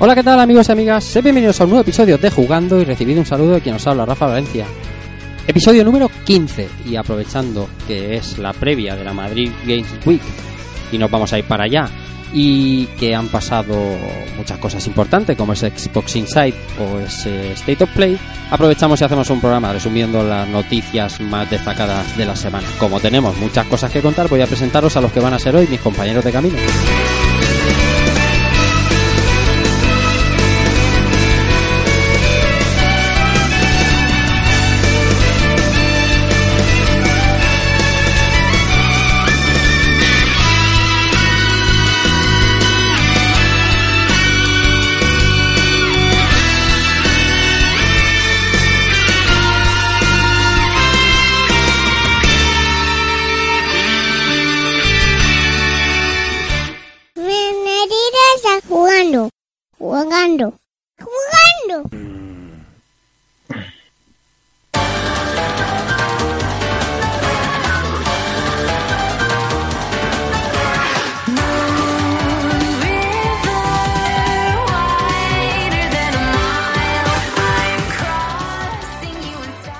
Hola, ¿qué tal amigos y amigas? Sed bienvenidos a un nuevo episodio de Jugando y recibido un saludo de quien os habla, Rafa Valencia. Episodio número 15 y aprovechando que es la previa de la Madrid Games Week y nos vamos a ir para allá y que han pasado muchas cosas importantes como es Xbox Inside o ese State of Play, aprovechamos y hacemos un programa resumiendo las noticias más destacadas de la semana. Como tenemos muchas cosas que contar, voy a presentaros a los que van a ser hoy mis compañeros de camino.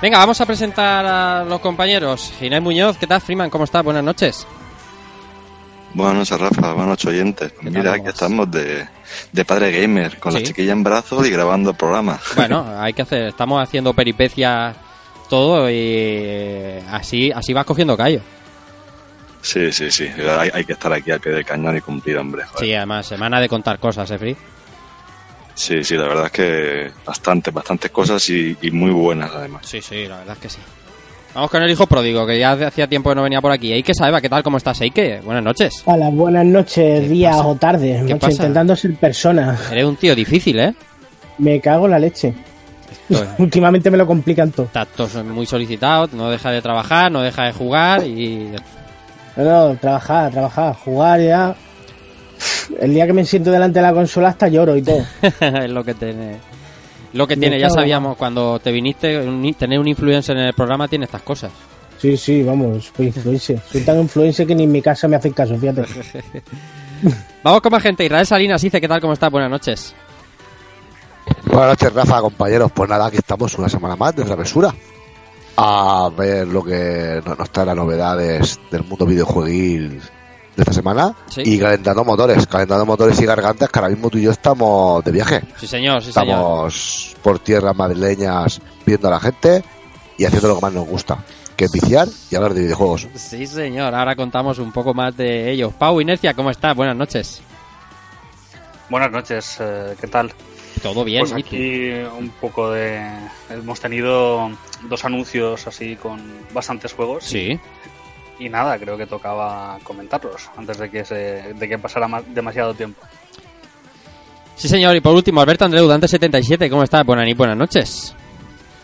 Venga, vamos a presentar a los compañeros. Ginés Muñoz, ¿qué tal, Freeman? ¿Cómo estás? Buenas noches. Buenas noches, Rafa. Buenas noches, oyentes. ¿Qué tal, Mira, aquí estamos de, de padre gamer, con Sí. la chiquilla en brazos y grabando el programa. Bueno, hay que hacer, estamos haciendo peripecias todo y así, así vas cogiendo callo. Sí, sí, sí. Hay, hay que estar aquí al pie del cañón y cumplir, hombre. joder. Sí, además, semana de contar cosas, ¿eh, Free? Sí, sí, la verdad es que bastantes, bastantes cosas y, y muy buenas, además. Sí, sí, la verdad es que sí. Vamos con el hijo pródigo, que ya hacía tiempo que no venía por aquí. Eike Saeva, ¿qué tal? ¿Cómo estás, Eike? Buenas noches. Hola, buenas noches, ¿Qué días pasa? o tardes. ¿Qué pasa? intentando ser persona. Eres un tío difícil, ¿eh? Me cago en la leche. Últimamente me lo complican todo. Estás todo muy solicitado, no deja de trabajar, no deja de jugar y... No, no, trabajar, trabajar, jugar ya. El día que me siento delante de la consola hasta lloro y todo. es lo que tiene. Lo que tiene, ya sabíamos, cuando te viniste, un- tener un influencer en el programa tiene estas cosas. Sí, sí, vamos, soy influencer. Soy tan influencer que ni en mi casa me hacen caso, fíjate. Vamos con más gente. Israel Salinas dice, ¿qué tal? ¿Cómo estás? Buenas noches. Buenas noches, Rafa, compañeros. Pues nada, aquí estamos una semana más de travesura. A ver lo que no- nos trae las novedades del mundo videojueguil de esta semana. Sí. Y calentando motores, calentando motores y gargantas, que ahora mismo tú y yo estamos de viaje. Sí, señor, sí, señor. Estamos por tierras madrileñas viendo a la gente y haciendo lo que más nos gusta, que es viciar y hablar de videojuegos. Sí, señor. Ahora contamos un poco más de ellos. Pau Inercia, ¿cómo estás? Buenas noches. Buenas noches, eh, ¿qué tal? ¿Todo bien? Pues aquí un poco de... Hemos tenido dos anuncios así con bastantes juegos. Sí. Y nada, creo que tocaba comentarlos antes de que, se, de que pasara más- demasiado tiempo. Sí, señor. Y por último, Alberto Andreu, Dante77, ¿cómo estás? Buenas, buenas noches.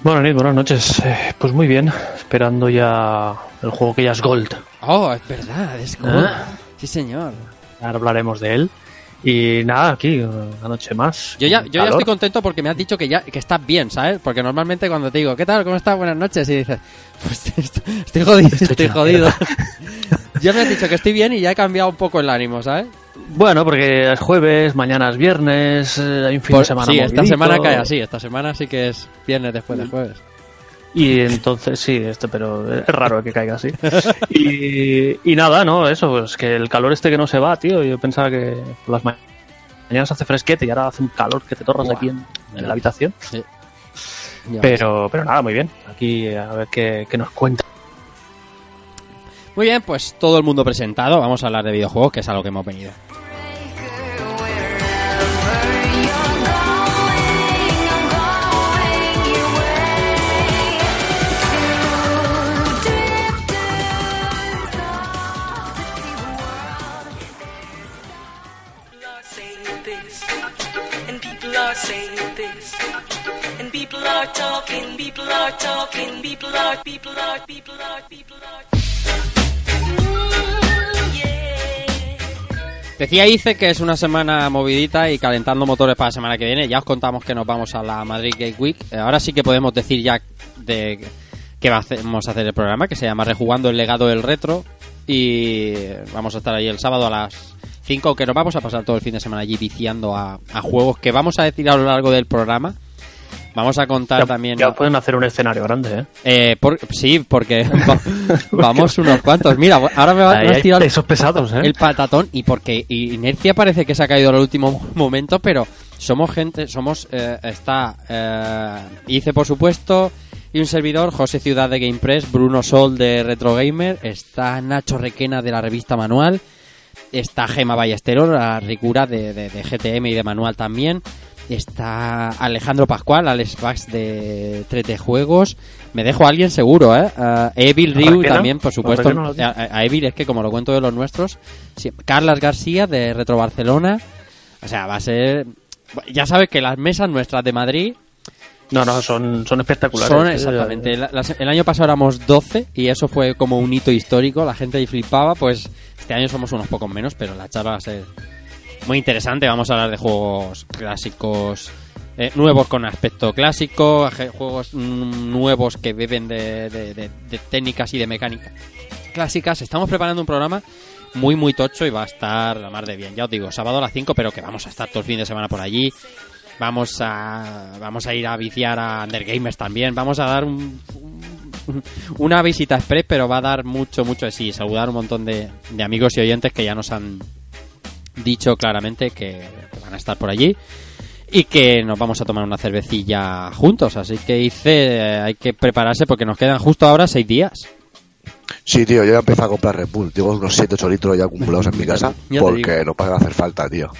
Buenas noches, buenas noches. Eh, pues muy bien, esperando ya el juego que ya es Gold. Oh, es verdad, es cool. Sí, señor. Ahora hablaremos de él. Y nada, aquí, una noche más. Yo ya, yo ya estoy contento porque me has dicho que ya que estás bien, ¿sabes? Porque normalmente cuando te digo, ¿qué tal? ¿Cómo estás? Buenas noches. Y dices, pues estoy, estoy jodido, estoy jodido. ya me has dicho que estoy bien y ya he cambiado un poco el ánimo, ¿sabes? Bueno, porque es jueves, mañana es viernes, eh, hay un fin Por- de semana sí, esta semana cae así. Esta semana sí que es viernes después de jueves. Y entonces, sí, este, pero es raro que caiga así. Y, y nada, ¿no? Eso, pues que el calor este que no se va, tío. Yo pensaba que por las ma- mañanas hace fresquete y ahora hace un calor que te torras aquí en, en la habitación. Sí. Pero, pero nada, muy bien. Aquí a ver qué, qué nos cuenta. Muy bien, pues todo el mundo presentado. Vamos a hablar de videojuegos, que es a lo que hemos venido. Talking, people are. Decía Ice que es una semana movidita y calentando motores para la semana que viene. Ya os contamos que nos vamos a la Madrid Game Week. Eh, Ahora sí que podemos decir ya de que vamos a hacer el programa, que se llama Rejugando el legado del retro. Y vamos a estar ahí el sábado a las 5, que nos vamos a pasar todo el fin de semana allí viciando a juegos que vamos a decir a lo largo del programa. Vamos a contar Ya, también... ya pueden hacer un escenario grande, ¿eh? Eh, por- sí, porque va- vamos unos cuantos. Mira, ahora me va Ahí hay tirado pesos pesados, ¿eh? el patatón y porque Inercia parece que se ha caído al último momento, pero somos gente, somos eh, está eh, Ice por supuesto y un servidor, José Ciudad de GamePress, Bruno Sol de Retro Gamer, está Nacho Requena de la revista Manual, está Gema Ballesteros, la ricura de, de- de GTM y de Manual también. Está Alejandro Pascual, Alex Bax de 3D Juegos. Me dejo a alguien seguro, ¿eh? Ah, Evil Ryu también, por supuesto. A, a- a Evil es que, como lo cuento de los nuestros, sí. Carlas García de Retro Barcelona. O sea, va a ser. Ya sabes que las mesas nuestras de Madrid No, no, son, son espectaculares. son exactamente. el año pasado éramos 12 y eso fue como un hito histórico. La gente ahí flipaba. Pues este año somos unos pocos menos, pero la charla va a ser muy interesante. Vamos a hablar de juegos clásicos. eh, nuevos con aspecto clásico, juegos mm, nuevos que beben de, técnicas y de mecánica clásicas. Estamos preparando un programa muy, muy tocho y va a estar la mar de bien. Ya os digo, sábado a las 5, pero que vamos a estar todo el fin de semana por allí. Vamos a, vamos a ir a viciar a Undergamers también. Vamos a dar un- una visita express, pero va a dar mucho, mucho de sí. Saludar un montón de, de amigos y oyentes que ya nos han dicho claramente que, que van a estar por allí y que nos vamos a tomar una cervecilla juntos. Así que hice, eh, hay que prepararse porque nos quedan justo ahora seis días. Sí, tío, yo ya empecé a comprar Red Bull. Tengo unos 7-8 litros ya acumulados en mi casa porque nos van a hacer falta, tío.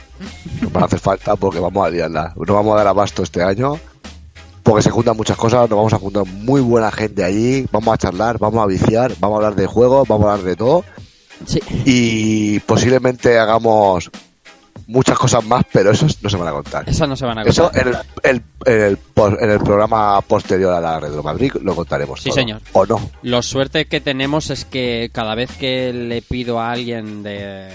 Nos van a hacer falta porque vamos a liarla. No vamos a dar abasto este año porque se juntan muchas cosas. Nos vamos a juntar muy buena gente allí. Vamos a charlar, vamos a viciar, vamos a hablar de juegos, vamos a hablar de todo. Sí. Y posiblemente hagamos muchas cosas más, pero esos no se van a contar. Esas no se van a Eso contar. en el, el- en el en el programa posterior a la Retro Madrid lo contaremos. Sí, todo. señor. O no. Lo suerte que tenemos es que cada vez que le pido a alguien de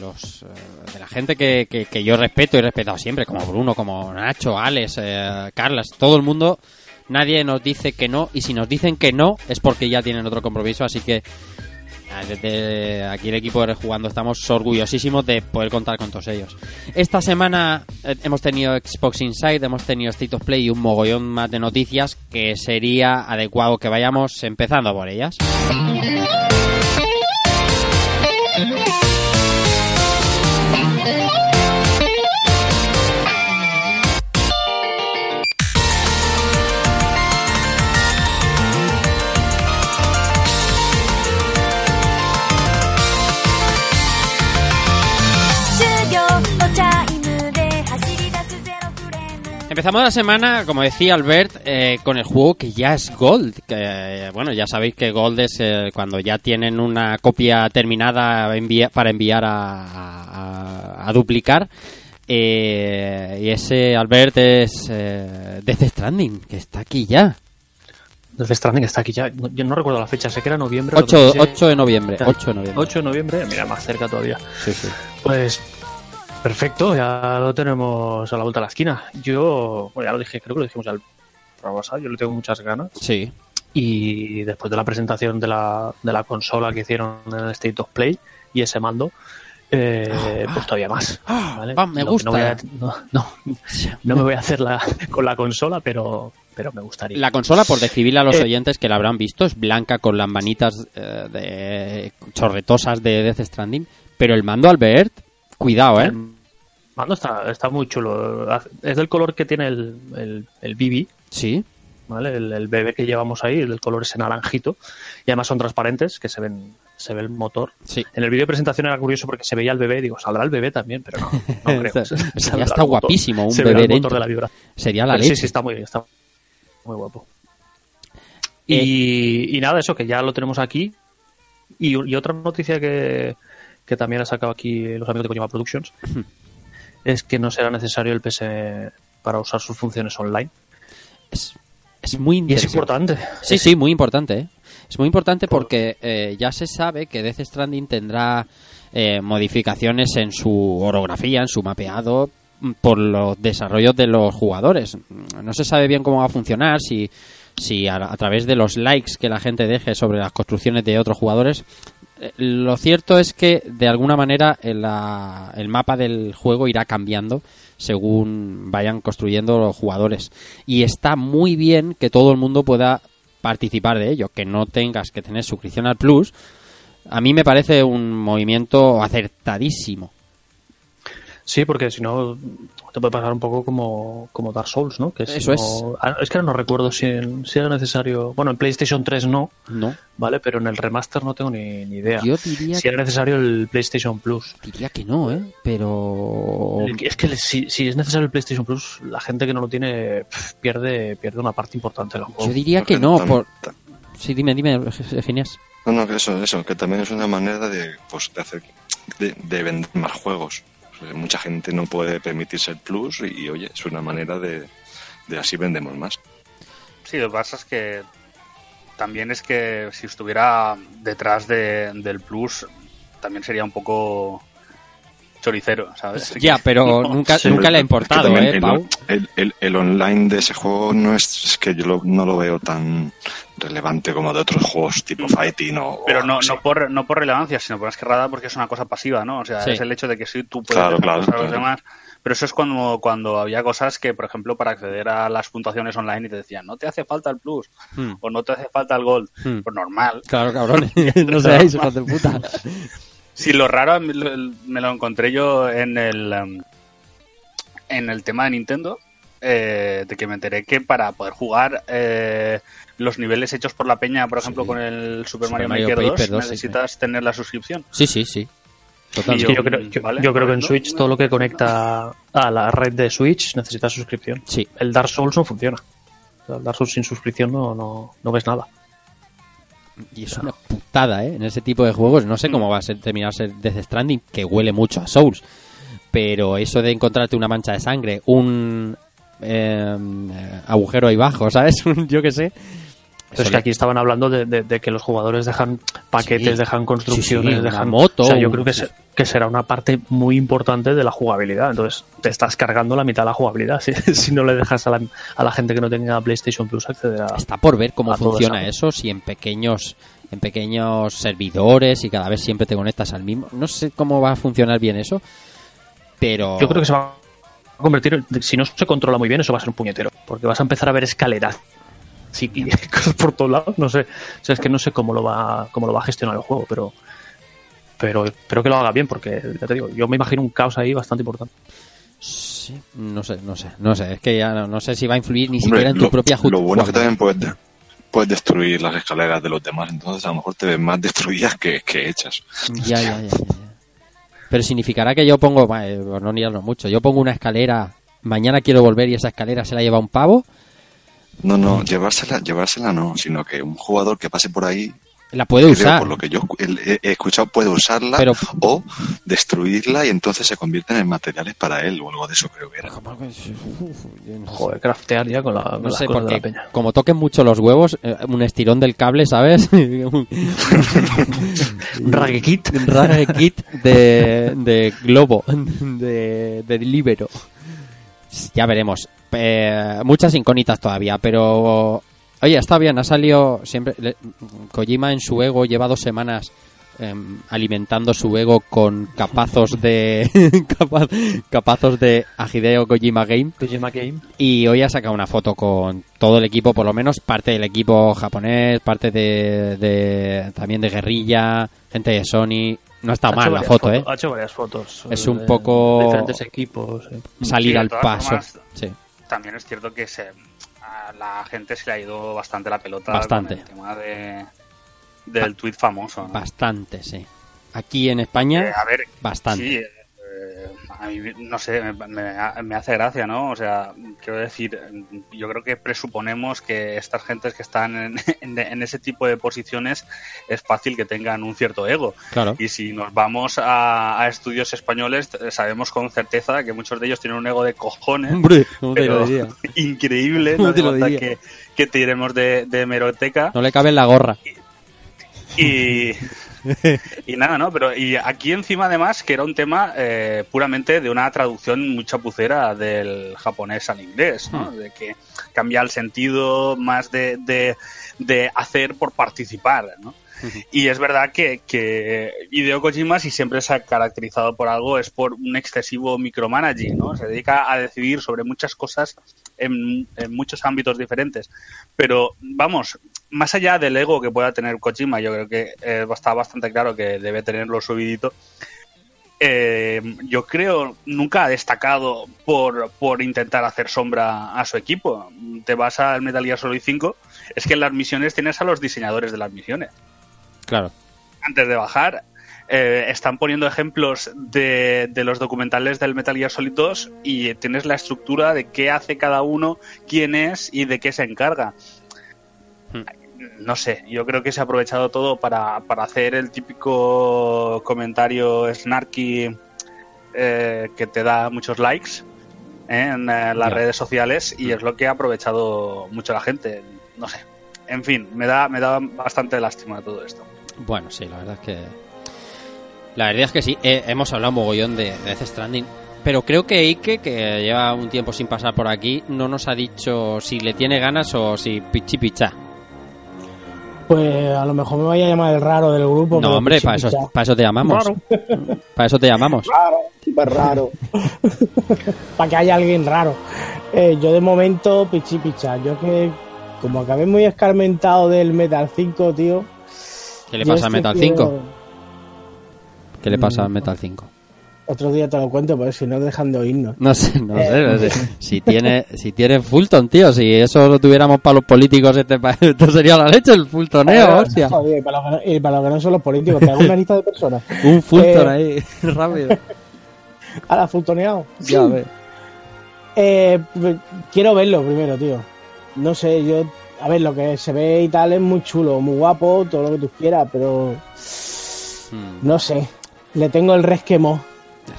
los eh, de la gente que, que, que yo respeto y he respetado siempre, como Bruno, como Nacho, Alex, eh, Carlas, todo el mundo, nadie nos dice que no y si nos dicen que no es porque ya tienen otro compromiso, así que desde aquí el equipo de Rejugando estamos orgullosísimos de poder contar con todos ellos. Esta semana eh, hemos tenido Xbox Inside, hemos tenido State of Play y un mogollón más de noticias que sería adecuado que vayamos empezando por ellas. Empezamos la semana, como decía Albert, eh, con el juego que ya es Gold. Que, bueno, ya sabéis que Gold es eh, cuando ya tienen una copia terminada envia- para enviar a, a- a duplicar. Eh, y ese Albert es eh, Death Stranding, que está aquí ya. Desde Stranding está aquí ya. Yo no recuerdo la fecha, sé que era noviembre. lo que 8, no sé- 8 de noviembre. 8 de noviembre. 8 de noviembre, mira, más cerca todavía. Sí, sí. Pues perfecto, ya lo tenemos a la vuelta de la esquina. Yo, bueno, ya lo dije, creo que lo dijimos al programa pasado, yo le tengo muchas ganas. Sí. Y después de la presentación de la, de la consola que hicieron en el State of Play y ese mando, eh, pues todavía más. ¿vale? Ah, me gusta. No, a- no, no, me voy a hacer la, con la consola, pero, pero me gustaría. La consola, por describirle a los Eh, oyentes que la habrán visto, es blanca con las manitas eh, de chorretosas de Death Stranding. Pero el mando Albert, cuidado, ¿eh? El mando está, está muy chulo. Es del color que tiene el, el, el BB, Sí. ¿vale? El, el bebé que llevamos ahí, el color ese naranjito. Y además son transparentes, que se ven se ve el motor. Sí. En el vídeo de presentación era curioso porque se veía el bebé, digo, saldrá el bebé también, pero no, no creo. Ya está guapísimo, un Se bebé el motor de la vibra. Sería la Pero leche. Sí, sí, está muy, está muy guapo. Eh, Y, y nada, eso, que ya lo tenemos aquí. Y, y otra noticia que, que también ha sacado aquí los amigos de Kojima Productions es que no será necesario el PS para usar sus funciones online. Es, es muy Y es interesante. importante. Sí, sí, muy importante. ¿eh? Es muy importante porque eh, ya se sabe que Death Stranding tendrá eh, modificaciones en su orografía, en su mapeado, mm, por los desarrollos de los jugadores. No se sabe bien cómo va a funcionar, si, si a, a través de los likes que la gente deje sobre las construcciones de otros jugadores. Eh, Lo cierto es que de alguna manera el, el mapa del juego irá cambiando según vayan construyendo los jugadores. Y está muy bien que todo el mundo pueda participar de ello, que no tengas que tener suscripción al Plus. A mí me parece un movimiento acertadísimo. Sí, porque si no te puede pasar un poco como, como Dark Souls, ¿no? Que si Eso no- es. Ah, Es que ahora no recuerdo si, en- si era necesario. Bueno, en PlayStation 3 no, No, ¿vale? Pero en el remaster no tengo ni, ni idea. yo diría, Si era necesario el PlayStation Plus. diría que no, ¿eh? Pero... Es que si, si es necesario el PlayStation Plus, la gente que no lo tiene pierde, pierde una parte importante del juego. Yo diría que no, por... Sí, dime, dime, Genias. No, no, que eso, eso, que también es una manera de, pues, de hacer, de, de vender más juegos. Sea, mucha gente no puede permitirse el plus y, oye, es una manera de, de así vendemos más. Sí, lo que pasa es que también es que si estuviera detrás de- del Plus, también sería un poco choricero, ¿sabes? Ya, pero No. nunca, Sí. nunca le ha Es que importado, ¿eh, el, Pau? el, el- el online de ese juego no es, es que yo lo- no lo veo tan relevante como de otros juegos tipo Fighting o... Pero no, no, por, no por relevancia, sino por esquerrada porque es una cosa pasiva, ¿no? O sea, Sí. es el hecho de que sí, tú puedes Claro, claro, a los claro. demás. Pero eso es cuando, cuando había cosas que, por ejemplo, para acceder a las puntuaciones online y te decían, no te hace falta el plus Hmm. o no te hace falta el gold. Hmm. Pues normal. Claro, cabrones, no seáis hijos de puta. Sí, lo raro me lo, me lo encontré yo en el em, en el tema de Nintendo, eh, de que me enteré que para poder jugar eh, los niveles hechos por la peña, por ejemplo, Sí. con el Super, Super Mario, Mario Maker 2, Paper 2, sí, necesitas tener la suscripción. Sí, sí, sí. Que yo creo, yo, Vale, yo creo que en. Switch todo lo que conecta a la red de Switch necesita suscripción. Sí. El Dark Souls no funciona. El Dark Souls sin suscripción no, no, no ves nada. Y es una putada, ¿eh? En ese tipo de juegos. No sé cómo va a ser, terminar ser Death Stranding, que huele mucho a Souls. Pero eso de encontrarte una mancha de sangre, un eh, agujero ahí bajo, ¿sabes? Yo qué sé. Pero es que aquí estaban hablando de, de- de que los jugadores dejan paquetes, Sí. dejan construcciones, Sí, sí, una dejan moto, O sea, yo creo que, se- que será una parte muy importante de la jugabilidad. Entonces, te estás cargando la mitad de la jugabilidad si, si no le dejas a la, a la gente que no tenga PlayStation Plus acceder a. Está por ver cómo funciona eso. si en pequeños en pequeños servidores y cada vez siempre te conectas al mismo. No sé cómo va a funcionar bien eso, pero Yo creo que se va a convertir, si no se controla muy bien, eso va a ser un puñetero. Porque vas a empezar a ver escaleras. Sí, y cosas por todos lados, no sé. O sea, es que no sé cómo lo va, cómo lo va a gestionar el juego, pero. Pero espero que lo haga bien, porque ya te digo, yo me imagino un caos ahí bastante importante. sí, no sé, no sé, no sé, es que ya no, no sé si va a influir ni Hombre, siquiera en tu propia ju- lo bueno es que también puedes, de- puedes destruir las escaleras de los demás, entonces a lo mejor te ves más destruidas que, que hechas. Ya, ya, ya, ya, ya. Pero significará que yo pongo, por no liarnos mucho, yo pongo una escalera, mañana quiero volver y esa escalera se la lleva un pavo, No, no, llevársela, llevársela no, sino que un jugador que pase por ahí, la puede usar. por lo que yo he, escuchado, puede usarla Pero- o destruirla y entonces se convierten en materiales para él o algo de eso creo que era. Joder, craftear ya con, la, con No las sé, cosas de porque la peña. como toquen mucho los huevos, eh, un estirón del cable, ¿sabes? Rage Kit. un Rage kit de, de globo, de, de libero. Ya veremos. Eh, muchas incógnitas todavía, pero... Oye, está bien, ha salido siempre... le- Kojima en su ego lleva dos semanas em, alimentando su ego con capazos de... capa- capazos de Hideo Kojima Game. Kojima Game. Y hoy ha sacado una foto con todo el equipo, por lo menos parte del equipo japonés, parte de, de- también de Guerrilla, gente de Sony. No está mal la foto, fotos- ¿eh? Ha hecho varias fotos. Es eh, un poco- de diferentes equipos. eh. Salir Sí, al paso. formas, Sí. También es cierto que se, a la gente se le ha ido bastante la pelota Bastante. con el tema de, del tuit famoso. ¿no? Bastante, sí. Aquí en España, Eh, a ver, bastante. sí, eh, a mí, no sé, me, me- me hace gracia, ¿no? O sea, quiero decir, yo creo que presuponemos que estas gentes que están en, en- en ese tipo de posiciones es fácil que tengan un cierto ego. Claro. Y si nos vamos a, a estudios españoles, sabemos con certeza que muchos de ellos tienen un ego de cojones. Hombre, ¿cómo te lo pero diría? increíble, ¿Cómo no te hace lo falta diría? que, que tiremos de, de hemeroteca. No le cabe en la gorra. Y, y nada, ¿no? Pero y aquí encima además que era un tema eh, puramente de una traducción muy chapucera del japonés al inglés, ¿no? Hmm. De que cambia el sentido más de, de, de hacer por participar, ¿no? Y es verdad que, que Hideo Kojima, si siempre se ha caracterizado por algo, es por un excesivo micromanaging, ¿no? Se dedica a decidir sobre muchas cosas en, en muchos ámbitos diferentes. Pero, vamos, más allá del ego que pueda tener Kojima, yo creo que eh, está bastante claro que debe tenerlo subidito. Eh, yo creo nunca ha destacado por, por intentar hacer sombra a su equipo. Te vas al Metal Gear Solid 5, es que en las misiones tienes a los diseñadores de las misiones Claro. antes de bajar, eh, están poniendo ejemplos de, de los documentales del Metal Gear Solid 2 y tienes la estructura de qué hace cada uno, quién es y de qué se encarga. No sé, yo creo que se ha aprovechado todo para, para hacer el típico comentario snarky eh, que te da muchos likes eh, en eh, las redes sociales y es lo que ha aprovechado mucho la gente. No sé. En fin, me da, me da bastante lástima todo esto. Bueno, sí, la verdad es que. La verdad es que sí, hemos hablado mogollón de, de Death Stranding. Pero creo que Ike, que lleva un tiempo sin pasar por aquí, no nos ha dicho si le tiene ganas o si pichi picha. Pues a lo mejor me vaya a llamar el raro del grupo. No, hombre, para eso, para eso te llamamos. Para eso te llamamos. Raro, súper raro. para que haya alguien raro. Eh, yo de momento, pichi picha. Yo que, como acabé muy escarmentado del Metal 5, tío. ¿Qué le pasa a este Metal quiero- 5? ¿Qué le pasa a Mm. Metal 5? Otro día te lo cuento, pero si no dejan de oírnos. No sé, no sé. Eh. no sé. Si tiene, si tiene Fulton, tío, si eso lo tuviéramos para los políticos, este esto sería la leche, el Fultoneo, hostia. Joder, y para, los que no, y para los que no son los políticos, te hago una lista de personas. Un Fulton Eh, ahí, rápido. A la fultoneado. Ya ves. Eh, quiero verlo primero, tío. No sé, yo. A ver, lo que se ve y tal es muy chulo, muy guapo, todo lo que tú quieras, pero. Hmm. No sé. Le tengo el resquemo.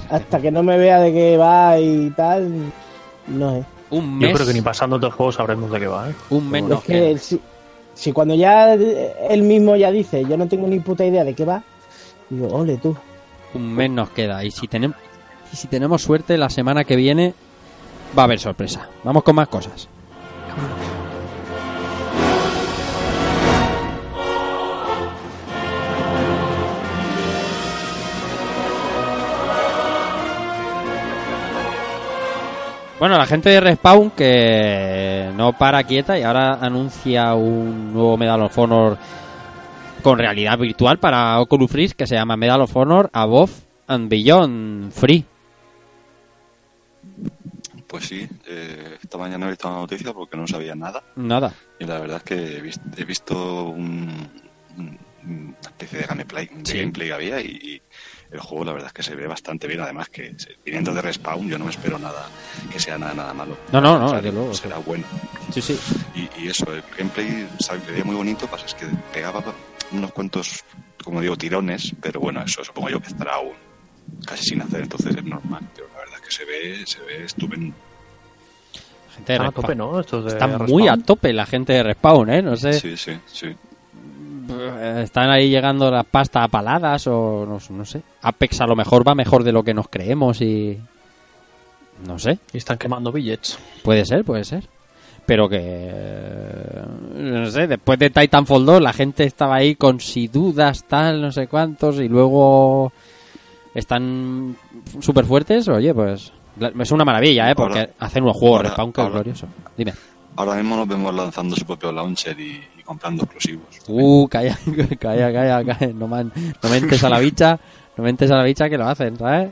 Hasta que no me vea de qué va y tal. No sé. Un Yo mes, creo que ni pasando todo el juego sabremos de qué va, ¿eh? un mes Es nos que si, si cuando ya él mismo ya dice, yo no tengo ni puta idea de qué va, digo, ole tú. Un mes nos queda. Y si tenemos, y si tenemos suerte, la semana que viene va a haber sorpresa. Vamos con más cosas. Bueno, la gente de Respawn que no para quieta y ahora anuncia un nuevo Medal of Honor con realidad virtual para Oculus Rift que se llama Medal of Honor Above and Beyond Free. Pues sí, eh, esta mañana he visto una noticia porque no sabía nada. Nada. Y la verdad es que he vis- he visto un, un- una especie de gameplay, de Sí. gameplay que había y el juego la verdad es que se ve bastante bien. Además que viniendo de Respawn yo no me espero nada que sea nada, nada malo. No, no, no, contrario, desde luego, Será bueno. Sí, sí. Y, y eso, el gameplay se veía muy bonito, pasa es que pegaba unos cuantos, como digo, tirones, pero bueno, eso supongo yo que estará aún casi sin hacer, entonces es normal. Pero la verdad es que se ve, se ve estupendo. Gente de Están a Respawn. tope, ¿no? Estos de Están Respawn. muy a tope la gente de Respawn, ¿eh? No sé. Sí, sí, sí. Están ahí llegando las pastas a paladas o no, no sé. Apex a lo mejor va mejor de lo que nos creemos y... No sé. Y están quemando billets. Puede ser, puede ser. Pero que... No sé, después de Titanfall 2 la gente estaba ahí con si dudas, tal, no sé cuántos, y luego están súper fuertes. Oye, pues... Es una maravilla, ¿eh? Porque Ahora- hacen unos juegos ahora- Respawn que es glorioso. Dime. Ahora mismo nos vemos lanzando su propio launcher y comprando exclusivos. Uh, calla, calla, calla, calla. No, man- no mentes a la bicha, no mentes a la bicha que lo hacen, ¿sabes?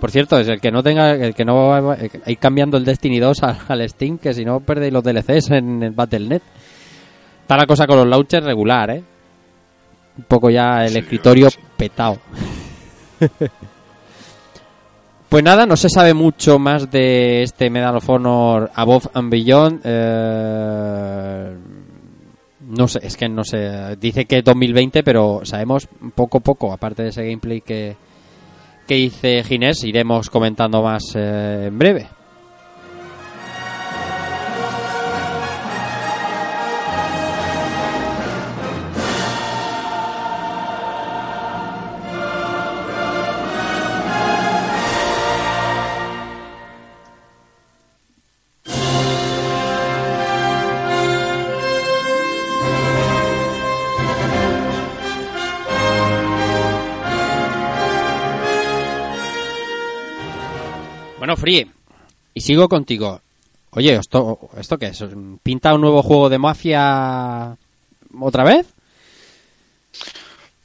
Por cierto, es el que no tenga, el que no va a ir cambiando el Destiny 2 al, al Steam, que si no perdéis los DLCs en el Battle.net. Está la cosa con los launchers regular, ¿eh? Un poco ya el Sí, escritorio sí. petado. Pues nada, no se sabe mucho más de este Medal of Honor Above and Beyond. eh, no sé, es que no sé. Dice que 2020, pero sabemos poco poco, aparte de ese gameplay que, que dice Ginés, iremos comentando más eh, en breve. Free, y sigo contigo. Oye, ¿esto, ¿esto qué es? ¿Pinta un nuevo juego de mafia otra vez?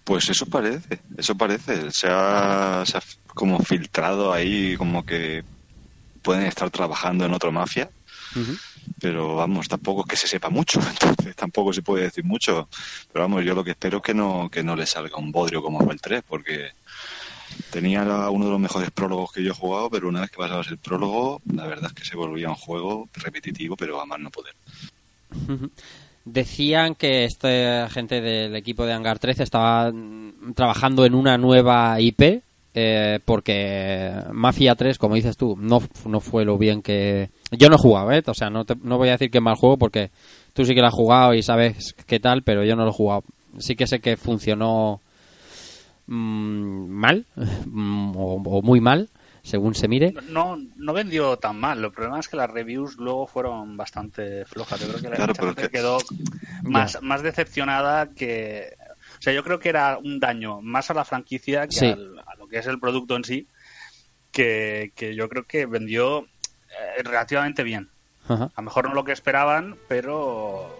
Pues eso parece, eso parece. Se ha, se ha como filtrado ahí, como que pueden estar trabajando en otra mafia, pero vamos, tampoco es que se sepa mucho, entonces tampoco se puede decir mucho. Pero vamos, yo lo que espero es que no, que no le salga un bodrio como fue el 3, porque tenía uno de los mejores prólogos que yo he jugado, pero una vez que pasabas el prólogo, la verdad es que se volvía un juego repetitivo, pero a más no poder. Decían que esta gente del equipo de Hangar 13 estaba mm, trabajando en una nueva IP eh, porque Mafia 3, como dices tú, no, no fue lo bien que... Yo no he jugado, ¿eh? O sea, no, te- no voy a decir que mal juego porque tú sí que lo has jugado y sabes qué tal, pero yo no lo he jugado. Sí que sé que funcionó mm, mal mm, o, o muy mal, según se mire. No, no vendió tan mal. El problema es que las reviews luego fueron bastante flojas. Yo creo que la Claro, gente que- quedó más, más decepcionada que... O sea, yo creo que era un daño más a la franquicia que Sí. al- a lo que es el producto en sí, que, que yo creo que vendió eh, relativamente bien. Ajá. A lo mejor no lo que esperaban, pero,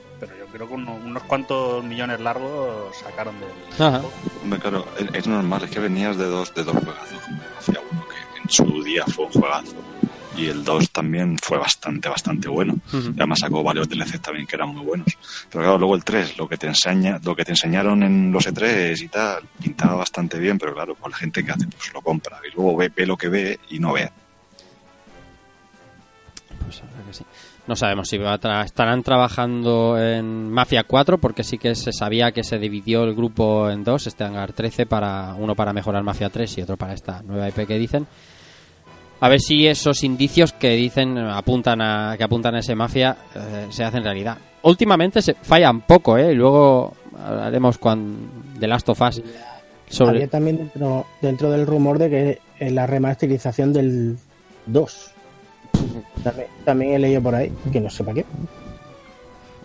creo que uno- unos cuantos millones largos sacaron del... Ajá. Hombre, claro, es, normal, es que venías de dos, de dos juegazos, como Mafia 1, que en su día fue un juegazo, y el 2 también fue bastante, bastante bueno. Además sacó varios DLCs también que eran muy buenos. Pero claro, luego el 3, lo que te enseña, lo que te enseñaron en los E3 y tal, pintaba bastante bien, pero claro, pues la gente que hace, pues lo compra, y luego ve, ve lo que ve y no ve. Pues. No sabemos si va estarán trabajando en Mafia 4 porque sí que se sabía que se dividió el grupo en dos, este Hangar 13 para uno para mejorar Mafia 3 y otro para esta nueva IP que dicen. A ver si esos indicios que dicen apuntan a que apuntan a ese Mafia eh, se hacen realidad. Últimamente se fallan poco, ¿eh? Y luego hablaremos The Last of Us sobre Había también dentro, dentro del rumor de que eh, la remasterización del 2. También, también he leído por ahí, que no sé para qué.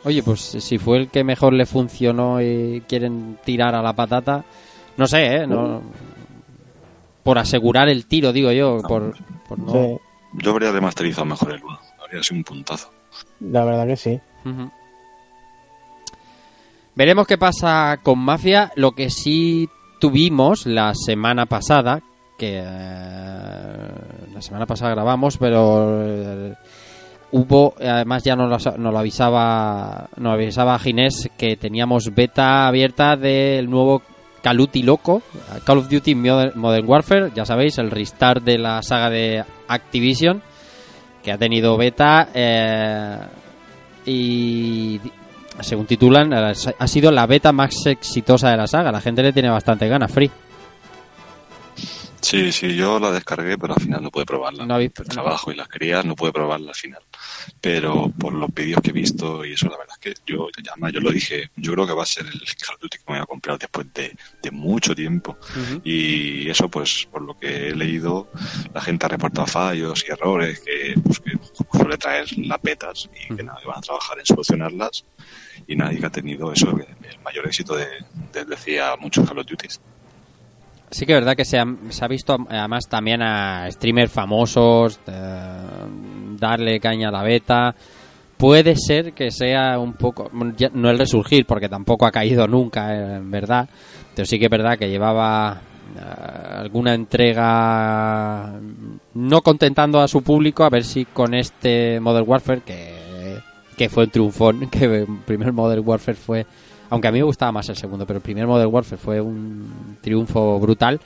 Oye, pues si fue el que mejor le funcionó y quieren tirar a la patata, no sé, ¿eh? No, por asegurar el tiro, digo yo, por, por no... Sí, Yo habría remasterizado mejor el 1, habría sido un puntazo. la verdad que sí. Veremos qué pasa con Mafia. Lo que sí tuvimos la semana pasada, que eh, la semana pasada grabamos, pero eh, hubo, además ya nos lo, nos lo avisaba, nos avisaba Ginés que teníamos beta abierta del nuevo Duty loco, Call of Duty Modern Warfare, ya sabéis, el restart de la saga de Activision, que ha tenido beta eh, y según titulan, ha sido la beta más exitosa de la saga. La gente le tiene bastante ganas, Free. Sí, sí, yo la descargué, pero al final no pude probarla. No habéis- el trabajo y las crías no pude probarla al final. Pero por los vídeos que he visto y eso, la verdad es que yo, además yo lo dije, yo creo que va a ser el Call of Duty que me voy a comprar después de, de mucho tiempo. Y eso, pues, por lo que he leído, la gente ha reportado fallos y errores que, pues, que suele traer las betas y que nada, que van a trabajar en solucionarlas. Y nadie que ha tenido eso, el mayor éxito de, de- decía muchos Call of Duty. Sí que es verdad que se ha, visto además también a streamers famosos eh, darle caña a la beta. Puede ser que sea un poco, no el resurgir porque tampoco ha caído nunca, eh, en verdad, pero sí que es verdad que llevaba eh, alguna entrega no contentando a su público, a ver si con este Modern Warfare, que, que fue un triunfón, que el primer Modern Warfare fue, aunque a mí me gustaba más el segundo, pero el primer Modern Warfare fue un triunfo brutal,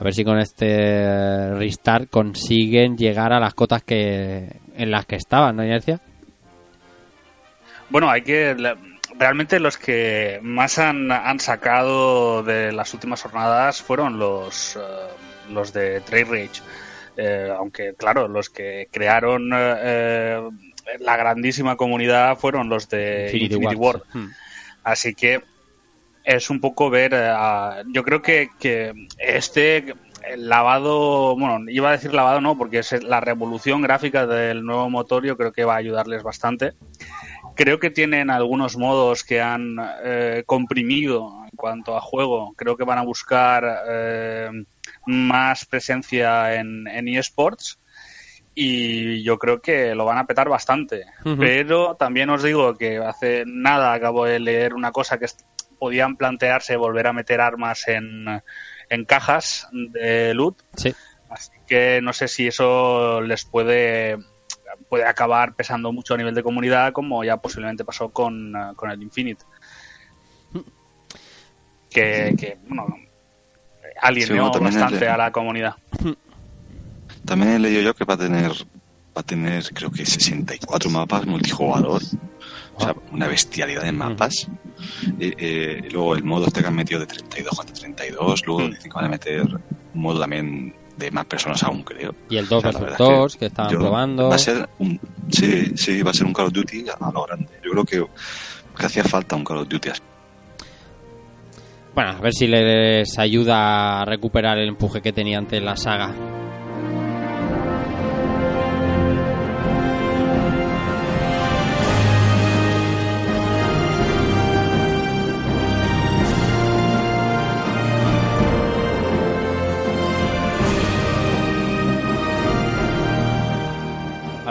A ver si con este restart consiguen llegar a las cotas que en las que estaban, ¿no, Inercia? Bueno, hay que. Realmente los que más han, han sacado de las últimas jornadas fueron los, eh, los de Trade Rage. Eh, aunque, claro, los que crearon eh, eh, la grandísima comunidad fueron los de Infinity Infinity. Ward. Hmm. Así que es un poco ver. eh, yo creo que, este lavado, bueno, iba a decir lavado no, porque es la revolución gráfica del nuevo motor, yo creo que va a ayudarles bastante. Creo que tienen algunos modos que han eh, comprimido en cuanto a juego. Creo que van a buscar eh, más presencia en, en eSports y yo creo que lo van a petar bastante. Pero también os digo que hace nada acabo de leer una cosa que podían plantearse volver a meter armas en, en cajas de loot. Sí. Así que no sé si eso les puede puede acabar pesando mucho a nivel de comunidad como ya posiblemente pasó con, con el Infinite. Que, que bueno, alienó Sí, bastante a la comunidad. También he leído yo que va a tener, va a tener creo que 64 mapas multijugador. O sea, una bestialidad de mapas. Eh, eh, y luego el modo este que han metido de 32 contra 32. Luego dicen que van a meter un modo también de más personas aún, creo. Y el 2 O sea, verdad 2 es que, estaban yo- probando. Va a ser un, sí, sí, va a ser un Call of Duty a lo grande. Yo creo que, que hacía falta un Call of Duty así. Bueno, a ver si les ayuda a recuperar el empuje que tenía antes la saga.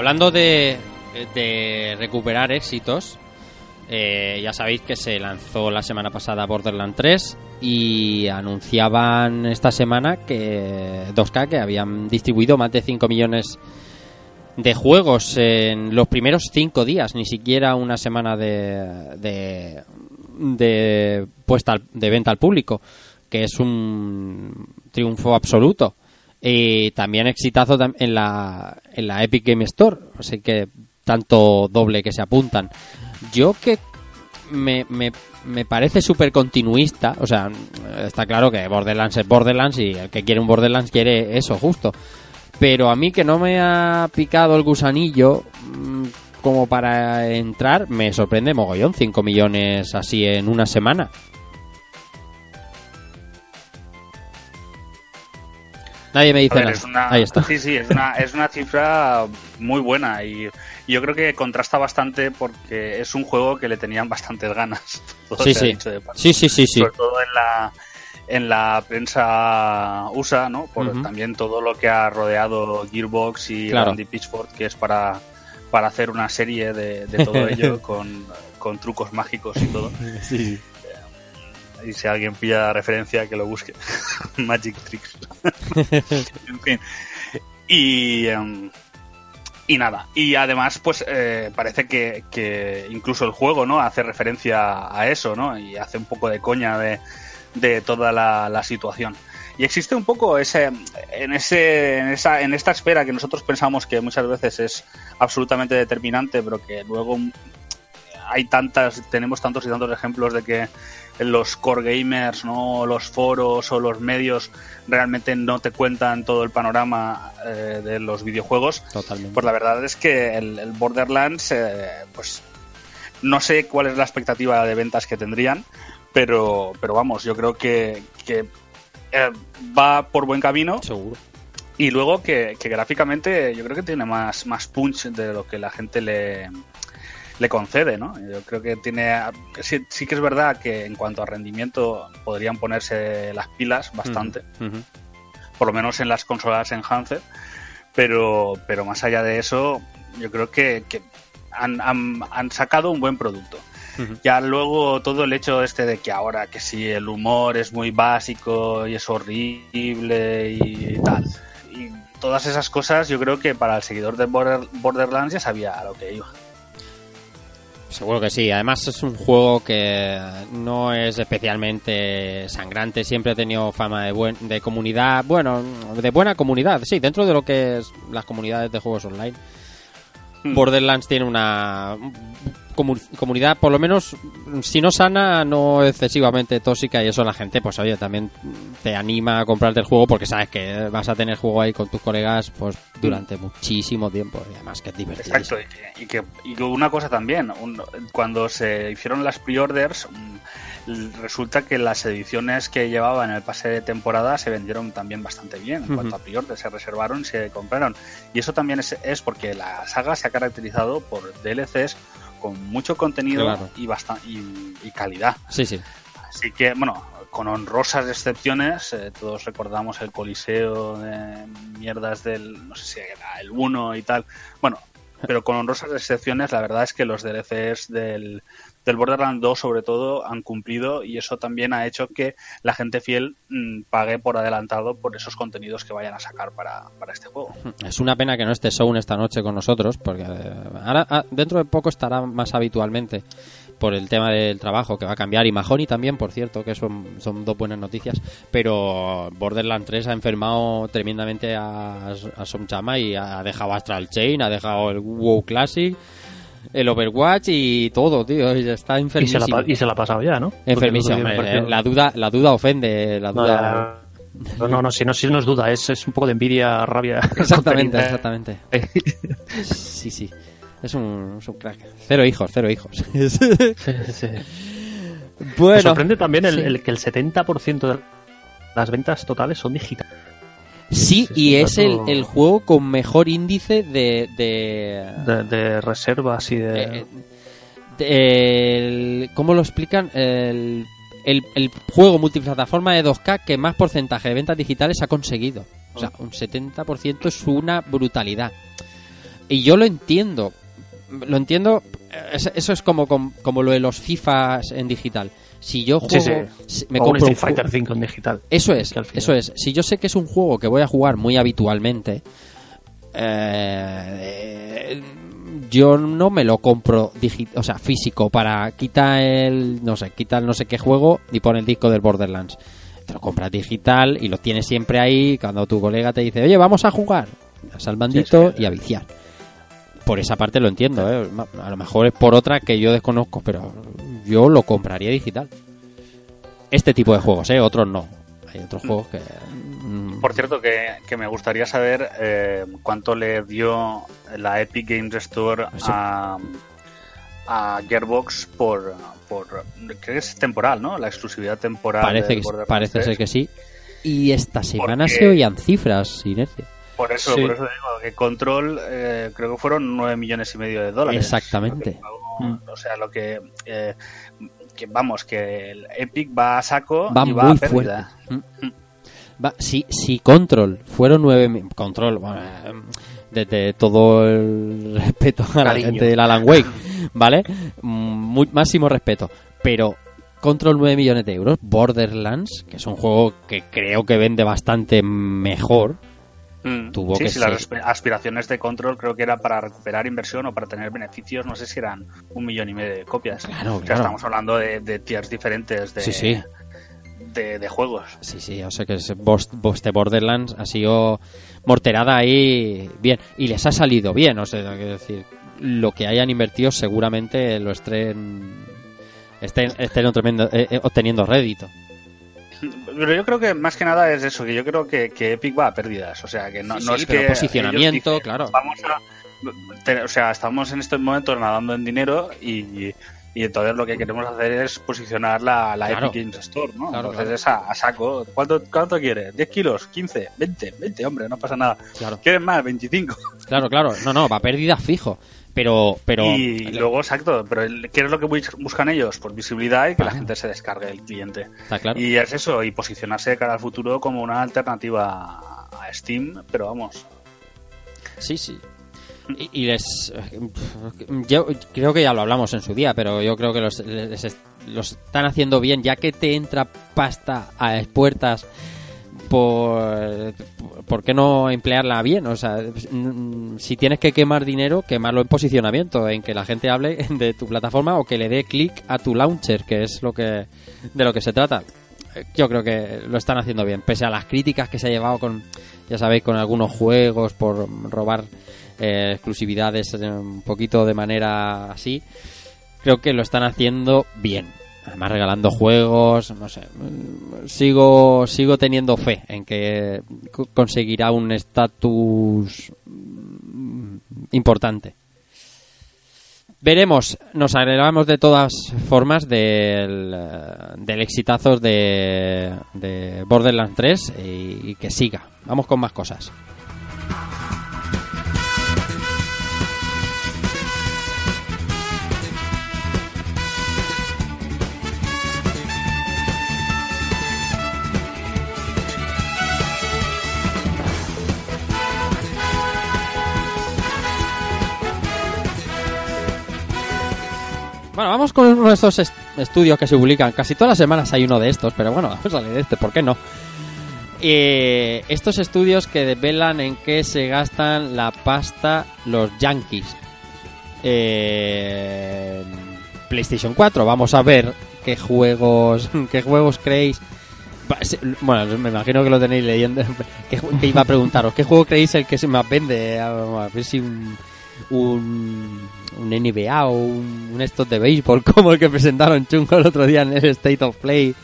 Hablando de, recuperar éxitos, eh, ya sabéis que se lanzó la semana pasada Borderlands 3 y anunciaban esta semana que 2K que habían distribuido más de 5 millones de juegos en los primeros 5 días, ni siquiera una semana de, de, puesta de venta al público, que es un triunfo absoluto. Y también exitazo en la, en la Epic Game Store, así que tanto doble que se apuntan. Yo que me, me, me parece súper continuista, o sea, está claro que Borderlands es Borderlands y el que quiere un Borderlands quiere eso, justo. Pero a mí que no me ha picado el gusanillo mm, como para entrar, me sorprende mogollón, 5 millones así en una semana. Nadie me A dice ver, nada. es una, Ahí está. Sí, sí, es una, es una cifra muy buena y yo creo que contrasta bastante porque es un juego que le tenían bastantes ganas. Todo Sí, sí. de. Sí, sí, sí, sí. Sobre todo en la, en la prensa USA, ¿no? Por también todo lo que ha rodeado Gearbox y Claro. Randy Pitchford, que es para, para hacer una serie de, de todo ello con, con trucos mágicos y todo. Y si alguien pilla la referencia, que lo busque. Magic Tricks. en fin. Y, em, y nada. Y además, pues eh, parece que, que incluso el juego, ¿no? Hace referencia a eso, ¿no? Y hace un poco de coña de, de toda la, la situación. Y existe un poco ese, en, ese, en, esa, en esta espera que nosotros pensamos que muchas veces es absolutamente determinante, pero que luego hay tantas, tenemos tantos y tantos ejemplos de que los core gamers, ¿no? los foros o los medios realmente no te cuentan todo el panorama eh, de los videojuegos. Totalmente. Pues la verdad es que el, el Borderlands, eh, pues no sé cuál es la expectativa de ventas que tendrían, pero, pero vamos, yo creo que, que eh, va por buen camino. Seguro. Y luego que, que gráficamente yo creo que tiene más, más punch de lo que la gente le, le concede, ¿no? Yo creo que tiene. Sí, sí que es verdad que en cuanto a rendimiento podrían ponerse las pilas bastante, por lo menos en las consolas Enhanced, pero, pero más allá de eso, yo creo que, que han, han- han sacado un buen producto. Ya luego todo el hecho este de que ahora que si el humor es muy básico y es horrible y tal. Y todas esas cosas yo creo que para el seguidor de Border- Borderlands ya sabía a lo que iba. Seguro que sí. Además es un juego que no es especialmente sangrante. Siempre ha tenido fama de, buen, de comunidad, bueno, de buena comunidad. Sí, dentro de lo que es las comunidades de juegos online. Hmm. Borderlands tiene una comu- comunidad, por lo menos, si no sana, no excesivamente tóxica. Y eso la gente, pues oye, también te anima a comprarte el juego porque sabes que vas a tener juego ahí con tus colegas pues durante muchísimo tiempo. Y además que es divertido. Exacto, y que, y que- una cosa también, un- cuando se hicieron las pre-orders, mm, resulta que las ediciones que llevaban el pase de temporada se vendieron también bastante bien en cuanto a pre-orders, se reservaron, se compraron. Y eso también es, es porque la saga se ha caracterizado por DLCs con mucho contenido Claro. y, y, y calidad. Sí, sí. Así que, bueno, con honrosas excepciones, eh, todos recordamos el coliseo de mierdas del, no sé si era el 1 y tal. Bueno, pero con honrosas excepciones, la verdad es que los DLCs del, del Borderlands 2 sobre todo han cumplido y eso también ha hecho que la gente fiel mm, pague por adelantado por esos contenidos que vayan a sacar para, para este juego. Es una pena que no esté Soun esta noche con nosotros, porque eh, ahora ah, dentro de poco estará más habitualmente por el tema del trabajo que va a cambiar y Mahoney también, por cierto, que son, son dos buenas noticias, pero Borderlands 3 ha enfermado tremendamente a, a Som Chama y ha dejado Astral Chain, ha dejado el WoW Classic, el Overwatch y todo, tío, y está Y se, enfermísimo. la, y se la ha pasado ya, ¿no? Enfermísimo, eh, la duda, la duda ofende, la duda... no, no, no, si no, si no es duda, es, es un poco de envidia, rabia. Exactamente, contenida. exactamente. Sí, sí. Es un, es un crack. Cero hijos, cero hijos. Sí, sí, sí. bueno. Me sorprende también el, sí. el que el 70% de las ventas totales son digitales. Sí, y es el, el juego con mejor índice de... de, De, de reservas y de... eh, de- el- ¿Cómo lo explican? El, el, el juego multiplataforma de 2K que más porcentaje de ventas digitales ha conseguido. O sea, un 70% es una brutalidad. Y yo lo entiendo. Lo entiendo. es- Eso es como, como, como lo de los FIFAs en digital. Si yo juego, sí. me o compro un Street ju- Fighter 5 en digital. Eso es, final- eso es. Si yo sé que es un juego que voy a jugar muy habitualmente, eh, yo no me lo compro o sea, físico para quita el, no sé, quita el no sé qué juego y pone el disco del Borderlands. Te lo compras digital y lo tienes siempre ahí cuando tu colega te dice, oye, vamos a jugar. Das al bandito y a viciar. Por esa parte lo entiendo, ¿eh? A lo mejor es por otra que yo desconozco, pero yo lo compraría digital. Este tipo de juegos, ¿eh? Otros no. Hay otros juegos que... mm, Por cierto, que, que me gustaría saber eh, cuánto le dio la Epic Games Store Sí. a, a Gearbox por, por. Creo que es temporal, ¿no? La exclusividad temporal. parece que, parece 3. ser que sí. Y esta semana Porque- se oían cifras, Inercia. Por eso, Sí. por eso digo que Control eh, creo que fueron 9 millones y medio de dólares. Exactamente. Pagó- O sea, lo que, eh, que vamos, que el Epic va a saco Va y muy va a fuerte. pérdida. Mm. Va, si, si Control fueron nueve... mi- Control, bueno, eh, desde todo el respeto a la gente del Alan Wake, ¿vale? Mm, Muy, máximo respeto. Pero Control 9 millones de euros, Borderlands, que es un juego que creo que vende bastante mejor, Mm. Tuvo sí, que sí, ser. las asp- aspiraciones de Control creo que era para recuperar inversión o para tener beneficios, no sé si eran un millón y medio de copias. Claro, O sea, claro. estamos hablando de, de tiers diferentes de, Sí, sí. de, de juegos. Sí, sí, o sea que Bost- este Borderlands ha sido morterada ahí bien. Y les ha salido bien, o sea, quiero decir, lo que hayan invertido seguramente lo estén, estén, estén eh, eh, obteniendo rédito. Pero yo creo que más que nada es eso, que yo creo que, que Epic va a pérdidas. O sea, que no, Sí, no sí, es pero que. posicionamiento, dicen, claro. Vamos a. o sea, estamos en estos momentos nadando en dinero y. Y entonces lo que queremos hacer es posicionar la, la Claro. Epic Games Store, ¿no? Claro, entonces claro. es a, a saco. ¿Cuánto, ¿Cuánto quieres? ¿10 kilos? ¿15? ¿20? 20, hombre, no pasa nada. Claro, ¿Quieres más? 25. claro, claro. No, no, va a pérdida fijo. Pero, pero. y luego, exacto, pero ¿qué es lo que bus- buscan ellos? Pues visibilidad y que la gente se descargue el cliente. Está claro. Y es eso, y posicionarse de cara al futuro como una alternativa a Steam, pero vamos. Sí, sí. Y, y les. Yo creo que ya lo hablamos en su día, pero yo creo que los, les los están haciendo bien, ya que te entra pasta a puertas por, ¿por qué no emplearla bien? O sea, si tienes que quemar dinero, quemarlo en posicionamiento, en que la gente hable de tu plataforma o que le dé clic a tu launcher, que es lo que de lo que se trata. Yo creo que lo están haciendo bien, pese a las críticas que se ha llevado con, ya sabéis, con algunos juegos por robar eh, exclusividades un poquito de manera así. Creo que lo están haciendo bien. Además regalando juegos, no sé. Sigo sigo teniendo fe en que co- conseguirá un estatus importante. Veremos, nos alegramos de todas formas del, del exitazo de, de Borderlands 3 y, y que siga. Vamos con más cosas. Vamos con uno de estos est- estudios que se publican. Casi todas las semanas hay uno de estos, pero bueno, vamos a leer este, ¿por qué no? Eh, estos estudios que desvelan en qué se gastan la pasta los yankees. Eh, PlayStation 4, vamos a ver qué juegos, qué juegos creéis. Bueno, me imagino que lo tenéis leyendo. Que, que iba a preguntaros, ¿qué juego creéis el que se más vende? A, ver si un, un NBA o un, un estos de béisbol como el que presentaron Chungo el otro día en el State of Play,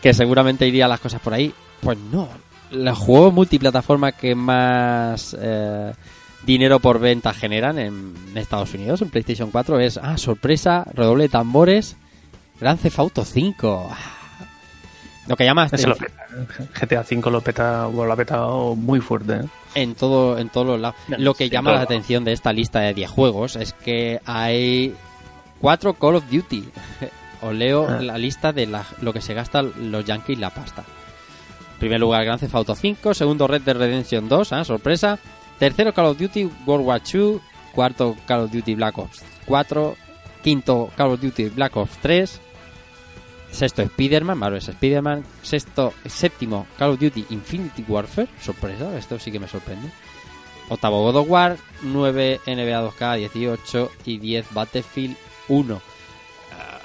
que seguramente iría las cosas por ahí. Pues no, el juego multiplataforma que más eh, dinero por venta generan en Estados Unidos, en PlayStation 4, es, ah, sorpresa, redoble de tambores, Grand Theft Auto 5. Ah. Lo que llama Ese lo. GTA V lo peta, lo ha petado muy fuerte. ¿eh? en todo en todos los lados. Lo que Sí, llama la atención de esta lista de 10 juegos es que hay cuatro Call of Duty. Os leo Ah. la lista de la- lo que se gasta los Yankees la pasta. En primer lugar, Grand Theft Auto 5. Segundo, Red Dead Redemption 2. ah, sorpresa. Tercero, Call of Duty World War II. Cuarto, Call of Duty Black Ops 4. Quinto, Call of Duty Black Ops 3. Sexto, Spider-Man, Marvel es Spider-Man. Sexto, séptimo, Call of Duty Infinity Warfare. Sorpresa, esto sí que me sorprende. Octavo, God of War. 9, NBA 2K, 18 y 10, Battlefield 1. Ah,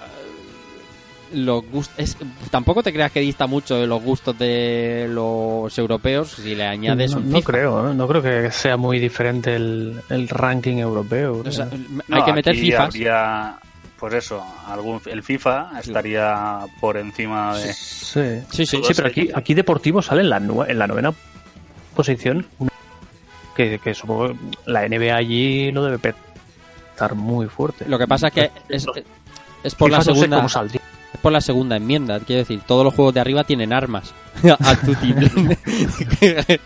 los gust- es, tampoco te creas que dista mucho de los gustos de los europeos si le añades no, un no FIFA. creo, ¿eh? no creo que sea muy diferente el, el ranking europeo. O sea. No, hay que meter FIFA. habría, pues eso, algún, el FIFA estaría por encima de... Sí, Sí, sí, sí, pero aquí, aquí Deportivo sale en la, nue- en la novena posición. Que, que supongo la NBA allí lo debe petar muy fuerte. Lo que pasa es que es, es por FIFA la no sé segunda cómo saldría. es por la segunda enmienda, quiero decir, todos los juegos de arriba tienen armas. A.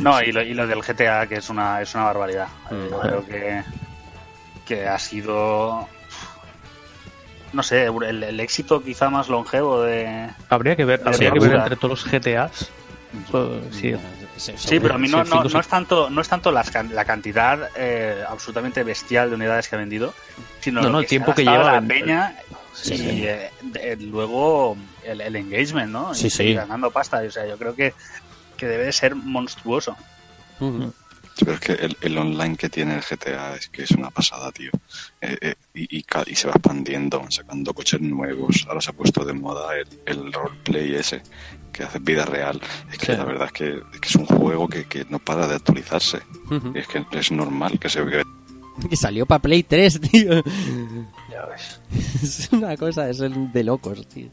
No, y lo, y lo del GTA, que es una, es una barbaridad. Mm. Yo creo que, que ha sido... No sé, el, el éxito quizá más longevo de... Habría que ver, Sí, habría que ver entre todos los GTAs. pues, sí. Sí, pero a mí no, Sí, no, no es tanto, no es tanto las can- la cantidad eh, absolutamente bestial de unidades que ha vendido, sino No, que el tiempo se ha que lleva la peña Sí, y sí. eh, de- luego el, el engagement, ¿no? Sí, Y sí. seguir ganando pasta. O sea, yo creo que, que debe de ser monstruoso. Sí, pero es que el, el online que tiene el GTA es que es una pasada, tío. Eh, eh, y, y, ca- y se va expandiendo, sacando coches nuevos. Ahora se ha puesto de moda el, el roleplay ese, que hace vida real. Es que Sí. la verdad es que, es que es un juego que, que no para de actualizarse. Y es que es normal que se que Y salió para Play 3, tío. Ya ves. Es una cosa, es el de locos, tío.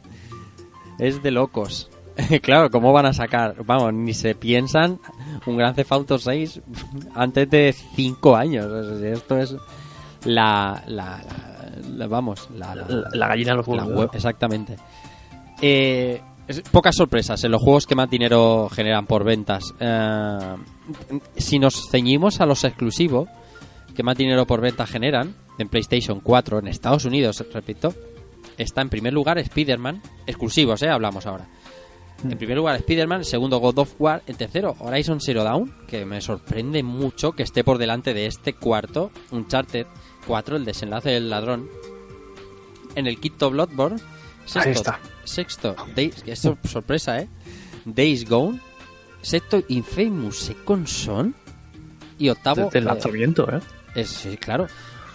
Es de locos. claro, ¿cómo van a sacar? Vamos, ni se piensan un Gran Theft Auto 6 antes de 5 años. Esto es la, la, la- la- vamos, la, la- gallina de los web, exactamente. Eh, es- pocas sorpresas en los juegos que más dinero generan por ventas. Eh, si nos ceñimos a los exclusivos, que más dinero por venta generan en PlayStation 4 en Estados Unidos, repito, está en primer lugar Spider-Man, exclusivos, eh, hablamos ahora. En primer lugar Spider-Man, en segundo God of War, en tercero Horizon Zero Dawn, que me sorprende mucho que esté por delante de este cuarto, Uncharted 4, el desenlace del ladrón. En el quinto Bloodborne, sexto, Ahí está. sexto Days, que es sor- sorpresa, ¿eh? Days Gone, sexto Infamous Second Son y octavo... Desde el eh, lanzamiento, ¿eh? es, sí, claro.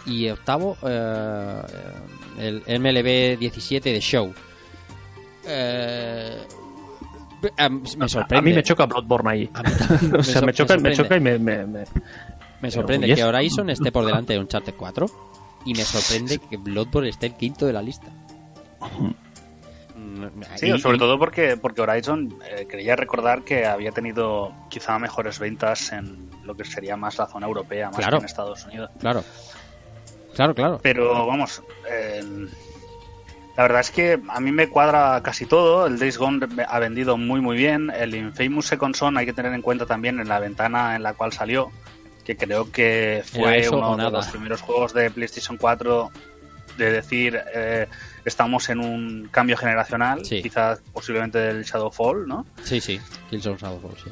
Y octavo, eh, el MLB 17 de Show. Eh, a- me sorprende. A mí me choca Bloodborne ahí. A mí también. o sea, Me choca, me me choca y sorprende. me... me- me- Me sorprende Pero, ¿y que? Horizon esté por delante de Uncharted 4 y me sorprende que Bloodborne esté el quinto de la lista. Sí, y- sobre y- todo porque, porque Horizon eh, creía recordar que había tenido quizá mejores ventas en lo que sería más la zona europea, más Claro. que en Estados Unidos. Claro. Claro, claro. Pero vamos, eh, la verdad es que a mí me cuadra casi todo. El Days Gone ha vendido muy muy bien. El Infamous Second Son hay que tener en cuenta también en la ventana en la cual salió, que creo que fue uno de los primeros juegos de PlayStation 4 de decir eh, estamos en un cambio generacional, Sí. quizás posiblemente del Shadowfall, ¿no? Sí, sí. Killzone Shadowfall, sí.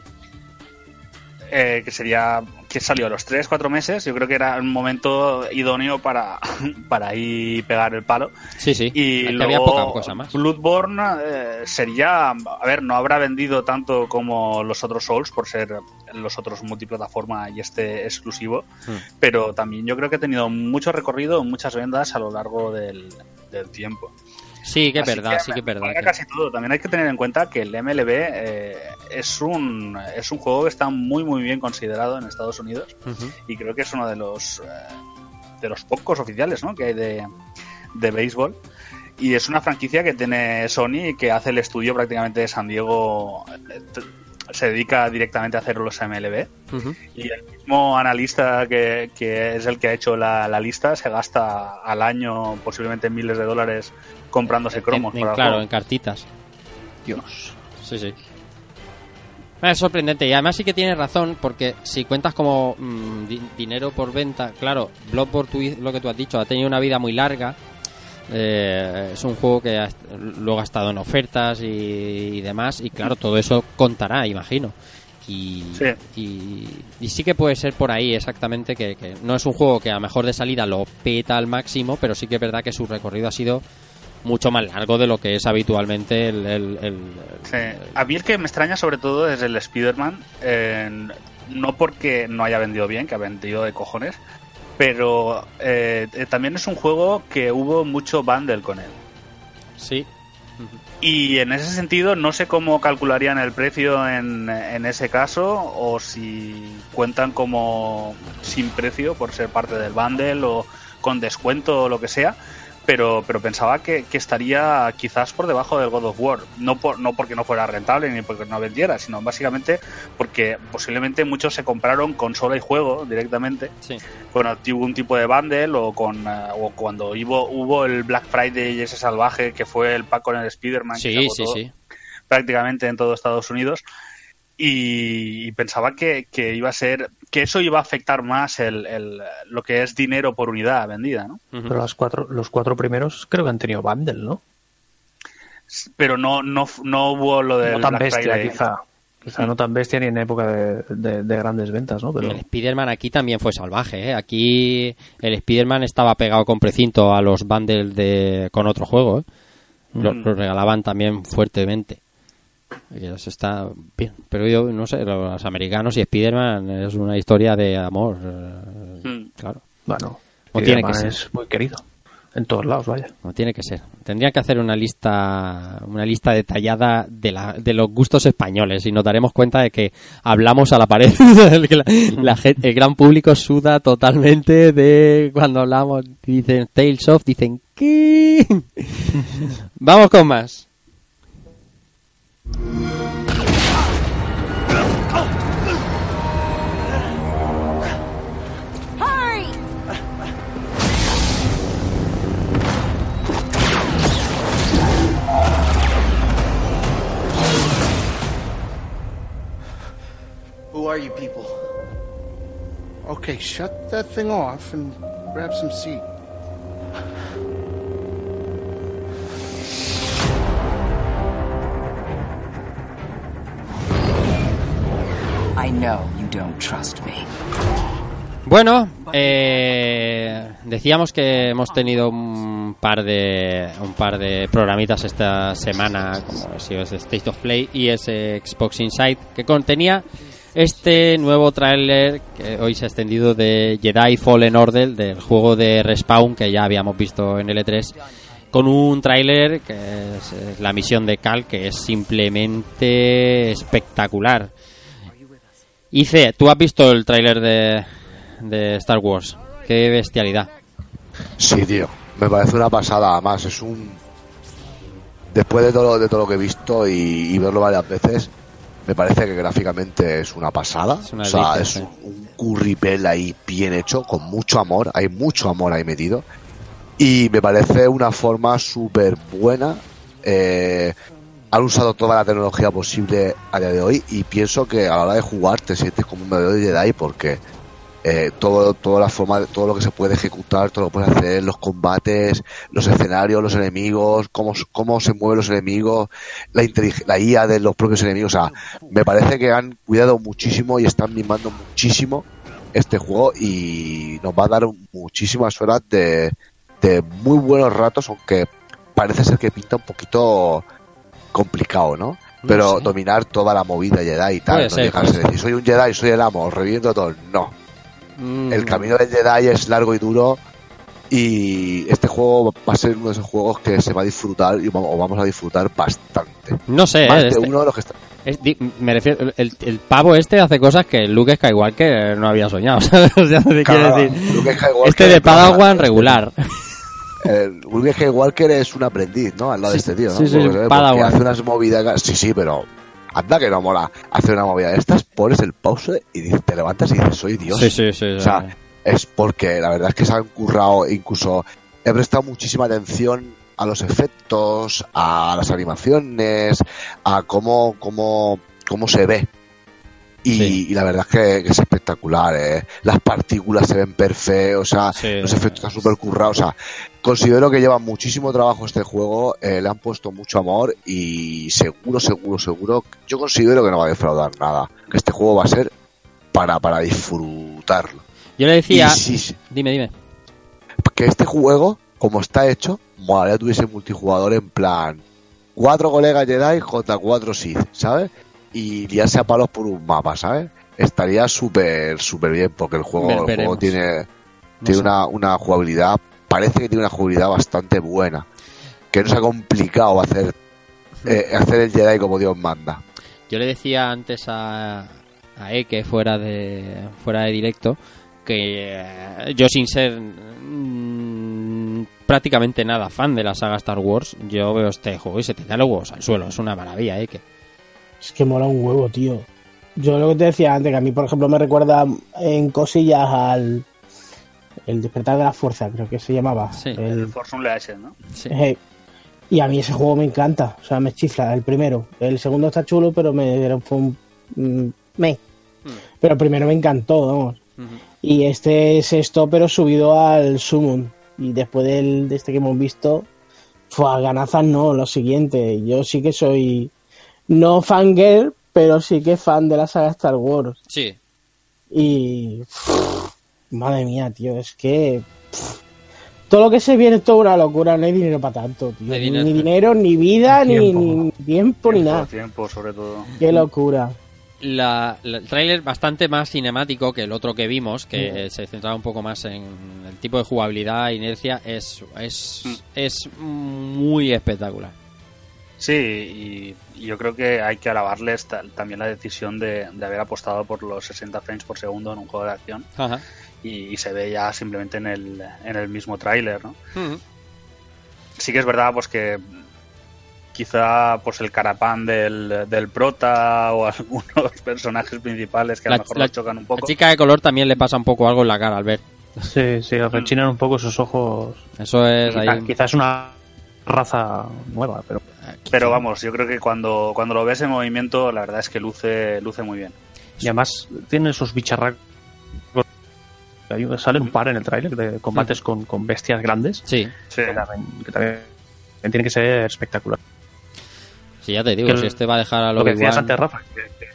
Eh, que sería que salió a los 3-4 meses. Yo creo que era un momento idóneo para, para ahí pegar el palo. Sí, sí. Y Aquí luego, había poca cosa más. Bloodborne eh, sería, a ver, no habrá vendido tanto como los otros Souls por ser los otros multiplataforma y este exclusivo, Hmm. pero también yo creo que ha tenido mucho recorrido, muchas vendas a lo largo del, del tiempo. Sí, que es Así verdad, sí que es verdad. cuadra que- casi todo. También hay que tener en cuenta que el MLB eh, es un es un juego que está muy muy bien considerado en Estados Unidos y creo que es uno de los eh, de los pocos oficiales ¿no? que hay de, de béisbol y es una franquicia que tiene Sony y que hace el estudio prácticamente de San Diego eh, se dedica directamente a hacer los MLB y el mismo analista que, que es el que ha hecho la, la lista se gasta al año posiblemente miles de dólares comprándose cromos En- en- para claro, en cartitas. Dios. Sí, sí. Es sorprendente y además sí que tienes razón porque si cuentas como mm, di- dinero por venta, claro, Bloodborne, tú- lo que tú has dicho, ha tenido una vida muy larga. Eh, es un juego que ha luego ha estado en ofertas y, y demás y claro, todo eso contará, imagino. Y Sí. y, y sí que puede ser por ahí exactamente que, que no es un juego que a lo mejor de salida lo peta al máximo, pero sí que es verdad que su recorrido ha sido mucho más largo de lo que es habitualmente el, el- el- Sí. A mí el que me extraña sobre todo es el Spider-Man. eh, no porque no haya vendido bien, que ha vendido de cojones, pero eh, también es un juego que hubo mucho bundle con él. Sí. Y en ese sentido no sé cómo calcularían el precio en, en ese caso o si cuentan como sin precio por ser parte del bundle o con descuento o lo que sea. Pero, pero pensaba que, que estaría quizás por debajo del God of War. No, por, no porque no fuera rentable ni porque no vendiera, sino básicamente porque posiblemente muchos se compraron consola y juego directamente Sí. con algún tipo de bundle o con eh, o cuando hubo, hubo el Black Friday y ese salvaje que fue el pack con el Spider-Man Sí, sí, sí. prácticamente en todo Estados Unidos y, y pensaba que, que iba a ser que eso iba a afectar más el, el- lo que es dinero por unidad vendida, ¿no? Pero las cuatro, los cuatro primeros creo que han tenido bundle, ¿no? Pero no no, no hubo lo del no tan Black bestia, Friday. quizá. Quizá no tan bestia ni en época de, de- de grandes ventas, ¿no? Pero El Spider-Man aquí también fue salvaje, ¿eh? Aquí el Spider-Man estaba pegado con precinto a los bundles de, con otro juego, ¿eh? Lo, Mm. lo regalaban también fuertemente. Y eso está bien. Pero yo, no sé, los americanos y Spider-Man es una historia de amor. eh, Mm. Claro, bueno, O tiene Spider-Man que ser. es muy querido. En todos lados, vaya. no tiene que ser. Tendrían que hacer una lista una lista detallada de, la, de los gustos españoles y nos daremos cuenta de que hablamos a la pared. La- la el gran público suda totalmente de cuando hablamos. Dicen Tales of, dicen ¿qué? Vamos con más. Okay, shut that thing off and grab some seat. I know you don't trust me. Bueno, eh, decíamos que hemos tenido un par de un par de programitas esta semana, como si es State of Play y ese Xbox Inside, que contenía este nuevo tráiler que hoy se ha extendido de Jedi Fallen Order, del juego de Respawn que ya habíamos visto en L3, con un tráiler que es la misión de Cal, que es simplemente espectacular. Ice, tú has visto el tráiler de, de Star Wars. Qué bestialidad. Sí, tío. Me parece una pasada, además. Es un. Después de todo, de todo lo que he visto y, y verlo varias veces, me parece que gráficamente es una pasada. Es una o sea, es un, un curripel ahí bien hecho, con mucho amor. Hay mucho amor ahí metido. Y me parece una forma súper buena. Eh, han usado toda la tecnología posible a día de hoy y pienso que a la hora de jugar te sientes como un verdadero Jedi porque eh, todo, toda la forma, todo lo que se puede ejecutar, todo lo que puedes hacer, los combates, los escenarios, los enemigos, cómo, cómo se mueven los enemigos, la, la IA de los propios enemigos. O sea, me parece que han cuidado muchísimo y están mimando muchísimo este juego y nos va a dar muchísimas horas de, de muy buenos ratos, aunque parece ser que pinta un poquito complicado, ¿no? Pero sé. dominar toda la movida Jedi y tal, Puede no ser, a decir soy un Jedi, soy el amo, reviento a todos. No, Mm, el camino del Jedi es largo y duro y este juego va a ser uno de esos juegos que se va a disfrutar y vamos, o vamos a disfrutar bastante. No sé, Más eh, de este- uno de los que está... es di- me refiero, el, el pavo este hace cosas que Luke Skywalker no había soñado. ¿sabes? O sea, Claro, decir, Luke este de Padawan regular. El Luke Skywalker es un aprendiz, ¿no? Al lado Sí, de este tío, ¿no? sí, sí, Porque, porque Padawan. hace unas movidas... Sí, sí, pero... Anda que no mola. Hace una movida de estas, pones el pause y te levantas y dices, soy Dios. Sí, sí, sí. O sí. sea, es porque la verdad es que se han currado, incluso he prestado muchísima atención a los efectos, a las animaciones, a cómo, cómo, cómo se ve. Y, Sí. y la verdad es que, que es espectacular, ¿eh? Las partículas se ven perfectas, o sea, Sí. los efectos están súper currados, o sea, considero que lleva muchísimo trabajo este juego, eh, le han puesto mucho amor y seguro, seguro, seguro, yo considero que no va a defraudar nada, que este juego va a ser para, para disfrutarlo. Yo le decía... Y sí, sí, Dime, dime. que este juego, como está hecho, molaría tuviese multijugador en plan cuatro colegas Jedi contra cuatro Sith, ¿sabes? Y liarse a palos por un mapa, ¿sabes? Estaría súper, súper bien porque el juego, el juego tiene, No tiene una, una jugabilidad, parece que tiene una jugabilidad bastante buena. Que no sea complicado hacer, eh, hacer el Jedi como Dios manda. Yo le decía antes a, a Eke fuera de fuera de directo que eh, yo sin ser mm, prácticamente nada fan de la saga Star Wars, yo veo este juego y se te caen los huevos al suelo, es una maravilla, Eke. Es que mola un huevo, tío. Yo lo que te decía antes, que a mí, por ejemplo, me recuerda en cosillas al. El despertar de la fuerza, creo que se llamaba. Sí. El- El Force Unleashed, ¿no? Sí. Eh, y a mí ese juego me encanta, o sea, me chifla, el primero. El segundo está chulo, pero me fue un... mm, me. Pero el primero me encantó, vamos. Y este es esto, pero subido al Summon. Y después del, de este que hemos visto, fue a ganazas no, lo siguiente. Yo sí que soy, no fangirl, pero sí que fan de la saga Star Wars. Sí. Y. madre mía, tío, es que. todo lo que se viene es toda una locura, no hay dinero para tanto, tío. No hay Ni dinero. ni dinero, ni vida, ni, Tiempo. ni tiempo, ni Tiempo, nada. tiempo, sobre todo. Qué locura. La, la- el tráiler bastante más cinemático que el otro que vimos, que se centraba un poco más en el tipo de jugabilidad, inercia, es, es, es muy espectacular. Sí, y yo creo que hay que alabarles ta- también la decisión de, de haber apostado por los 60 frames por segundo en un juego de acción Ajá. y, y se ve ya simplemente en el, en el mismo tráiler, ¿no? Sí que es verdad pues que quizá pues el carapán del, del prota o algunos personajes principales que a La- lo mejor la- chocan un La poco. chica de color también le pasa un poco algo en la cara al ver. Sí, sí, rechinan un poco sus ojos. Eso es Quizá- ahí. Quizás una raza nueva, pero Pero vamos, yo creo que cuando, cuando lo ves en movimiento, la verdad es que luce, luce muy bien. Y además tiene esos bicharracos. Salen un par en el tráiler de combates con, con bestias grandes. Sí, Sí. Que también, que también tiene que ser espectacular. sí, ya te digo, Que si este va a dejar a Lo que decías antes, Rafa, que,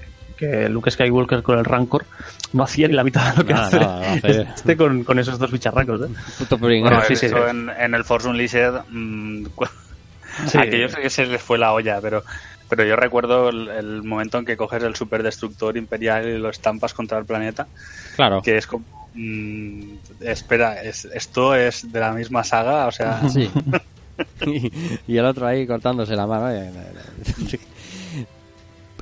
que Luke Skywalker con el Rancor no hacía ni la mitad de lo que Nada, hace nada, a hacer. este con, con esos dos bicharracos. ¿eh? Puto. Bueno, sí, sí. En, en el Force Unleashed, mm, cu- Sí. aquello sí que se les fue la olla, pero, pero yo recuerdo el, el momento en que coges el superdestructor imperial y lo estampas contra el planeta, Claro. que es como... mm, espera, es, esto es de la misma saga, o sea... Sí. y el otro ahí cortándose la mano.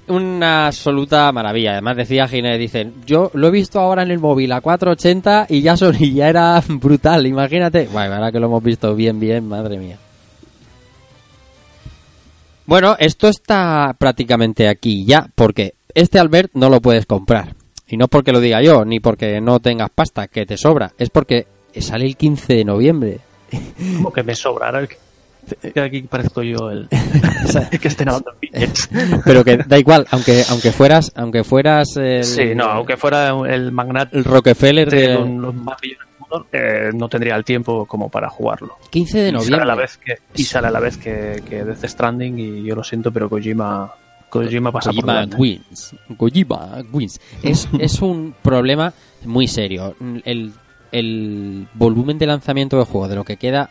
Una absoluta maravilla. Además decía Ginés, dicen, yo lo he visto ahora en el móvil a 480 y ya son y ya era brutal, imagínate. Bueno, ahora que lo hemos visto bien, bien, madre mía. Bueno, esto está prácticamente aquí ya, porque este Albert no lo puedes comprar. Y no porque lo diga yo, ni porque no tengas pasta, que te sobra. Es porque sale el 15 de noviembre. Como que me sobra. Ahora que que aquí parezco yo el que esté nadando en billetes. Pero que da igual, aunque aunque fueras aunque fueras el, Sí, no, aunque fuera el magnate el Rockefeller de de los, los eh, no tendría el tiempo como para jugarlo. 15 de Y sale noviembre. a la vez que, y sale a la vez que, que Death Stranding y yo lo siento, pero Kojima, Kojima pasa por Kojima delante. wins. Kojima wins. Es, es un problema muy serio. El, el volumen de lanzamiento del juego, de lo que queda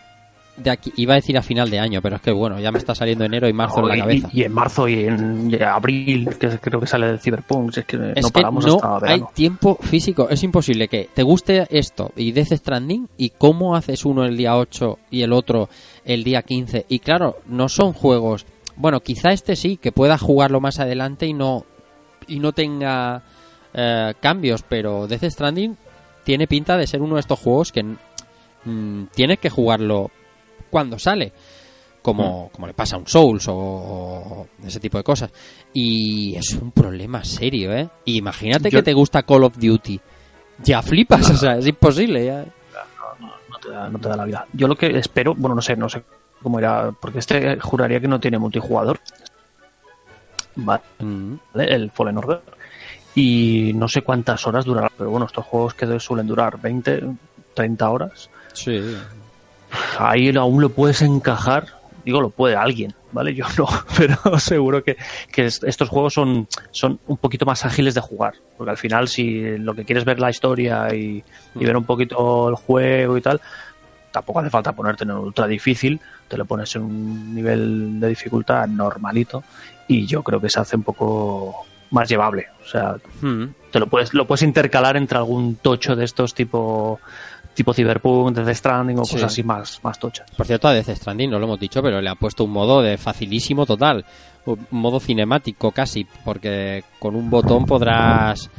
de aquí, iba a decir a final de año, pero es que bueno, ya me está saliendo enero y marzo No, en la cabeza. Y, y en marzo y en y abril, que creo que sale el Cyberpunk, es que Es no que paramos no hasta hay verano. tiempo físico. Es imposible que te guste esto y Death Stranding y cómo haces uno el día 8 y el otro el día 15. Y claro, no son juegos... Bueno, quizá este sí, que pueda jugarlo más adelante y no, y no tenga eh, cambios, pero Death Stranding tiene pinta de ser uno de estos juegos que mm, tienes que jugarlo cuando sale. Como, como le pasa a un Souls o, o ese tipo de cosas. Y es un problema serio, ¿eh? Imagínate Yo- que te gusta Call of Duty. Ya flipas, o sea, es imposible. Ya. no te, da, no te da la vida. Yo lo que espero, bueno, no sé, no sé cómo irá, porque este juraría que no tiene multijugador. Vale, Mm, el Fallen Order. Y no sé cuántas horas durará, pero bueno, estos juegos que suelen durar 20, 30 horas, sí. Ahí aún lo puedes encajar. Digo, lo puede alguien, ¿vale? Yo no, pero seguro que, que es- estos juegos son, son un poquito más ágiles de jugar. Porque al final, si lo que quieres ver la historia y, y ver un poquito el juego y tal, tampoco hace falta ponerte en un ultra difícil, te lo pones en un nivel de dificultad normalito y yo creo que se hace un poco más llevable. O sea, Mm. te lo puedes, lo puedes intercalar entre algún tocho de estos tipo tipo Cyberpunk, Death Stranding o Sí. cosas así más, más tochas. Por cierto, a Death Stranding no lo hemos dicho, pero le han puesto un modo de facilísimo total. Un modo cinemático casi, porque con un botón podrás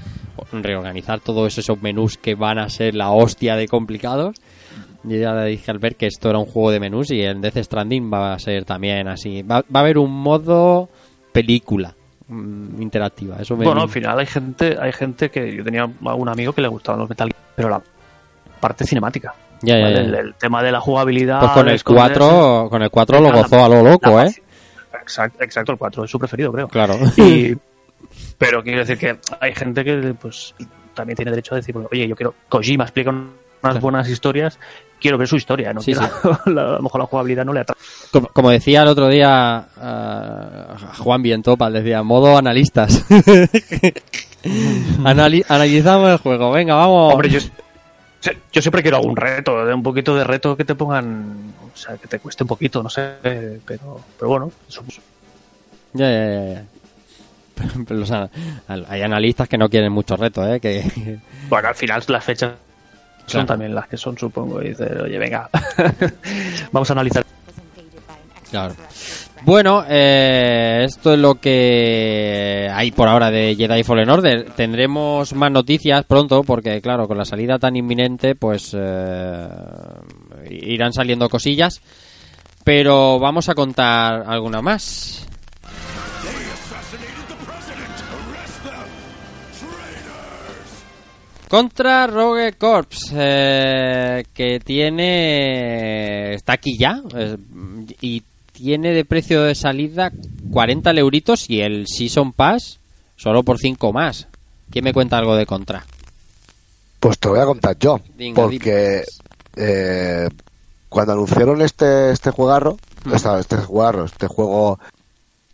reorganizar todos esos menús que van a ser la hostia de complicados. Yo ya le dije al ver que esto era un juego de menús y en Death Stranding va a ser también así. Va, va a haber un modo película mm, interactiva. Eso me- Bueno, al final hay gente, hay gente que yo tenía algún amigo que le gustaban los Metal pero la parte cinemática. Ya, ya, ¿vale? ya. El, el tema de la jugabilidad. Pues con el esconderse. 4, con el 4 lo La- gozó a lo loco, la- ¿eh? Exacto, exacto, el 4 es su preferido, creo. Claro. Y, pero quiero decir que hay gente que pues también tiene derecho a decir, bueno, oye, yo quiero Kojima explica unas buenas historias, quiero ver su historia, no Sí, quiero, la- a lo mejor la jugabilidad no le atrae. Como, como decía el otro día ah, Juan Bientopal, decía, modo analistas. Anali- analizamos el juego, venga, vamos. Hombre, yo, yo siempre quiero algún reto, de un poquito de reto que te pongan, o sea, que te cueste un poquito, no sé, pero, pero bueno, eso, Ya, ya, ya, ya. Pero ana- hay analistas que no quieren muchos retos, ¿eh? Que, bueno, al final las fechas son Claro. también las que son, supongo, y dices, oye, venga, vamos a analizar. Claro. Bueno, eh, esto es lo que hay por ahora de Jedi Fallen Order. Tendremos más noticias pronto porque, claro, con la salida tan inminente, pues eh, irán saliendo cosillas. Pero vamos a contar alguna más. Contra Rogue Corps, eh, que tiene... está aquí ya, eh, y tiene de precio de salida 40 euritos y el Season Pass solo por 5 más. ¿Quién me cuenta algo de Contra? Pues te voy a contar yo. Venga, porque eh, cuando anunciaron este este juegarro, Hmm. este jugarro, este juego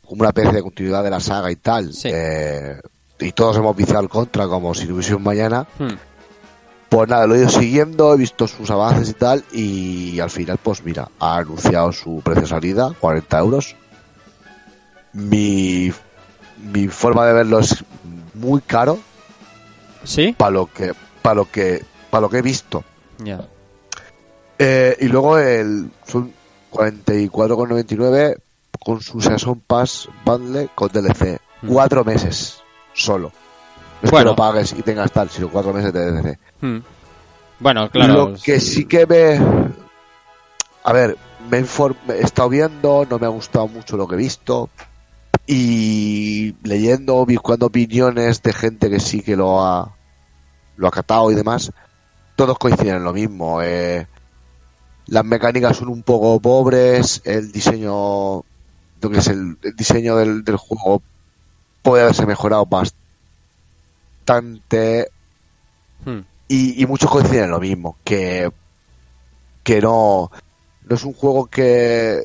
como una especie de continuidad de la saga y tal, Sí. eh, y todos hemos viciado al contra como si no hubiese un mañana. Hmm. Pues nada, lo he ido siguiendo, he visto sus avances y tal, y al final, pues mira, ha anunciado su precio de salida, 40 euros. Mi, mi forma de verlo es muy caro ¿Sí? para lo que, para lo que, para lo que he visto. Ya. Eh, y luego el, son 44,99 con su Season Pass Bundle con DLC. Mm. Cuatro meses solo. No es Bueno. que lo pagues y tengas tal, sino cuatro meses de DLC. Hmm. Bueno, claro. Lo que sí que me. A ver, me inform- he estado viendo, no me ha gustado mucho lo que he visto. Y leyendo, buscando opiniones de gente que sí que lo ha, lo ha catado y demás, todos coinciden en lo mismo. eh, las mecánicas son un poco pobres, el diseño, lo que es el, el diseño del, del juego puede haberse mejorado bastante Hmm. y, y muchos coinciden en lo mismo, que, que no, no es un juego que,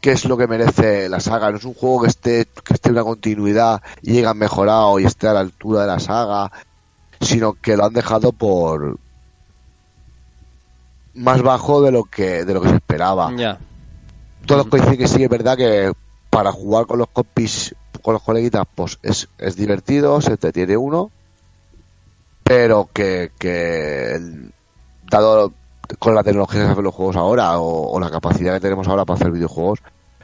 que es lo que merece la saga, no es un juego que esté, que esté en una continuidad y llega mejorado y esté a la altura de la saga, sino que lo han dejado por más bajo de lo que, de lo que se esperaba. Todos coinciden que sí, es verdad que para jugar con los compis, con los coleguitas, pues es, es divertido, se te tiene uno, pero que, que dado con la tecnología que hacen los juegos ahora o, o la capacidad que tenemos ahora para hacer videojuegos,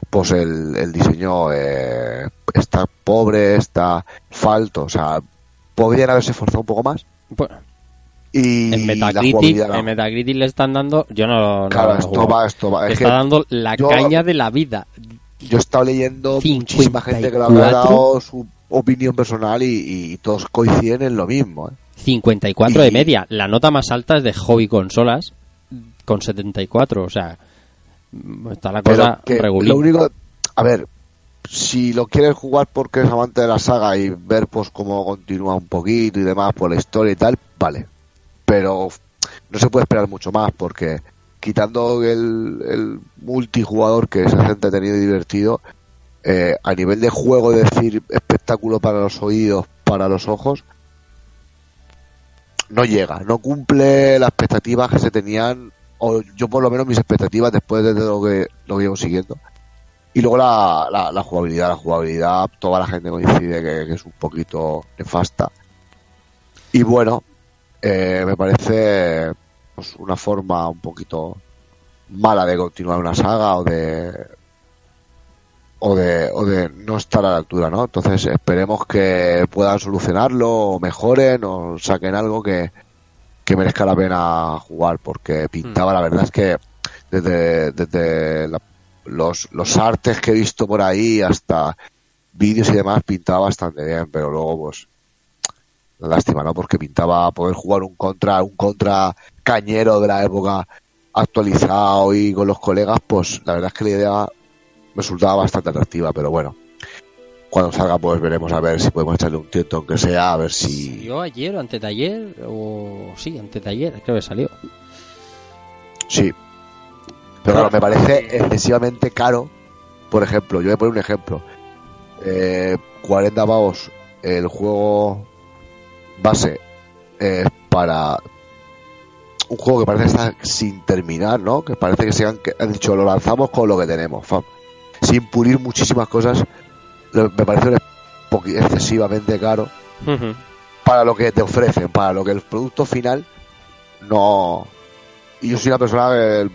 pues el, el diseño eh, está pobre, está falto, o sea, podrían haberse esforzado un poco más. Bueno, Y en Metacritic, no. en Metacritic le están dando. Yo no. lo esto juego. va, esto va. Le Es está dando la yo- caña de la vida. Yo he estado leyendo 54. muchísima gente que le ha dado su opinión personal y, y todos coinciden en lo mismo. ¿eh? 54 de Y- media. La nota más alta es de Hobby Consolas con 74. O sea, mm, está la cosa que regulín. lo único, a ver, si lo quieres jugar porque es amante de la saga y ver pues cómo continúa un poquito y demás por la historia y tal, vale. Pero no se puede esperar mucho más porque quitando el, multijugador que hace entretenido y divertido, eh, a nivel de juego, es decir, espectáculo para los oídos, para los ojos, no llega, no cumple las expectativas que se tenían, o yo por lo menos mis expectativas después de lo que lo que llevo siguiendo. Y luego la jugabilidad, la jugabilidad, toda la gente coincide que, que es un poquito nefasta. Y bueno, eh, me parece pues, una forma un poquito mala de continuar una saga o de o de, o de no estar a la altura, ¿no? Entonces esperemos que puedan solucionarlo o mejoren o saquen algo que, que merezca la pena jugar porque pintaba, la verdad es que desde, desde los, los artes que he visto por ahí hasta vídeos y demás pintaba bastante bien, pero luego pues lástima, ¿no? Porque pintaba poder jugar un contra, un contra cañero de la época actualizado y con los colegas, pues la verdad es que la idea resultaba bastante atractiva, pero bueno, cuando salga pues veremos a ver si podemos echarle un tiento, aunque sea, a ver si... ¿Salió ayer o antes de ayer? O sí, antes de ayer, creo que salió. Sí. Pero claro, me parece excesivamente caro. Por ejemplo, yo voy a poner un ejemplo. Eh, 40 pavos el juego base eh, para un juego que parece estar sin terminar, ¿no? Que parece que se han, que han dicho, lo lanzamos con lo que tenemos. fa- Sin pulir muchísimas cosas. Lo- Me parece excesivamente caro para lo que te ofrecen, para lo que el producto final no. Y yo soy una persona que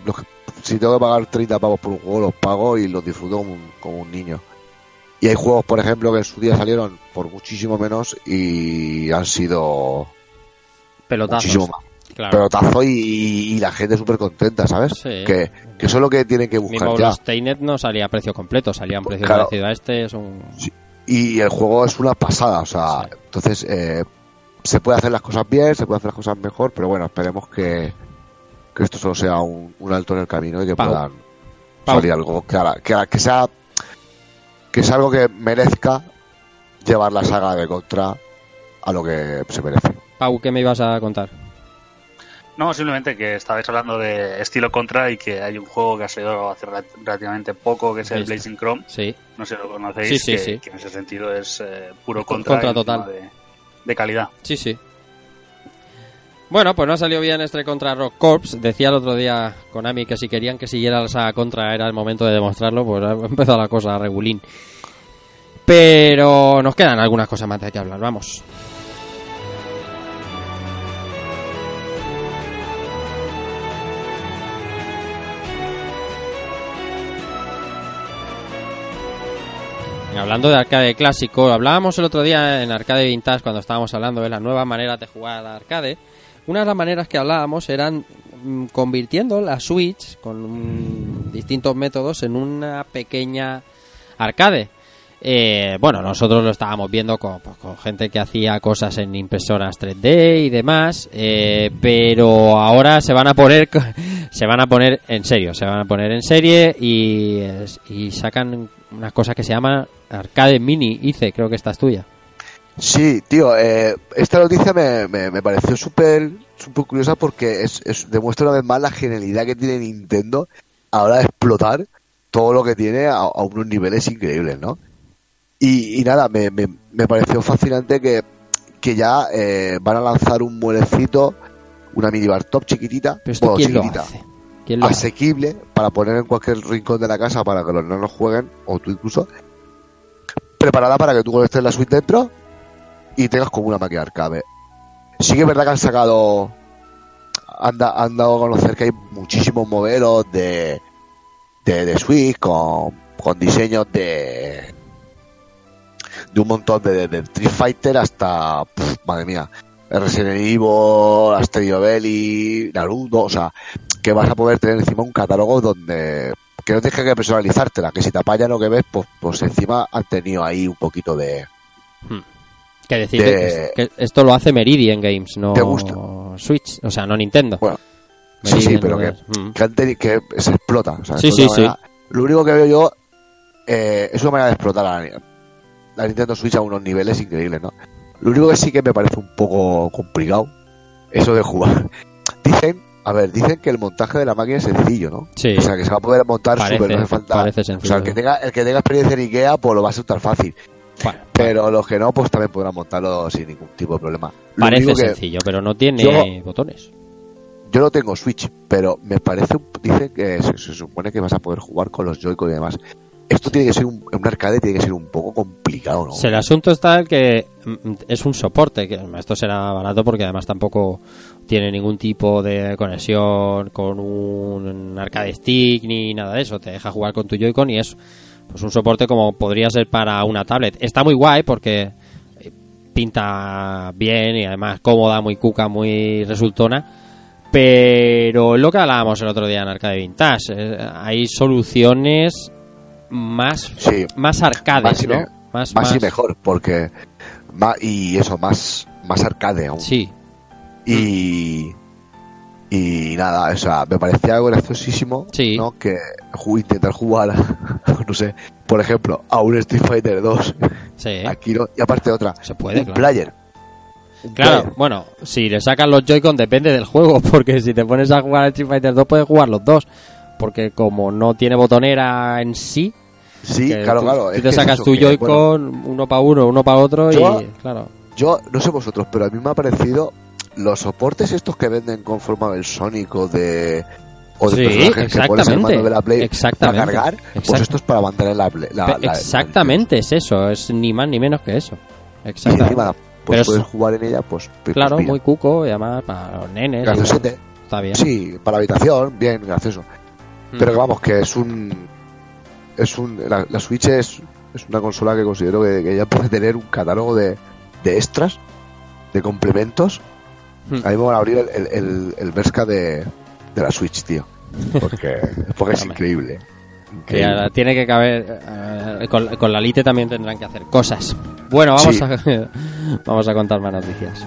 si tengo que pagar 30 pavos por un juego, los pago y los disfruto como un, como un niño. Y hay juegos, por ejemplo, que en su día salieron por muchísimo menos y han sido Pelotazos. muchísimo más. Claro. Pelotazo y, y la gente súper contenta, ¿sabes? Sí. Que, que eso es lo que tienen que buscar Mismo ya. los Stainet no salía a precio completo, salía a un precio Claro. parecido a este. Es un... y el juego es una pasada, o sea, entonces eh, se puede hacer las cosas bien, se puede hacer las cosas mejor, pero bueno, esperemos que, que esto solo sea un, un alto en el camino y que Pau. puedan Pau. salir algo que, que, que sea que sea algo que merezca llevar la saga de contra a lo que se merece. Pau, ¿qué me ibas a contar? No, simplemente que estabais hablando de estilo contra y que hay un juego que ha salido hace rela- relativamente poco, que es el. Blazing Chrome. Sí. No sé si lo conocéis, Sí, sí, que, sí. que en ese sentido es eh, puro contra, Contra total. De, de calidad. Sí, sí. Bueno, pues no ha salido bien este contra Rock Corps. Decía el otro día Konami que si querían que siguiera la saga contra era el momento de demostrarlo, pues ha empezado la cosa regulín. Pero nos quedan algunas cosas más de que hablar, vamos. Hablando de arcade clásico, hablábamos el otro día en Arcade Vintage cuando estábamos hablando de las nuevas maneras de jugar al arcade. Una de las maneras que hablábamos eran mm, convirtiendo la Switch con distintos métodos en una pequeña arcade. Eh, bueno, nosotros lo estábamos viendo con, pues, con gente que hacía cosas en impresoras 3D y demás, eh, pero ahora se van a poner se van a poner en serio, se van a poner en serie y, y sacan unas cosas que se llaman arcade mini. Hice, creo que esta es tuya. Sí, tío, eh, esta noticia me, me, me pareció súper súper curiosa porque es, es- demuestra una vez más la genialidad que tiene Nintendo a la hora de explotar todo lo que tiene a, a unos niveles increíbles, ¿no? Y, y nada, me, me, me pareció fascinante que, que ya eh, van a lanzar un muelecito, una minibar top chiquitita, Pero esto bueno, quién chiquitita, lo hace? Asequible para poner en cualquier rincón de la casa para que los nenos jueguen, o tú incluso, preparada para que tú conectes la suite dentro y tengas como una máquina arcade. Sí que es verdad que han sacado, han, han dado a conocer que hay muchísimos modelos de, de, de Switch con, con diseños de de un montón de, de, Street Fighter hasta, madre mía, Resident Evil, Asterio Belly, Naruto, o sea, que vas a poder tener encima un catálogo donde que no tienes que personalizártela, que si te apaña lo que ves, pues, pues encima han tenido ahí un poquito de... Que decir de- que, que esto lo hace Meridian Games, no ¿Te gusta? Switch, o sea, no Nintendo. Bueno, Sí, sí, pero que, es. Mm. que, han teni- que se explota. o sea, Sí, sí, sí. Lo único que veo yo eh, es una manera de explotar a la, la Nintendo Switch a unos niveles increíbles, ¿no? Lo único que sí que me parece un poco complicado, eso de jugar. Dicen, a ver, dicen que el montaje de la máquina es sencillo, ¿no? Sí. O sea, que se va a poder montar súper, no hace falta. parece o sea, sencillo. el que, tenga, el que tenga experiencia en Ikea, pues lo va a resultar fácil. Bueno, Pero los que no, pues también podrán montarlo sin ningún tipo de problema. Lo parece sencillo, pero no tiene Yo- botones. yo no tengo Switch, pero me parece, dicen que se, se supone que vas a poder jugar con los Joy-Con y demás. Esto tiene que ser un, un arcade, tiene que ser un poco complicado, ¿no? El asunto está en que mm, es un soporte, que esto será barato porque además tampoco tiene ningún tipo de conexión con un arcade stick ni nada de eso. Te deja jugar con tu Joy-Con y es pues un soporte como podría ser para una tablet. Está muy guay porque eh, pinta bien y además cómoda, muy cuca, muy resultona. Pero es lo que hablábamos el otro día en Arcade Vintage. eh, hay soluciones más, Sí. más arcades, Más y ¿no? me- Más, más, y mejor, porque y eso, más, más arcade aún. Sí, Y, y nada, o sea, me parecía algo graciosísimo, Sí. ¿no? Que intentar jugar, no sé, por ejemplo, a un Street Fighter 2, sí. aquí no, y aparte otra, Se puede, un claro. player. Un Claro, player. bueno, si le sacan los Joy-Con depende del juego, porque si te pones a jugar al Street Fighter 2 puedes jugar los dos, porque como no tiene botonera en sí, Sí, claro, tú, claro. tú es te es sacas eso, tu bueno, Joy-Con uno para uno, uno para otro Yo- y claro. Yo, no sé vosotros, pero a mí me ha parecido los soportes estos que venden con forma del Sonic o de, o de Sí, personajes que pones en mando de la Play exactamente, para cargar, pues esto es para mantener la, Play- la- la- exactamente es eso, es ni más ni menos que eso. y Exactamente. encima pues Pero es- puedes jugar en ella, pues, claro, muy cuco y además para los nenes. está bien. Sí, para la habitación, bien, gracioso. Mm. Pero que vamos, que es un. Es un la, la Switch es, es una consola que considero que, que ya puede tener un catálogo de, de extras, de complementos. Hmm. A mí me van a abrir el, el, el, el Bershka de, de la Switch, tío. Porque, porque es increíble. Tiene que caber. eh, con, con la Lite también tendrán que hacer cosas. Bueno, vamos, Sí. a, vamos a contar más noticias.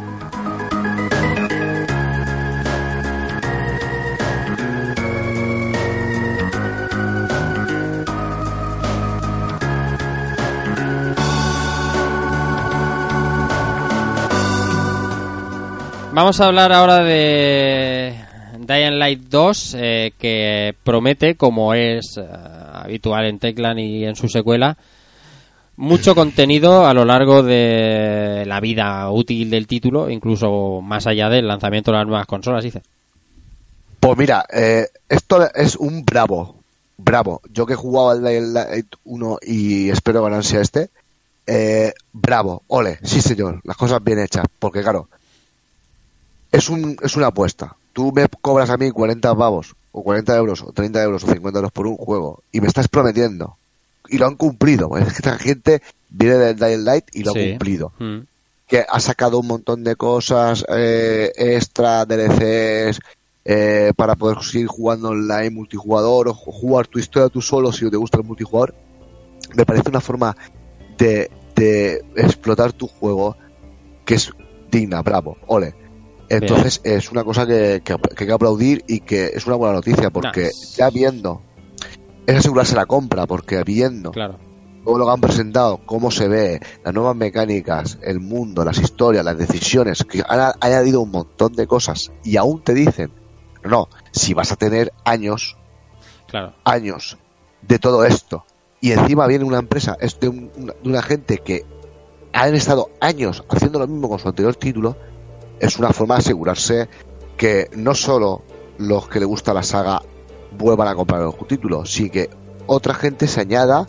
Vamos a hablar ahora de Dying Light 2 eh, que promete, como es eh, habitual en Techland y en su secuela, mucho contenido a lo largo de la vida útil del título, incluso más allá del lanzamiento de las nuevas consolas, dice. Pues mira, eh, esto es un bravo. Bravo. Yo que he jugado al Dying Light 1 y espero ganancia este. eh, bravo. Ole. Sí, señor. Las cosas bien hechas. Porque, claro, es, un, es una apuesta. Tú me cobras a mí 40 pavos, o 40 euros, o 30 euros, o 50 euros por un juego, y me estás prometiendo. Y lo han cumplido. Es que esta gente viene del Dying Light y lo ha cumplido Mm. que ha sacado un montón de cosas eh, extra, DLCs, eh, para poder seguir jugando online, multijugador, o ju- jugar tu historia tú solo si te gusta el multijugador. Me parece una forma de, de explotar tu juego que es digna, bravo, ole. Entonces es una cosa que, que, que hay que aplaudir y que es una buena noticia porque ya viendo, es asegurarse la compra porque viendo Claro. todo lo que han presentado, cómo se ve, las nuevas mecánicas, el mundo, las historias, las decisiones, que han añadido un montón de cosas y aún te dicen, no, si vas a tener años, Claro. años de todo esto y encima viene una empresa, es de, un- una, de una gente que han estado años haciendo lo mismo con su anterior título, es una forma de asegurarse que no solo los que le gusta la saga vuelvan a comprar el título, sino que otra gente se añada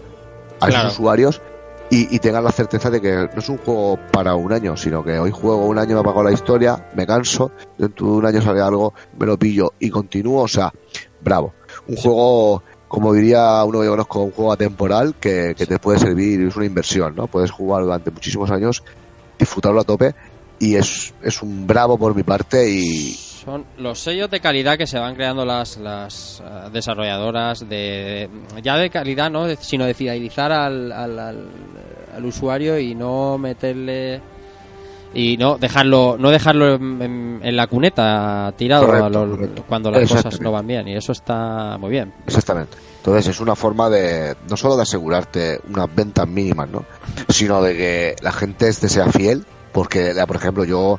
a Claro. esos usuarios y, y tengan la certeza de que no es un juego para un año, sino que hoy juego un año, me apago la historia, me canso, dentro de un año sale algo, me lo pillo y continúo, o sea, bravo. Un juego, como diría uno que yo conozco, un juego atemporal que, que te puede servir, es una inversión, ¿no? Puedes jugar durante muchísimos años, disfrutarlo a tope y es, es un bravo por mi parte y Son los sellos de calidad que se van creando las, las eh, desarrolladoras de ya de calidad, no, De- sino de fidelizar al, al, al- al usuario y no meterle y no dejarlo no dejarlo en, en- en la cuneta tirado Correcto, a lo- correcto. cuando las cosas no van bien y eso está muy bien. Exactamente. Entonces es una forma de no solo de asegurarte unas ventas mínimas, ¿no? Sino de que la gente te sea fiel, porque por ejemplo yo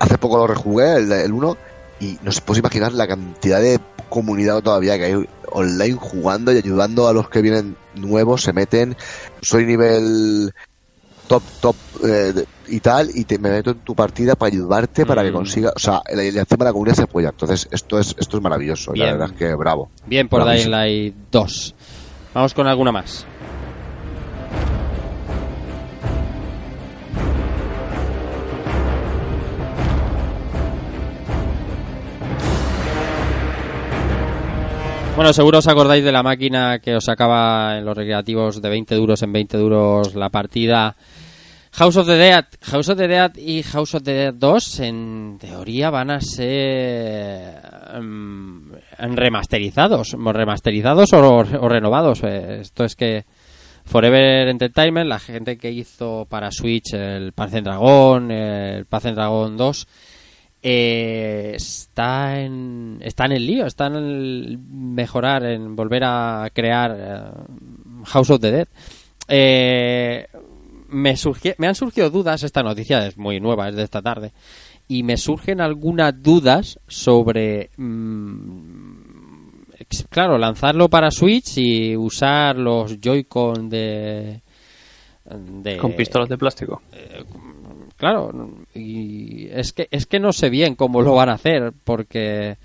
hace poco lo rejugué el, el 1 y no se puede imaginar la cantidad de comunidad todavía que hay online jugando y ayudando a los que vienen nuevos, se meten, soy nivel top, top eh, de- y tal, y te me meto en tu partida para ayudarte, para que Mm. consiga, o sea, y encima la comunidad se apoya, entonces esto es, esto es maravilloso, la verdad es que bravo. Bien por. Dying Light 2. Vamos con alguna más. Bueno, seguro os acordáis de la máquina que os sacaba en los recreativos de 20 duros en 20 duros la partida House of the Dead. House of the Dead y House of the Dead 2 en teoría van a ser mm, remasterizados, remasterizados o, renovados. Eh, Esto es que Forever Entertainment, la gente que hizo para Switch el Panzer Dragon, el Panzer Dragon 2, eh, está en está en el lío, está en el mejorar, en volver a crear eh, House of the Dead. Eh, me, surgi- me han surgido dudas, esta noticia es muy nueva, es de esta tarde, y me surgen algunas dudas sobre, mm, claro, lanzarlo para Switch y usar los Joy-Con de, de... Con pistolas de plástico. Claro, y es que, es que no sé bien cómo lo van a hacer, porque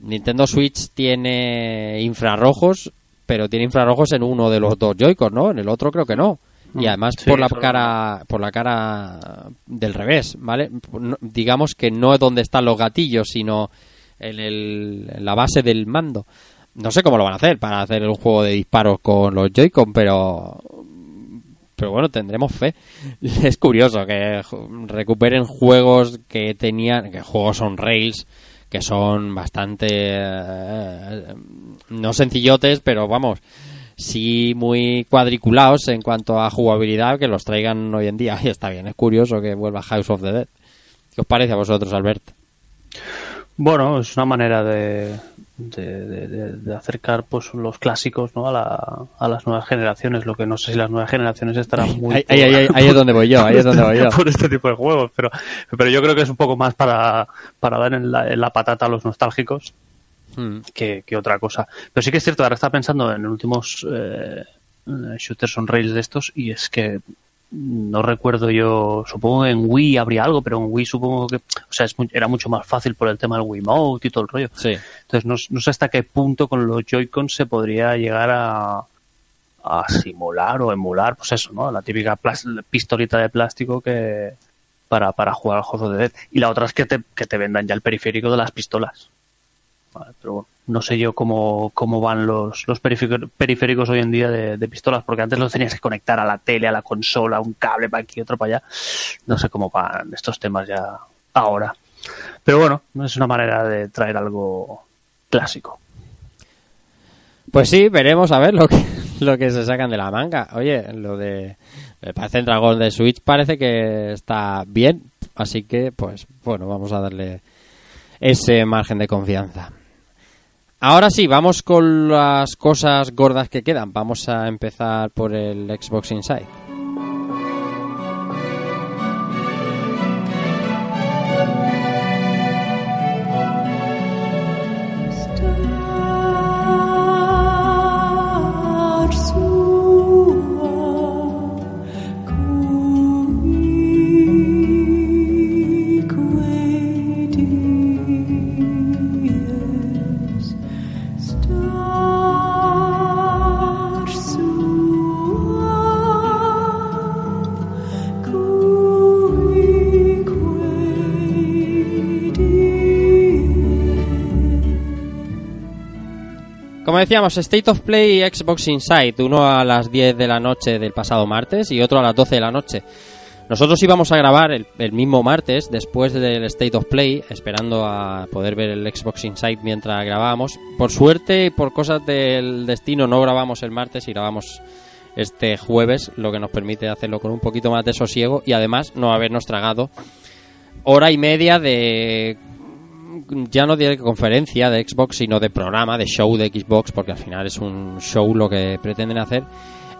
Nintendo Switch tiene infrarrojos, pero tiene infrarrojos en uno de los dos Joy-Con, ¿no? En el otro creo que no. Y además Sí, por la cara por la cara del revés, ¿vale? No- digamos que no es donde están los gatillos, sino en, el, en la base del mando. No sé cómo lo van a hacer para hacer un juego de disparos con los Joy-Con, pero pero bueno, tendremos fe. Es curioso que recuperen juegos que tenían, que juegos son rails, que son bastante eh, no sencillotes, pero vamos, sí muy cuadriculados en cuanto a jugabilidad que los traigan hoy en día. Y está bien, es curioso que vuelva House of the Dead. ¿Qué os parece a vosotros, Albert? Bueno, es una manera de, de, de- de- de acercar pues los clásicos ¿no? a, la- a las nuevas generaciones. Lo que no sé si las nuevas generaciones estarán muy. Ahí, ahí, ahí- ahí es donde voy yo, ahí es donde voy yo. por este tipo de juegos, pero, pero yo creo que es un poco más para, para dar en la, en la patata a los nostálgicos Mm. que, que otra cosa. Pero sí que es cierto, ahora está pensando en últimos eh, eh, shooters on rails de estos y es que no recuerdo yo, supongo que en Wii habría algo, pero en Wii supongo que, o sea, es era mucho más fácil por el tema del Wiimote y todo el rollo. Sí. Entonces no, no sé hasta qué punto con los Joy-Con se podría llegar a, a simular o emular, pues eso, ¿no? La típica pistolita de plástico que para, para jugar al juego de Dead. Y la otra es que te, que te vendan ya el periférico de las pistolas. Pero bueno, no sé yo cómo, cómo van los, los periférico- periféricos hoy en día de, pistolas, porque antes los tenías que conectar a la tele, a la consola, un cable para aquí, otro para allá. No sé cómo van estos temas ya ahora. Pero bueno, es una manera de traer algo clásico. Pues sí, veremos a ver lo que, lo que se sacan de la manga. Oye, lo de. Parece el dragón de Switch parece que está bien. Así que, pues, bueno, vamos a darle ese margen de confianza. Ahora sí, vamos con las cosas gordas que quedan. Vamos a empezar por el Xbox Inside. Como decíamos, State of Play y Xbox Inside, uno a las 10 de la noche del pasado martes y otro a las 12 de la noche. Nosotros íbamos a grabar el, mismo martes, después del State of Play, esperando a poder ver el Xbox Inside mientras grabábamos. Por suerte y por cosas del destino no grabamos el martes y grabamos este jueves, lo que nos permite hacerlo con un poquito más de sosiego y además no habernos tragado hora y media de ya no de conferencia de Xbox, sino de programa, de show de Xbox, porque al final es un show lo que pretenden hacer,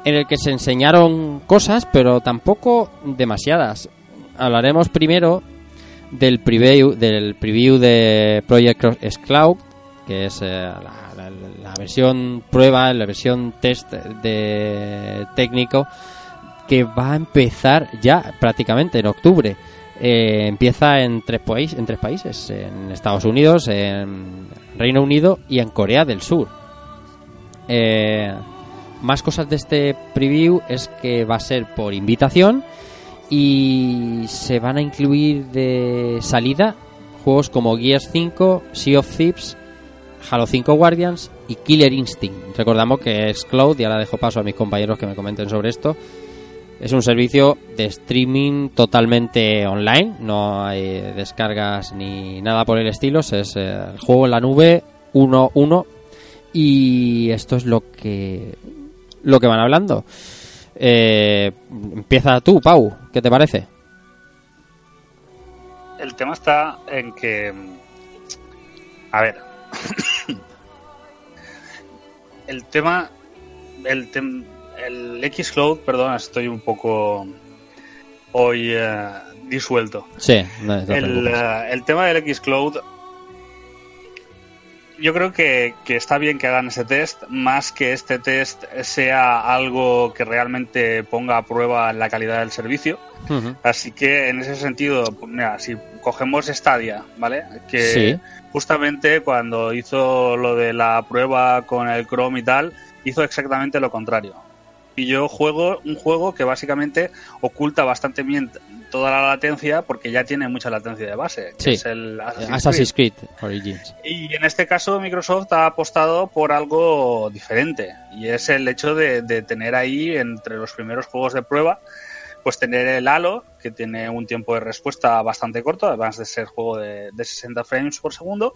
en el que se enseñaron cosas, pero tampoco demasiadas. Hablaremos primero del preview, del preview de Project Cloud, que es eh, la, la- la versión prueba, la versión test de técnico, que va a empezar ya prácticamente en octubre. Eh, empieza en tres, en tres países, en Estados Unidos, en Reino Unido y en Corea del Sur. Eh, más cosas de este preview es que va a ser por invitación y se van a incluir de salida juegos como Gears 5, Sea of Thieves, Halo 5 Guardians y Killer Instinct. Recordamos que es Cloud, y ahora dejo paso a mis compañeros que me comenten sobre esto. Es un servicio de streaming totalmente online, no hay descargas ni nada por el estilo, es eh, el juego en la nube 1-1 y esto es lo que lo que van hablando. Eh, empieza tú, Pau, ¿qué te parece? El tema está en que. A ver. el tema. El, tem- el Xcloud, perdón, estoy un poco. Hoy eh, disuelto. Sí, no, no te el, eh, el tema del Xcloud. Yo creo que, que está bien que hagan ese test, más que este test sea algo que realmente ponga a prueba la calidad del servicio. Así que en ese sentido, mira, si cogemos Stadia, ¿vale? Que Sí. justamente cuando hizo lo de la prueba con el Chrome y tal, hizo exactamente lo contrario. Y yo juego un juego que básicamente oculta bastante bien toda la latencia porque ya tiene mucha latencia de base, que Sí. es el Assassin's Creed. Assassin's Creed Origins. Y en este caso Microsoft ha apostado por algo diferente y es el hecho de, de tener ahí entre los primeros juegos de prueba pues tener el Halo que tiene un tiempo de respuesta bastante corto además de ser juego de, de 60 frames por segundo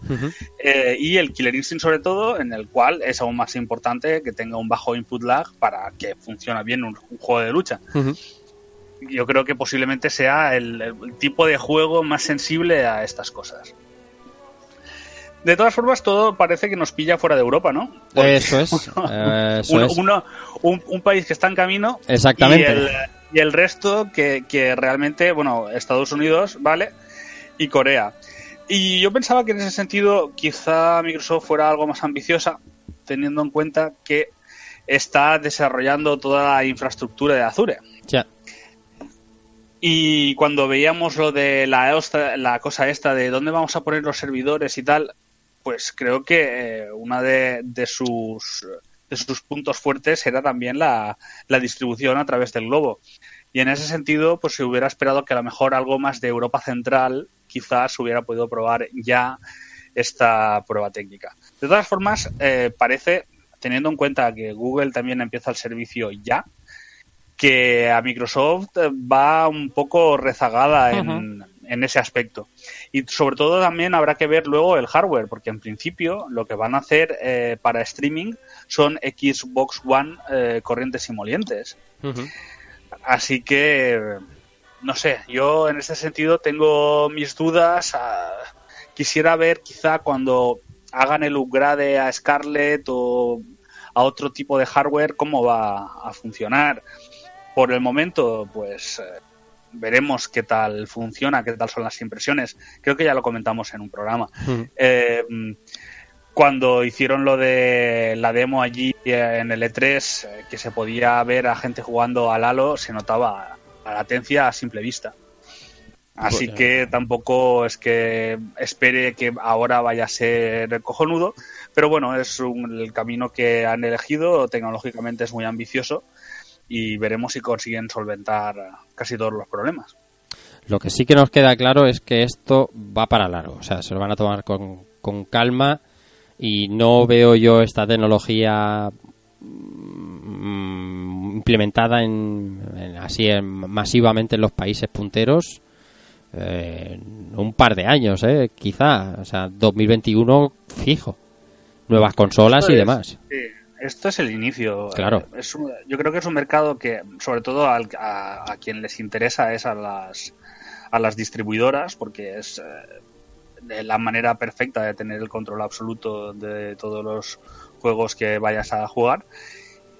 eh, y el Killer Instinct sobre todo en el cual es aún más importante que tenga un bajo input lag para que funcione bien un, un juego de lucha yo creo que posiblemente sea el, el tipo de juego más sensible a estas cosas. De todas formas, todo parece que nos pilla fuera de Europa, ¿no? Porque Eso es. eso uno- es. uno- un, un país que está en camino Exactamente. y el, y el resto que, que realmente, bueno, Estados Unidos, ¿vale? Y Corea. Y yo pensaba que en ese sentido quizá Microsoft fuera algo más ambiciosa, teniendo en cuenta que está desarrollando toda la infraestructura de Azure. Ya. Y cuando veíamos lo de la, la cosa esta de dónde vamos a poner los servidores y tal, pues creo que eh, una de, de sus de sus puntos fuertes era también la, la distribución a través del globo. Y en ese sentido, pues se hubiera esperado que a lo mejor algo más de Europa Central quizás hubiera podido probar ya esta prueba técnica. De todas formas, eh, parece, teniendo en cuenta que Google también empieza el servicio ya, que a Microsoft va un poco rezagada en, en ese aspecto. Y sobre todo también habrá que ver luego el hardware, porque en principio lo que van a hacer eh, para streaming son Xbox One eh, corrientes y molientes. Así que, no sé, yo en ese sentido tengo mis dudas. ah, quisiera ver quizá cuando hagan el upgrade a Scarlett o a otro tipo de hardware cómo va a funcionar. Por el momento, pues eh, veremos qué tal funciona, qué tal son las impresiones. Creo que ya lo comentamos en un programa. Ujú. Eh, cuando hicieron lo de la demo allí eh, en el E3, eh, que se podía ver a gente jugando al Halo, se notaba la latencia a simple vista. Así Pues, que tampoco es que espere que ahora vaya a ser cojonudo, pero bueno, es un- el camino que han elegido, tecnológicamente es muy ambicioso y veremos si consiguen solventar casi todos los problemas. Lo que sí que nos queda claro es que esto va para largo. O sea, se lo van a tomar con, con calma y no veo yo esta tecnología mm, implementada en, en- así en- masivamente en los países punteros eh, un par de años, eh, quizá. O sea, 2021 fijo. Nuevas consolas y demás. sí, esto es el inicio. Claro. Es un- yo creo que es un mercado que, sobre todo al- a, a quien les interesa, es a las, a las distribuidoras, porque es eh, la manera perfecta de tener el control absoluto de todos los juegos que vayas a jugar.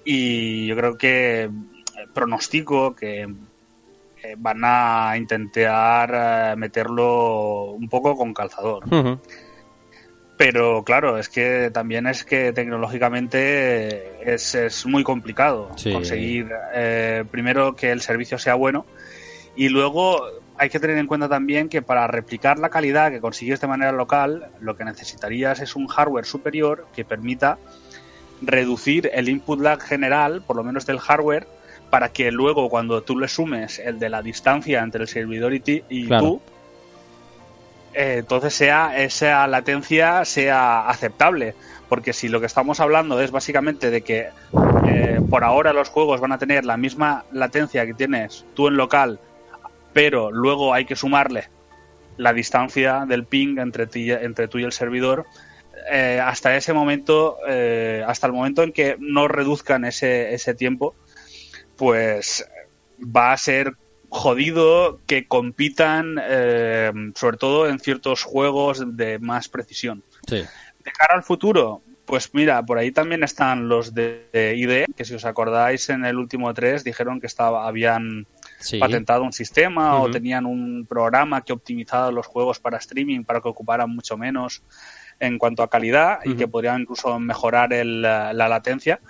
Y yo creo que eh, pronostico que eh, van a intentar eh, meterlo un poco con calzador. Ujú. Pero claro, es que también es que tecnológicamente es, es muy complicado Sí. conseguir eh, primero que el servicio sea bueno y luego hay que tener en cuenta también que para replicar la calidad que consigues de manera local, lo que necesitarías es un hardware superior que permita reducir el input lag general, por lo menos del hardware, para que luego cuando tú le sumes el de la distancia entre el servidor y, ti- y Claro. tú, eh, entonces sea esa latencia sea aceptable. Porque si lo que estamos hablando es básicamente de que eh, por ahora los juegos van a tener la misma latencia que tienes tú en local, pero luego hay que sumarle la distancia del ping entre, ti- tú y el servidor, eh, hasta ese momento, hasta el momento en que no reduzcan ese tiempo, pues va a ser jodido que compitan, eh, sobre todo en ciertos juegos de más precisión. Sí. De cara al futuro, pues mira, por ahí también están los de, de IDE, que si os acordáis en el último 3 dijeron que estaba, habían Sí. patentado un sistema o tenían un programa que optimizaba los juegos para streaming para que ocuparan mucho menos en cuanto a calidad y que podrían incluso mejorar el, la latencia.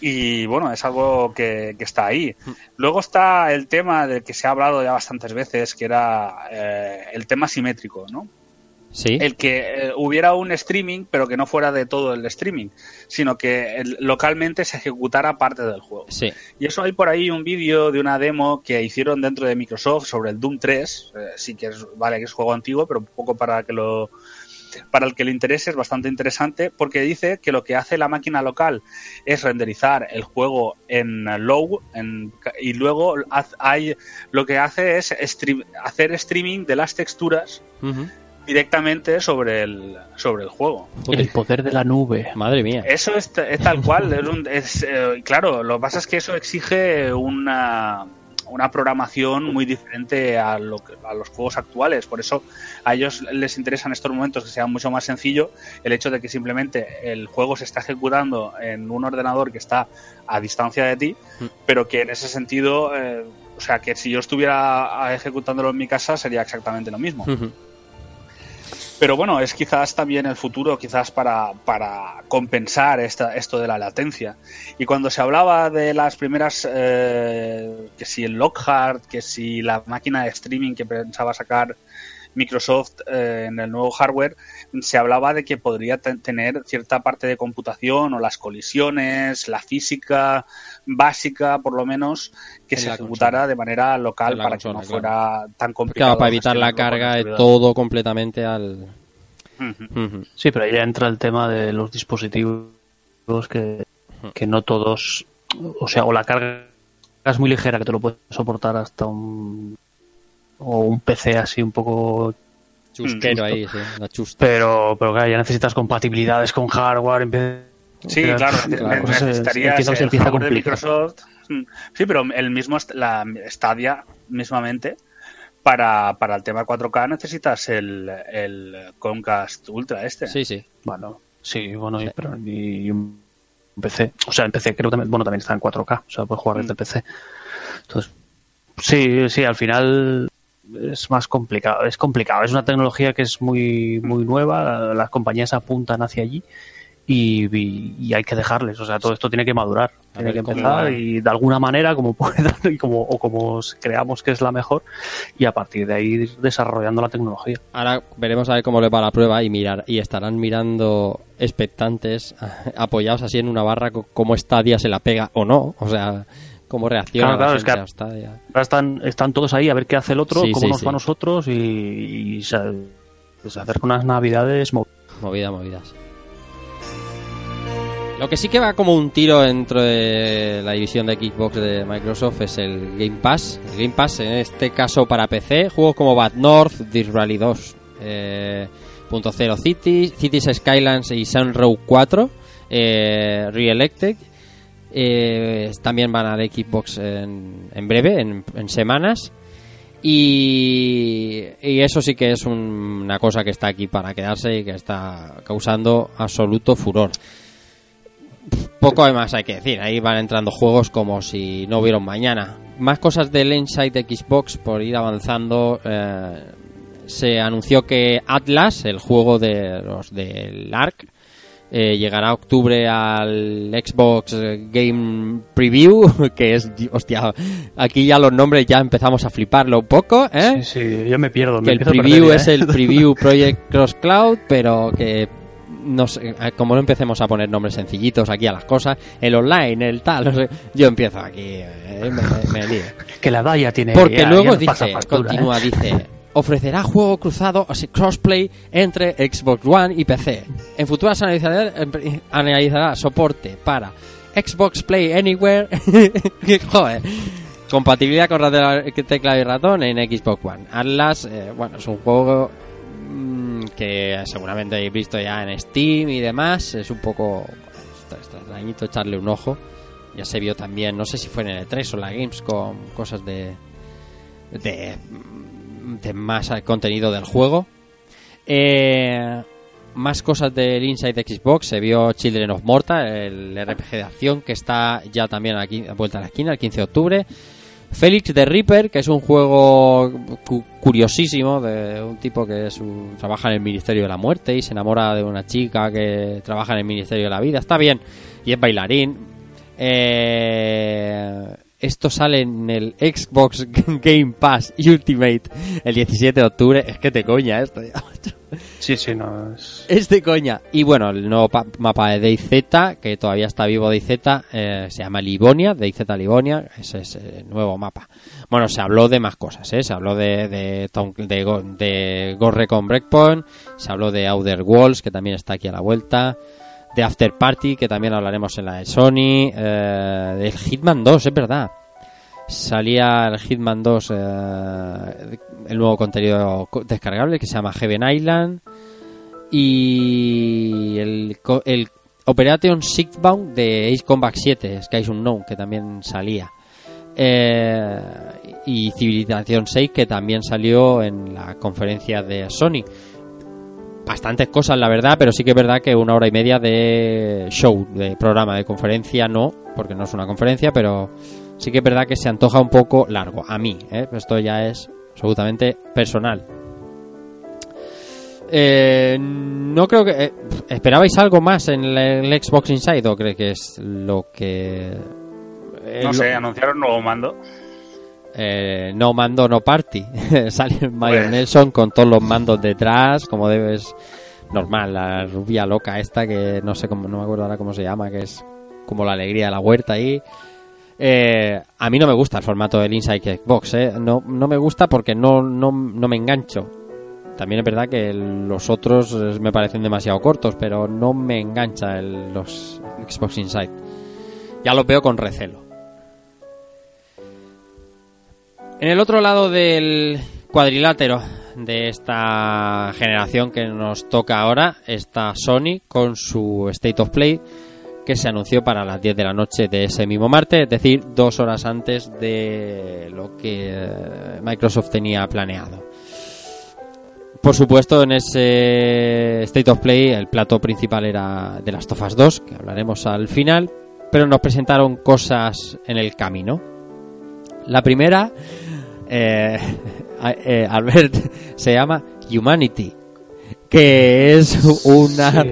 Y bueno, es algo que, que está ahí. Luego está el tema del que se ha hablado ya bastantes veces, que era eh, el tema simétrico, ¿no? Sí. el que eh, hubiera un streaming, pero que no fuera de todo el streaming, sino que el- localmente se ejecutara parte del juego. Sí. Y eso hay por ahí un vídeo de una demo que hicieron dentro de Microsoft sobre el Doom 3. eh, sí que es, vale que es juego antiguo, pero un poco para que lo para el que le interese es bastante interesante porque dice que lo que hace la máquina local es renderizar el juego en low en- y luego hay lo que hace es stream- hacer streaming de las texturas directamente sobre el sobre el juego. El poder de la nube. Madre mía. Eso es, tal cual. es un- es, eh, claro, lo que pasa es que eso exige una, una programación muy diferente a, lo que- a los juegos actuales. Por eso a ellos les interesa en estos momentos que sea mucho más sencillo el hecho de que simplemente el juego se está ejecutando en un ordenador que está a distancia de ti, pero que en ese sentido, eh, o sea, que si yo estuviera ejecutándolo en mi casa sería exactamente lo mismo. Pero bueno, es quizás también el futuro, quizás para, para compensar esta, esto de la latencia. Y cuando se hablaba de las primeras, eh, que si el Lockhart, que si la máquina de streaming que pensaba sacar Microsoft eh, en el nuevo hardware, se hablaba de que podría te- tener cierta parte de computación o las colisiones, la física básica, por lo menos, que En se ejecutara de manera local para consola, que no fuera tan complicado. Claro, para evitar la carga de todo completamente al. Sí, pero ahí ya entra el tema de los dispositivos que, que no todos, o sea, o la carga es muy ligera que te lo puedes soportar hasta un o un PC así un poco Chusquero Justo. ahí, sí, la chusta. pero pero claro, ya necesitas compatibilidades con hardware, Sí, claro, se- necesitarías se el empieza a hardware de complicar. Microsoft. Mm, Sí, pero el mismo la Stadia mismamente para, para el tema 4K necesitas el, el Comcast Ultra este. Sí, sí. Bueno, sí, bueno, y- pero y un PC, o sea, en PC creo también, bueno, también está en 4K, o sea, puedes jugar desde el PC. Entonces, sí, sí, al final es más complicado, es complicado, es una tecnología que es muy muy nueva, las compañías apuntan hacia allí y, y- y hay que dejarles, o sea, todo esto tiene que madurar, A tiene que empezar y de alguna manera como puedan y como o como creamos que es la mejor y a partir de ahí ir desarrollando la tecnología. Ahora veremos a ver cómo le va la prueba y mirar y estarán mirando expectantes, apoyados así en una barra, cómo Stadia se la pega o no. O sea, cómo reacciona Claro, claro, la es que- gente a Stadia. Ahora están, están todos ahí a ver qué hace el otro, Sí, cómo sí, nos sí. va a nosotros y, y se, se acercan unas navidades mo- Movida, movidas. Lo que sí que va como un tiro dentro de la división de Xbox de Microsoft es el Game Pass. El Game Pass, en este caso para PC, juegos como Bad North, This Rally 2, eh, Punto Zero Cities, Cities Skylines y Sunrow 4, eh, Re-Elected. Eh, también van al Xbox en, en breve, en, semanas. Y, eso sí que es un- una cosa que está aquí para quedarse y que está causando absoluto furor. Poco más hay que decir, ahí van entrando juegos como si no hubiera mañana. Más cosas del Inside Xbox por ir avanzando. eh, se anunció que Atlas, el juego de los del ARC, eh, llegará a octubre al Xbox Game Preview, que es, hostia, aquí ya los nombres ya empezamos a fliparlo un poco, ¿eh? Sí, sí, yo me pierdo. me el preview perder es ¿eh? el preview Project Cross Cloud, pero que no sé, eh, como no empecemos a poner nombres sencillitos aquí a las cosas, el online, el tal, no sé, yo empiezo aquí, eh, me, me lío. Que la valla tiene. Porque ya- luego ya dice, factura, ¿eh? continúa, dice, ofrecerá juego cruzado, así crossplay entre Xbox One y PC. En futuras analizará, analizará soporte para Xbox Play Anywhere, joder, compatibilidad con teclado y ratón en Xbox One. Atlas, eh, bueno, es un juego mm, que seguramente habéis visto ya en Steam y demás, es un poco extrañito echarle un ojo. Ya se vio también, no sé si fue en el E3 o la Gamescom, cosas de de, de más contenido del juego. Eh, más cosas del Inside Xbox. Se vio Children of Morta, el RPG de acción que está ya también aquí vuelta a la esquina, el 15 de octubre. Félix the Reaper, que es un juego cu- curiosísimo de un tipo que es trabaja en el Ministerio de la Muerte y se enamora de una chica que trabaja en el Ministerio de la Vida. Está bien y es bailarín. Eh, esto sale en el Xbox Game Pass Ultimate el 17 de octubre. Es que te coña esto ya. Sí, sí, no. Es... Es de coña. Y bueno, el nuevo pa- mapa de DayZ, que todavía está vivo DayZ, eh, se llama Livonia, DayZ Livonia, ese es el nuevo mapa. Bueno, se habló de más cosas, ¿eh? Se habló de, de, de, Go- de Ghost Recon Breakpoint, se habló de Outer Walls, que también está aquí a la vuelta, de After Party, que también hablaremos en la de Sony, eh, del Hitman 2, es verdad. Salía el Hitman 2, eh, el nuevo contenido co- descargable que se llama Heaven Island y el, el Operation Sigbound de Ace Combat 7, Skies Unknown, que también salía. eh, y Civilización 6 que también salió en la conferencia de Sony. Bastantes cosas, la verdad, pero sí que es verdad que una hora y media de show, de programa, de conferencia no, porque no es una conferencia, pero sí que es verdad que se antoja un poco largo, a mí, ¿eh? esto ya es absolutamente personal. Eh, no creo que... eh, ¿Esperabais algo más en el, Xbox Inside o cree que es lo que... eh, No lo- sé, anunciaron nuevo mando. Eh, no mando, no party. Sale Pues- Nelson con todos los mandos detrás, como debes... Normal, la rubia loca esta que no sé cómo, no me acuerdo ahora cómo se llama, que es como la alegría de la huerta ahí. Eh, a mí no me gusta el formato del Inside Xbox, eh. no, no me gusta porque no, no, no me engancho. También es verdad que los otros me parecen demasiado cortos, pero no me engancha el- los Xbox Inside. Ya los veo con recelo. En el otro lado del cuadrilátero de esta generación que nos toca ahora está Sony con su State of Play que se anunció para las 10 de la noche de ese mismo martes, es decir, dos horas antes de lo que eh, Microsoft tenía planeado. Por supuesto, en ese State of Play el plato principal era de las Tofas 2, que hablaremos al final, pero nos presentaron cosas en el camino. La primera, eh, eh, Albert, se llama Humanity, que es una Sí,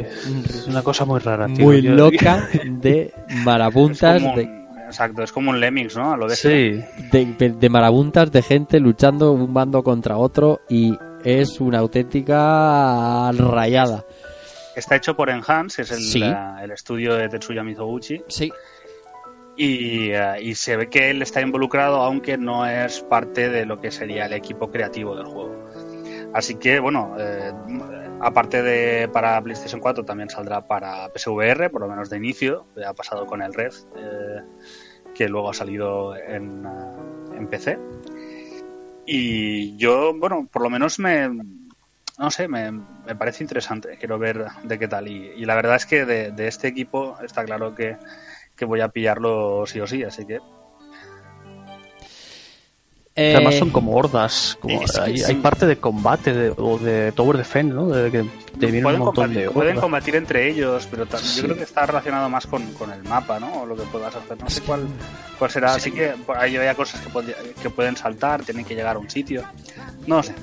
es una cosa muy rara, tío. muy loca de marabuntas, de, Exacto, es como un Lemmings, ¿no? A lo de Sí, de, de marabuntas de gente luchando un bando contra otro y es una auténtica rayada. Está hecho por Enhance, es el, Sí. la- el estudio de Tetsuya Mizoguchi. Sí, Y, eh, y se ve que él está involucrado, aunque no es parte de lo que sería el equipo creativo del juego. Así que, bueno, eh, aparte de para PlayStation 4, también saldrá para PSVR, por lo menos de inicio. Ha pasado con el Red, eh, que luego ha salido en, eh, en PC. Y yo, bueno, por lo menos me. No sé, me, me parece interesante. Quiero ver de qué tal. Y, y la verdad es que de, de este equipo está claro que, que voy a pillarlo sí o sí, así que. Eh, además son como hordas. Como es hay, sí. hay parte de combate de, o de Tower Defense, ¿no? De que te viene un pueden, montón combatir, de pueden hordas. combatir entre ellos, pero Sí. yo creo que está relacionado más con, con el mapa, ¿no? O lo que puedas hacer. No sé cuál, cuál será. Así que ahí había cosas que, pod- que pueden saltar, tienen que llegar a un sitio. No sé.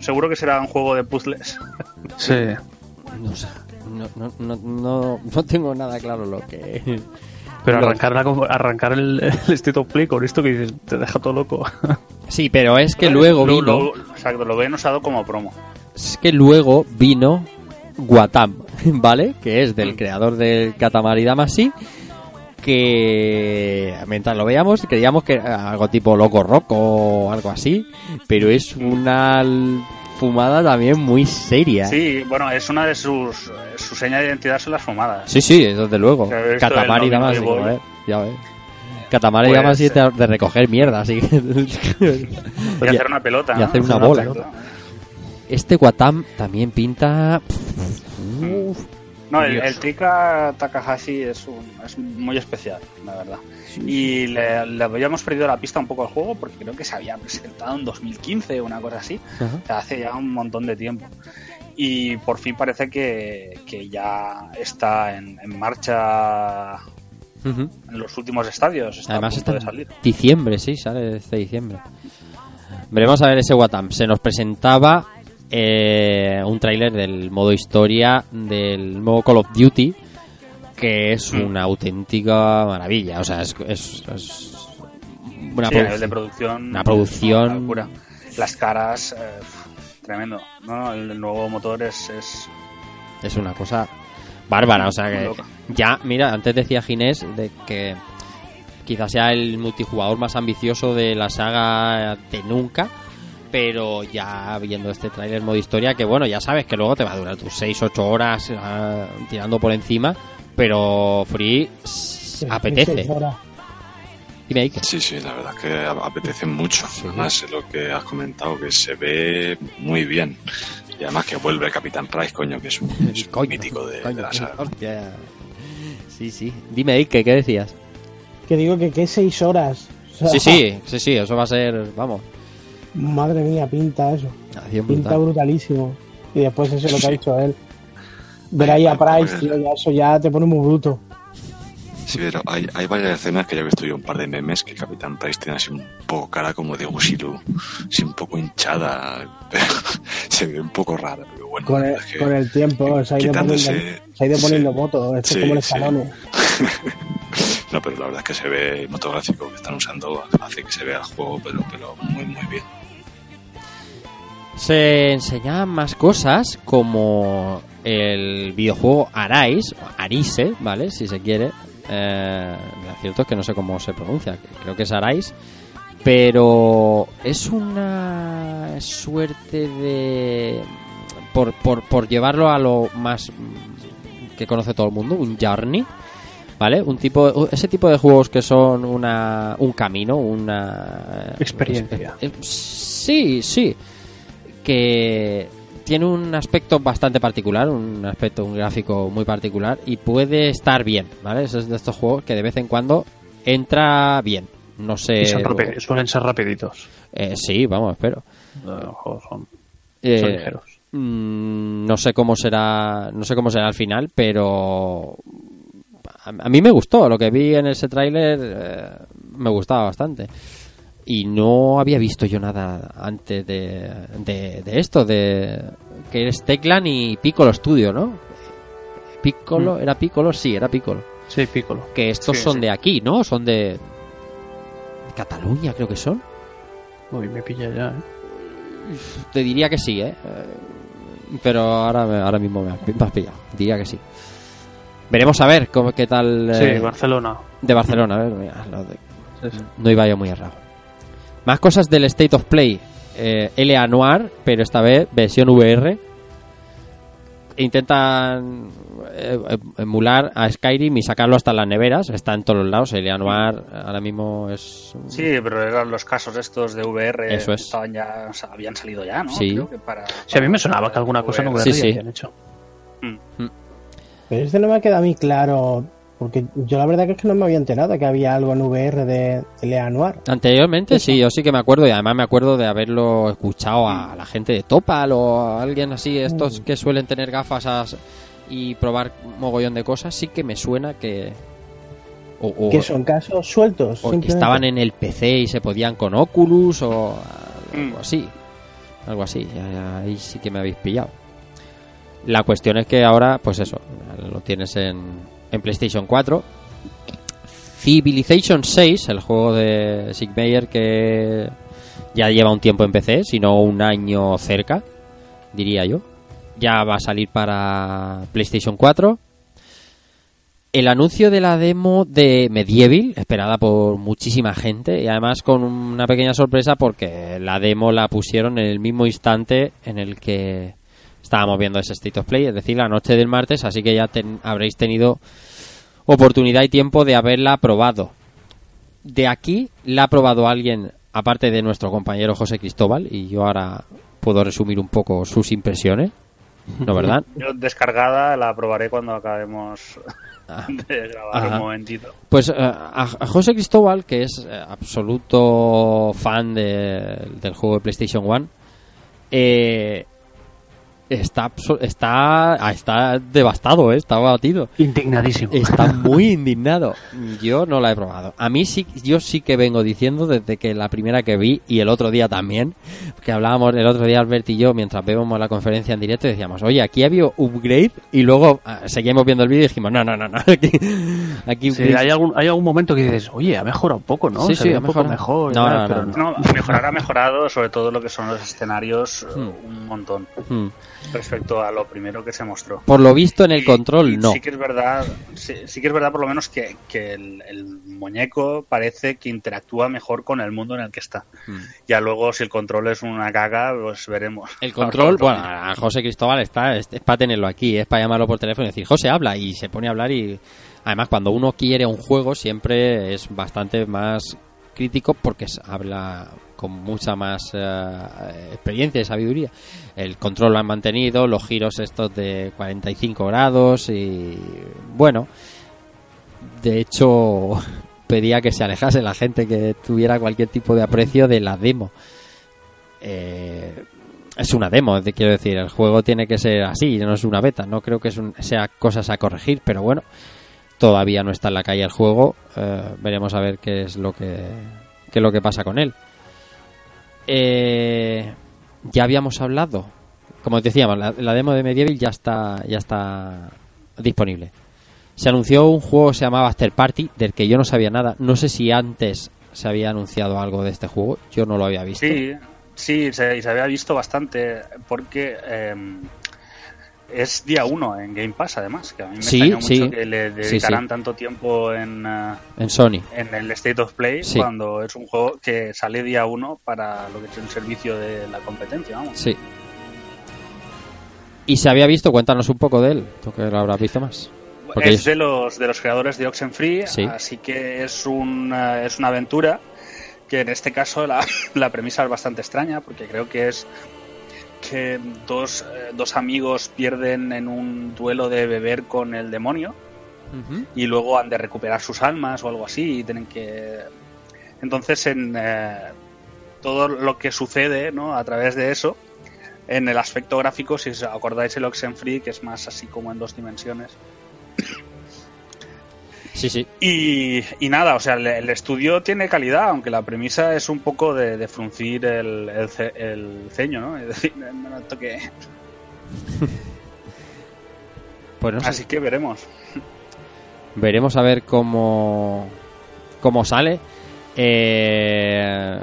Seguro que será un juego de puzzles. Sí. no, sé, no, no, no, no, tengo nada claro lo que... Pero arrancar, arrancar el, el State of Play con esto que dices, te deja todo loco. Sí, pero es que luego Lo- vino... lo- exacto, lo ven usado como promo. Es que luego vino Guatam, ¿vale? Que es del creador del Katamari Damacy. Que mientras lo veíamos creíamos que era algo tipo Loco Roco o algo así. Pero es una fumada también muy seria. Sí, bueno, es una de sus. Su seña de identidad son las fumadas. Sí, sí, desde luego. De Boy. joder, ya ves. Katamari Pues, Damacy es de, de recoger mierda, así que... Y hacer una pelota. y ¿no? hacer una Hacer bola. Este Guatam también pinta... Uf, No, el, el Trika Takahashi es, un, es muy especial, la verdad. Y le, le habíamos perdido la pista un poco al juego porque creo que se había presentado en 2015 o una cosa así. Ajá. O sea, hace ya un montón de tiempo. Y por fin parece que, que ya está en, en marcha en los últimos estadios. Está Además a punto está de salir. diciembre, sí, sale este diciembre. Veremos a ver ese Watam. Se nos presentaba eh, un tráiler del modo historia del nuevo Call of Duty, que es Mm. una auténtica maravilla. O sea, es, es- es una Sí, producción- de producción. una producción- una. Las caras, eh, tremendo. No, el nuevo motor es, es es una cosa bárbara. O sea, que ya, mira, antes decía Ginés de que quizás sea el multijugador más ambicioso de la saga de nunca. Pero ya viendo este tráiler modo historia, que bueno, ya sabes que luego te va a durar tus 6-8 horas ah, tirando por encima. Pero Free apetece. Dime. Sí, sí, la verdad es que apetece mucho. Además, lo que has comentado, que se ve muy bien. Y además que vuelve Capitán Price, coño, que es un, es un Coño, mítico de, de la saga. hostia. Sí, sí. Dime, Iker, ¿qué decías? Que digo que qué seis horas. O sea, Sí, sí, sí, sí, eso va a ser, vamos, Madre mía, pinta eso. acción Pinta brutal. brutalísimo. Y después eso es lo que ha dicho él. Ver ahí a Price, tío, ya eso ya te pone muy bruto. Sí, pero hay, hay varias escenas que ya he visto yo un par de memes que Capitán Price tiene así un poco cara como de Usilu, así un poco hinchada, pero se ve un poco rara, pero bueno. Con el, que- con el tiempo, se ha ido poniendo, se ha ido poniendo sí. moto. Esto Sí, es como el sí. escalone. No, pero la verdad es que se ve el motográfico que están usando, hace que se vea el juego, pero, pero muy, muy bien. Se enseñaban más cosas como el videojuego Arise, o Arise, ¿vale? Si se quiere. Eh, lo cierto es que no sé cómo se pronuncia, creo que es Arise. Pero es una suerte de... Por, por, por llevarlo a lo más que conoce todo el mundo, un journey. ¿Vale? Un tipo, ese tipo de juegos que son una, un camino, una Experiencia. Eh, Sí, sí. Que tiene un aspecto bastante particular, un aspecto, un gráfico muy particular y puede estar bien, ¿vale? Es de estos juegos que de vez en cuando entra bien. No sé. Y son suelen ser rapiditos. Eh, sí, vamos, espero. Los juegos son, Eh, son ligeros. mm, no sé cómo será, no sé cómo será al final, pero a, a mí me gustó lo que vi en ese tráiler, eh, me gustaba bastante. Y no había visto yo nada antes de, de, de esto, de que es Teclan y Piccolo Studio, ¿no? Piccolo, ¿era Piccolo? Sí, era Piccolo. Sí, Piccolo. Que estos Sí, son sí. de aquí, ¿no? Son de Cataluña, creo que son. Uy, me pilla ya, ¿eh? Te diría que sí, ¿eh? Eh, Pero ahora, ahora mismo me has, pillado. Diría que sí. Veremos a ver cómo, qué tal... eh, Sí, Barcelona. de Barcelona, a ver. mira, lo de- no iba yo muy errado. Más cosas del State of Play. Eh, LA Noir, pero esta vez versión VR. Intentan eh, emular a Skyrim y sacarlo hasta las neveras. Está en todos los lados. LA Noir ahora mismo es... Sí, pero eran los casos estos de VR. Eso es. Estaban ya, o sea, habían salido ya, ¿no? Sí. Creo que para, Sí, a mí me sonaba que alguna cosa en VR Sí, sí. habían hecho. Pero este no me ha quedado a mí claro. Porque yo la verdad que es que no me había enterado que había algo en VR de, de Lea Noir. Anteriormente sí, yo sí que me acuerdo y además me acuerdo de haberlo escuchado a la gente de Topal o a alguien así, estos que suelen tener gafas as- y probar mogollón de cosas, sí que me suena que... O, o- Que son casos sueltos. o que estaban en el PC y se podían con Oculus o Mm. algo así. Algo así, ahí sí que me habéis pillado. La cuestión es que ahora, pues eso, lo tienes en, en PlayStation 4. Civilization 6, el juego de Sigmeyer que ya lleva un tiempo en PC, si no un año cerca, diría yo. Ya va a salir para PlayStation 4. El anuncio de la demo de Medieval, esperada por muchísima gente, y además con una pequeña sorpresa porque la demo la pusieron en el mismo instante en el que estábamos viendo ese State of Play, es decir, la noche del martes, así que ya ten- habréis tenido oportunidad y tiempo de haberla probado. De aquí la ha probado alguien, aparte de nuestro compañero José Cristóbal, y yo ahora puedo resumir un poco sus impresiones, ¿no verdad? Yo descargada la probaré cuando acabemos Ah. de grabar Ajá. un momentito. Pues eh, a, José Cristóbal, que es eh, absoluto fan de- del juego de PlayStation 1, eh, está, está, ah, está devastado, eh, está abatido. Indignadísimo. Está muy indignado. Yo no la he probado. A mí sí, yo sí que vengo diciendo desde que la primera que vi y el otro día también, que hablábamos el otro día Albert y yo mientras vemos la conferencia en directo decíamos, oye, aquí ha habido upgrade y luego ah, seguimos viendo el vídeo y dijimos, no, no, no, no, aquí, aquí Sí, upgrade- hay, algún, hay algún momento que dices, oye, ha mejorado un poco, ¿no? Sí, Se sí, ha mejorado. mejor. No, tal, no, pero no, No, mejorar ha mejorado, sobre todo lo que son los escenarios, Hmm. un montón Hmm. Respecto a lo primero que se mostró. Por lo visto en el Y- control, y no. Sí que es verdad, sí, sí que es verdad por lo menos que, que el, el muñeco parece que interactúa mejor con el mundo en el que está. Hmm. Ya luego si el control es una caga, pues veremos. El control, bueno, a José Cristóbal está, es, es para tenerlo aquí, es para llamarlo por teléfono y decir, José, habla, y se pone a hablar y además cuando uno quiere un juego siempre es bastante más crítico porque habla con mucha más eh, experiencia y sabiduría. El control lo han mantenido, los giros estos de 45 grados y bueno, de hecho pedía que se alejase la gente que tuviera cualquier tipo de aprecio de la demo. Eh, es una demo, quiero decir, el juego tiene que ser así, no es una beta, no creo que es un- sea cosas a corregir, pero bueno, todavía no está en la calle el juego, eh, veremos a ver qué es lo que, qué es lo que pasa con él. Eh, ya habíamos hablado, como decíamos, la, demo de Medieval ya está, ya está disponible. Se anunció un juego que se llamaba After Party, del que yo no sabía nada. No sé si antes se había anunciado algo de este juego, yo no lo había visto. Sí, sí, se, se había visto bastante porque eh, es día uno en Game Pass, además, que a mí me Sí, mucho sí. que le sí. tanto tiempo en, eh, En Sony. en el State of Play cuando es un juego que sale día uno para lo que es el servicio de la competencia, vamos. Sí. Y se había visto, cuéntanos un poco de él, tú que lo habrás visto más. Porque es de los de los creadores de Oxenfree, Sí. así que es una, es una aventura que en este caso la, la premisa es bastante extraña porque creo que es que dos, eh, dos amigos pierden en un duelo de beber con el demonio y luego han de recuperar sus almas o algo así y tienen que entonces en eh, todo lo que sucede ¿no? a través de eso en el aspecto gráfico si os acordáis el Oxenfree que es más así como en dos dimensiones Sí, sí. y, y nada, o sea, el, el estudio tiene calidad, aunque la premisa es un poco de, de fruncir el, el, ce- el ceño, ¿no? Es decir, me toque. Pues no sé. Así que veremos. Veremos a ver cómo, cómo sale. Eh,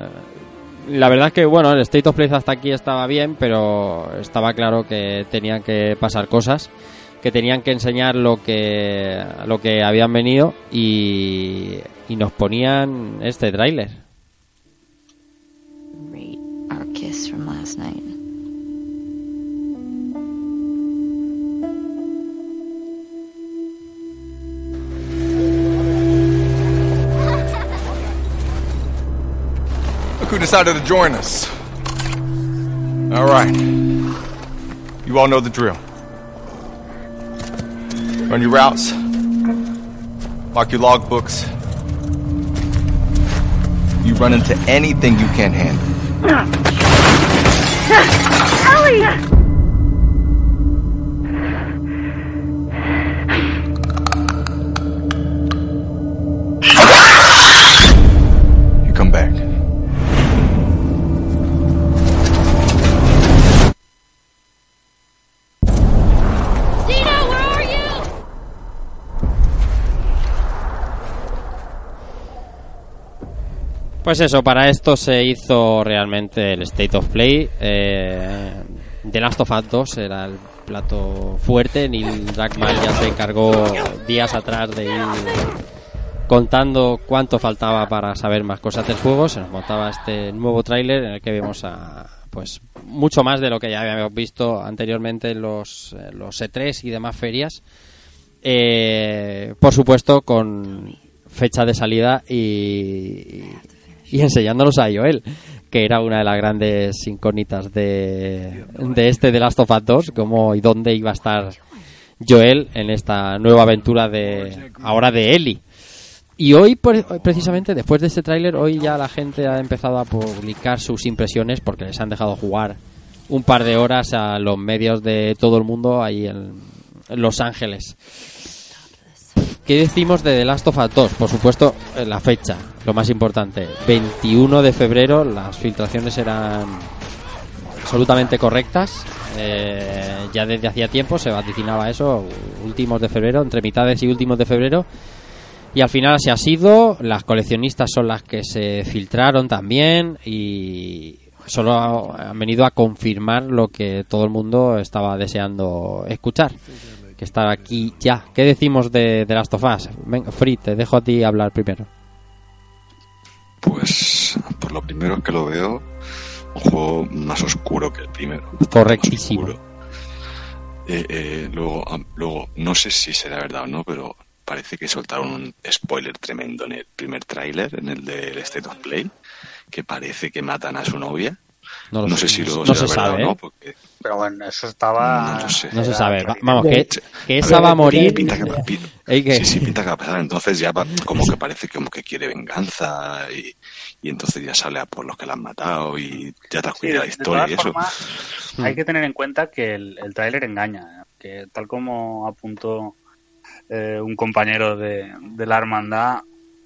la verdad es que, bueno, el State of Play hasta aquí estaba bien, pero estaba claro que tenían que pasar cosas, que tenían que enseñar lo que, lo que habían venido y, y nos ponían este tráiler. Who decided to join us. All right. You all know the drill. Run your routes. Mark your logbooks. You run into anything you can't handle. You Pues eso, para esto se hizo realmente el State of Play. Eh, The Last of Us 2 era el plato fuerte. Neil Druckmann ya se encargó días atrás de ir contando cuánto faltaba para saber más cosas del juego. Se nos montaba este nuevo tráiler en el que vemos a pues mucho más de lo que ya habíamos visto anteriormente en los, eh, los E3 y demás ferias. Eh, por supuesto, con fecha de salida y, y enseñándolos a Joel, que era una de las grandes incógnitas de, de este The Last of Us 2, cómo y dónde iba a estar Joel en esta nueva aventura de ahora de Ellie. Y hoy, precisamente, después de este tráiler, hoy ya la gente ha empezado a publicar sus impresiones porque les han dejado jugar un par de horas a los medios de todo el mundo ahí en Los Ángeles. ¿Qué decimos de The Last of Us 2? Por supuesto, eh, la fecha, lo más importante. 21 de febrero, las filtraciones eran absolutamente correctas. Eh, ya desde hacía tiempo se vaticinaba eso, últimos de febrero, entre mitades y últimos de febrero. Y al final así ha sido. Las coleccionistas son las que se filtraron también y solo han venido a confirmar lo que todo el mundo estaba deseando escuchar. Que estar aquí ya. ¿Qué decimos de, de Last of Us? Venga, Free, te dejo a ti hablar primero. Pues por lo primero que lo veo, un juego más oscuro que el primero. Correctísimo. Eh, eh, luego, luego, no sé si será verdad o no, pero parece que soltaron un spoiler tremendo en el primer tráiler, en el del State of Play, que parece que matan a su novia. No, lo No sé si luego no se verdad sabe, no, ¿eh? porque Pero bueno, eso estaba. no lo sé. No se sabe. Vamos, que, que esa va a morir. Pinta que, pi- Ey, que- Sí, sí, pinta que va a pasar. Entonces ya va- como que parece como que quiere venganza y, y entonces ya sale a por los que la han matado y ya te has Sí, la historia y eso. formas, Mm. hay que tener en cuenta que el, el tráiler engaña, ¿eh? que tal como apuntó eh, un compañero de, de la hermandad,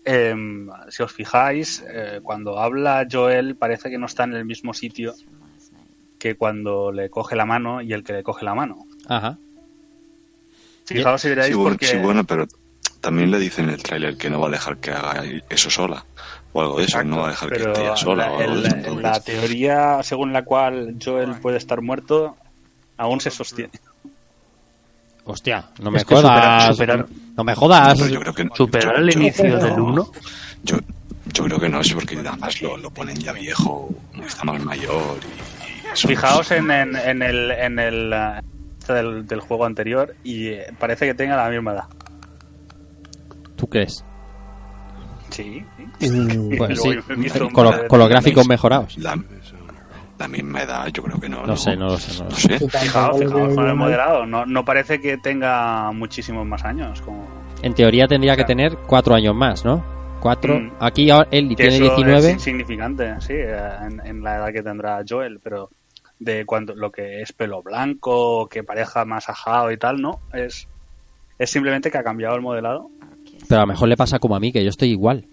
em, si os fijáis, eh, cuando habla Joel parece que no está en el mismo sitio que cuando le coge la mano y el que le coge la mano. Ajá. Fijaos si veréis Sí, bueno, porque... sí, bueno, pero también le dicen en el tráiler que no va a dejar que haga eso sola o algo de eso, no va a dejar que esté ella sola la, o algo de eso. entonces- la teoría según la cual Joel puede estar muerto aún se sostiene. Hostia, no me Es que jodas. superar- No me jodas. Pero yo creo que Superar yo- el yo- inicio del 1. Yo, yo creo que no, sí, porque además lo, lo ponen ya viejo, está más mayor y. Fijaos en, en, en el, en el eh, del, del juego anterior y eh, parece que tenga la misma edad. ¿Tú crees? Sí. Luego sí, visto con, lo- los gráficos mejorados. La, la misma edad, yo creo que no. No sé, no lo sé, no lo No sé. Fijaos, fijaos con el moderado. No, no parece que tenga muchísimos más años. Como... En teoría tendría que tener cuatro años más, ¿no? Cuatro. Mm. Aquí ahora él Que tiene eso 19. Es insignificante, sí, eh, en, en la edad que tendrá Joel, pero de cuando lo que es pelo blanco, que pareja más ajado y tal, no. Es, es simplemente que ha cambiado el modelado. Pero a lo mejor le pasa como a mí, que yo estoy igual.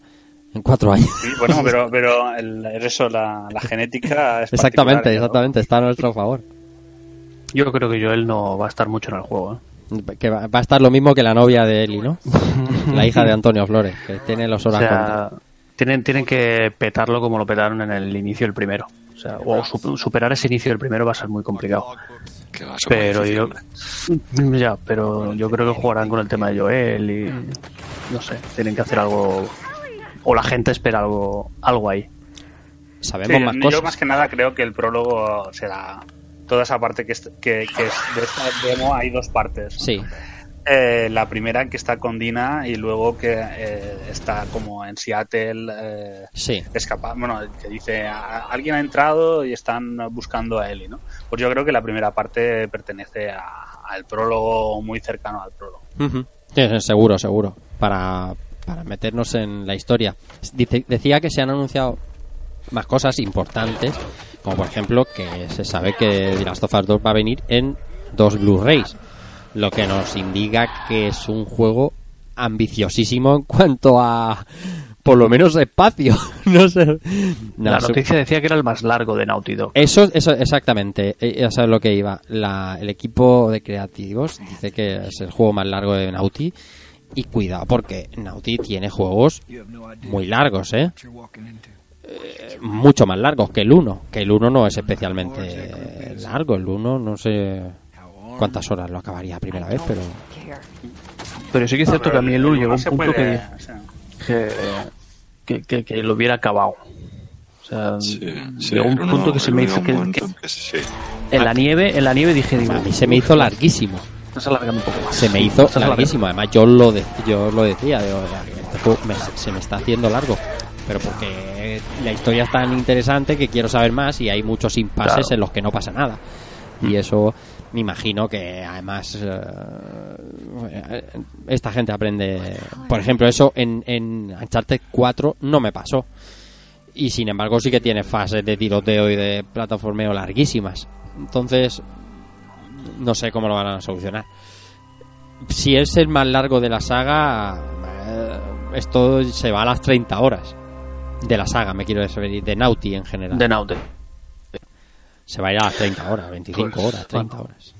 En cuatro años. Sí, bueno, pero, pero el, eso, la, la genética es exactamente, ¿no? exactamente. Está a nuestro favor. Yo creo que Joel no va a estar mucho en el juego. ¿eh? Que va, va a estar lo mismo que la novia de Eli, ¿no? la hija de Antonio Flores, que tiene los O horas sea, tienen, tienen que petarlo como lo petaron en el inicio del primero. O sea, o su- superar ese inicio del primero va a ser muy complicado. Que va a ser Pero yo, ya, pero yo creo que jugarán con el tema de Joel y no sé, tienen que hacer algo o la gente espera algo, algo ahí. Sabemos Sí, más yo cosas. más que nada creo que el prólogo será toda esa parte que, es, que, que es de esta demo hay dos partes. Sí, Eh, la primera que está con Dina y luego que eh, está como en Seattle eh, sí. escapa- bueno, que dice "A- alguien ha entrado y están buscando a Ellie, ¿no? Pues yo creo que la primera parte pertenece a- al prólogo muy cercano al prólogo. Ujú. Sí, sí, seguro, seguro. Para, para meternos en la historia. Dice- decía que se han anunciado más cosas importantes, como por ejemplo que se sabe que The Last of Us 2 va a venir en dos Blu-rays, lo que nos indica que es un juego ambiciosísimo en cuanto a por lo menos espacio. no sé. No, la su- noticia decía que era el más largo de Naughty Dog. eso, eso exactamente, eh, eso es lo que iba. La- el equipo de creativos dice que es el juego más largo de Naughty. Y cuidado, porque Naughty tiene juegos muy largos, ¿eh? Eh, Mucho más largos que el 1. Que el 1 no es especialmente largo. El 1 no sé cuántas horas lo acabaría primera vez, pero. Pero sí que es cierto que a mí el 1 llegó a un punto puede- que, que, que, que- que lo hubiera acabado. O sea, Sí, sí, llegó un uno- punto que se me hizo que, un momento que que sí. en la nieve, en la nieve dije, digo, A mí se me hizo larguísimo. Un poco más. Se me hizo larguísimo. Además, yo lo, de- yo lo decía. digo, este juego me- se me está haciendo largo. Pero porque la historia es tan interesante que quiero saber más y hay muchos impases Claro. en los que no pasa nada. Y eso me imagino que además eh, esta gente aprende. Por ejemplo, eso en, en Uncharted 4 no me pasó. Y sin embargo sí que tiene fases de tiroteo y de plataformeo larguísimas. Entonces, no sé cómo lo van a solucionar. Si es el más largo de la saga, eh, esto se va a las 30 horas. De la saga, me quiero referir, de Naughty en general. De Naughty. Se va a ir a las 30 horas, 25 Pues, horas, 30 horas.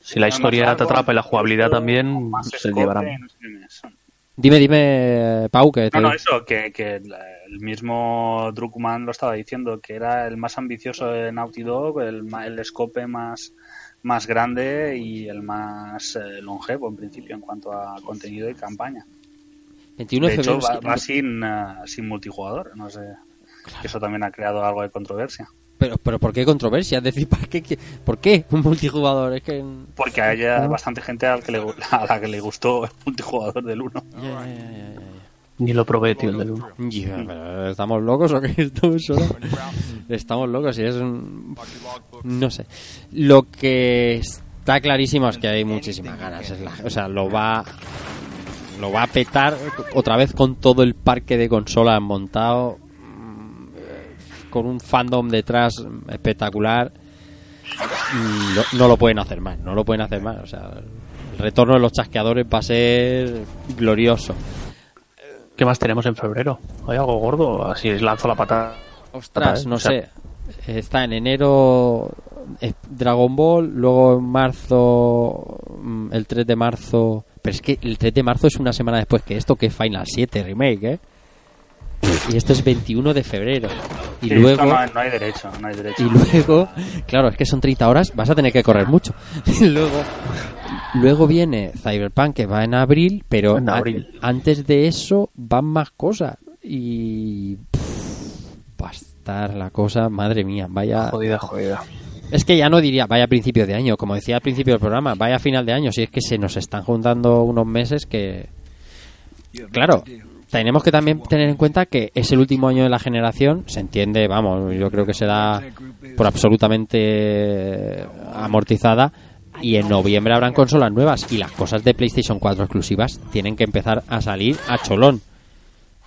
Si la historia largo, te atrapa y la jugabilidad también, más se llevarán. Dime, dime, Pau, que te... No, no, eso, que, que el, mismo Druckmann lo estaba diciendo, que era el más ambicioso de Naughty Dog, el, ma- el escope más, más grande y el más eh, longevo en principio en cuanto a contenido y campaña. 21 de de hecho, va, va sin, eh, sin multijugador, no sé. Eso también ha creado algo de controversia. Pero, pero ¿por qué controversia? Es decir, ¿para qué, ¿por qué un multijugador? Es que... Porque hay eh, bastante gente al que le, a la que le gustó el multijugador del 1. Ni lo probé, tío, el del 1. Ya, pero ¿Estamos locos o qué? Estamos, solo- Estamos locos y es un... No sé. Lo que está clarísimo es que hay muchísimas ganas. es la- o sea, lo va... Lo va a petar otra vez con todo el parque de consolas montado. mm, Con un fandom detrás espectacular. Mm, No, no lo pueden hacer mal. No lo pueden hacer mal. O sea, el retorno de los chasqueadores va a ser glorioso. ¿Qué más tenemos en febrero? ¿Hay algo gordo? Así lanzo la pata. Ostras, ¿eh? no O sea, sé. Está en enero eh, Dragon Ball, luego en marzo, mm, el 3 de marzo. Pero es que el 3 de marzo es una semana después que esto, que es Final 7 Remake, ¿eh? Y esto es 21 de febrero. Y Sí, luego. no, hay- no hay derecho, no hay derecho. Y luego, claro, es que son 30 horas, vas a tener que correr mucho. Y luego, luego viene Cyberpunk que va en abril, pero En a- antes de eso van más cosas. Y pff, va a estar la cosa, madre mía, vaya. Jodida, jodida. Es que ya no diría vaya principio de año, como decía al principio del programa, vaya final de año, si es que se nos están juntando unos meses que... Claro, tenemos que también tener en cuenta que es el último año de la generación, se entiende, vamos, yo creo que será por absolutamente amortizada y en noviembre habrán consolas nuevas y las cosas de PlayStation 4 exclusivas tienen que empezar a salir a cholón.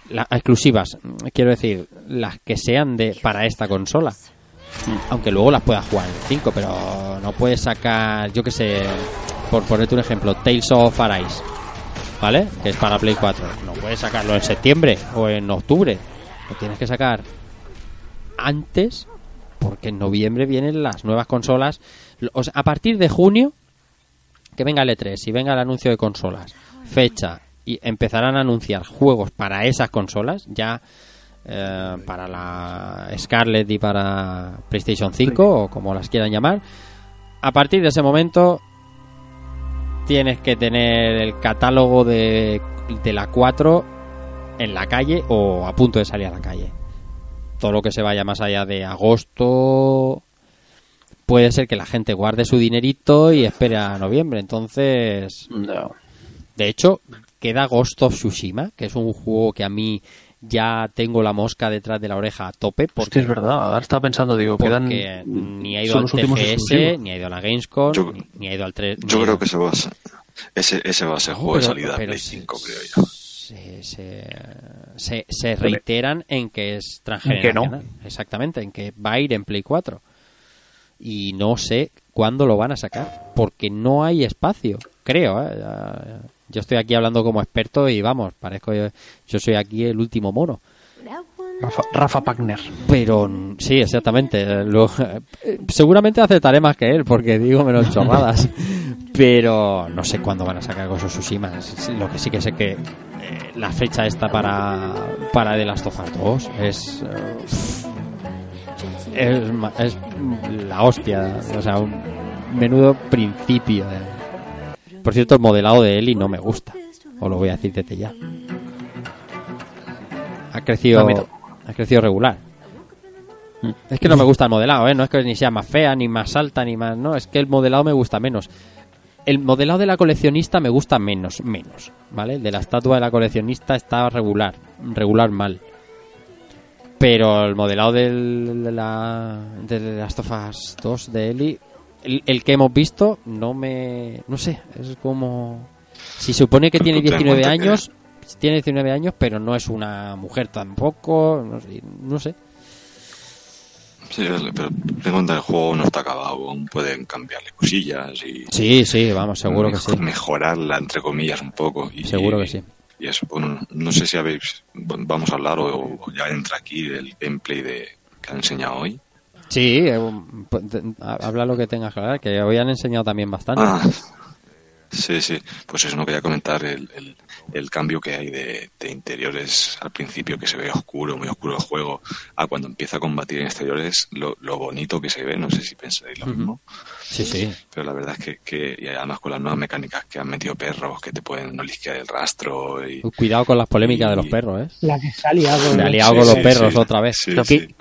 Las exclusivas, quiero decir, las que sean de para esta consola. Aunque luego las puedas jugar en 5, pero no puedes sacar, yo que sé, por ponerte un ejemplo, Tales of Arise, ¿vale? Que es para Play 4. No puedes sacarlo en septiembre o en octubre. Lo tienes que sacar antes, porque en noviembre vienen las nuevas consolas. O sea, a partir de junio, que venga el E3 y venga el anuncio de consolas, fecha, y empezarán a anunciar juegos para esas consolas, ya eh, para la Scarlett y para PlayStation 5 o como las quieran llamar. A partir de ese momento tienes que tener el catálogo de, de la 4 en la calle o a punto de salir a la calle. Todo lo que se vaya más allá de agosto puede ser que la gente guarde su dinerito y espere a noviembre. Entonces, de hecho, queda Ghost of Tsushima, que es un juego que a mí ya tengo la mosca detrás de la oreja a tope. Porque Hostia, es verdad. Ahora estaba pensando, digo, quedan. porque ni ha ido al TGS, ni ha ido a la Gamescom, Yo- ni, ni ha ido al 3. Yo creo que ese va a ser, ese, ese va a ser No, juego de salida pero Play se- 5, creo yo. Se, se, se- se reiteran en que es En que no. transgeneracional. Exactamente, en que va a ir en Play 4. Y no sé cuándo lo van a sacar, porque no hay espacio, creo. ¿eh? Yo estoy aquí hablando como experto y vamos, parezco yo, yo soy aquí el último mono. Rafa, Rafa Pagner. Pero sí, exactamente. Lo- seguramente aceptaré más que él porque digo menos chorradas. Pero no sé cuándo van a sacar of Tsushima. Lo que sí que sé que eh, la fecha esta para para The Last of Us 2 es eh, es, es la hostia, o sea, un menudo principio. de- Por cierto, el modelado de Ellie no me gusta. Os lo voy a decir desde ya. Ha crecido ha crecido regular. Es que no me gusta el modelado, ¿eh? No es que ni sea más fea, ni más alta, ni más... No, es que el modelado me gusta menos. El modelado de la coleccionista me gusta menos, menos, ¿vale? El de la estatua de la coleccionista está regular, regular mal. Pero el modelado del, de la de of Us 2 de Ellie, el, el que hemos visto, no me... No sé, es como... Si supone que tiene Ten en 19 cuenta que- años, tiene 19 años, pero no es una mujer tampoco, no sé. No sé. Sí, pero ten en cuenta que el juego no está acabado, aún pueden cambiarle cosillas y Sí, sí, vamos, seguro que mejo- sí. mejorarla, entre comillas, un poco. Y, Seguro que sí. Y eso, bueno, no sé si habéis, vamos a hablar o, o ya entra aquí del gameplay de, que han enseñado hoy. Sí, eh, pues, habla lo que tengas que hablar, que hoy han enseñado también bastante. Ah, sí, sí, pues eso no quería comentar el, el, el cambio que hay de, de interiores al principio que se ve oscuro, muy oscuro el juego, a cuando empieza a combatir en exteriores, lo, lo bonito que se ve, no sé si pensáis lo mismo. Sí, sí. Pero la verdad es que, que y además con las nuevas mecánicas que han metido perros que te pueden olisquear el rastro y Cuidado con las polémicas de los perros, ¿eh. La que se ha liado con Se ha liado Sí, con los sí, perros sí. otra vez. ¿Qué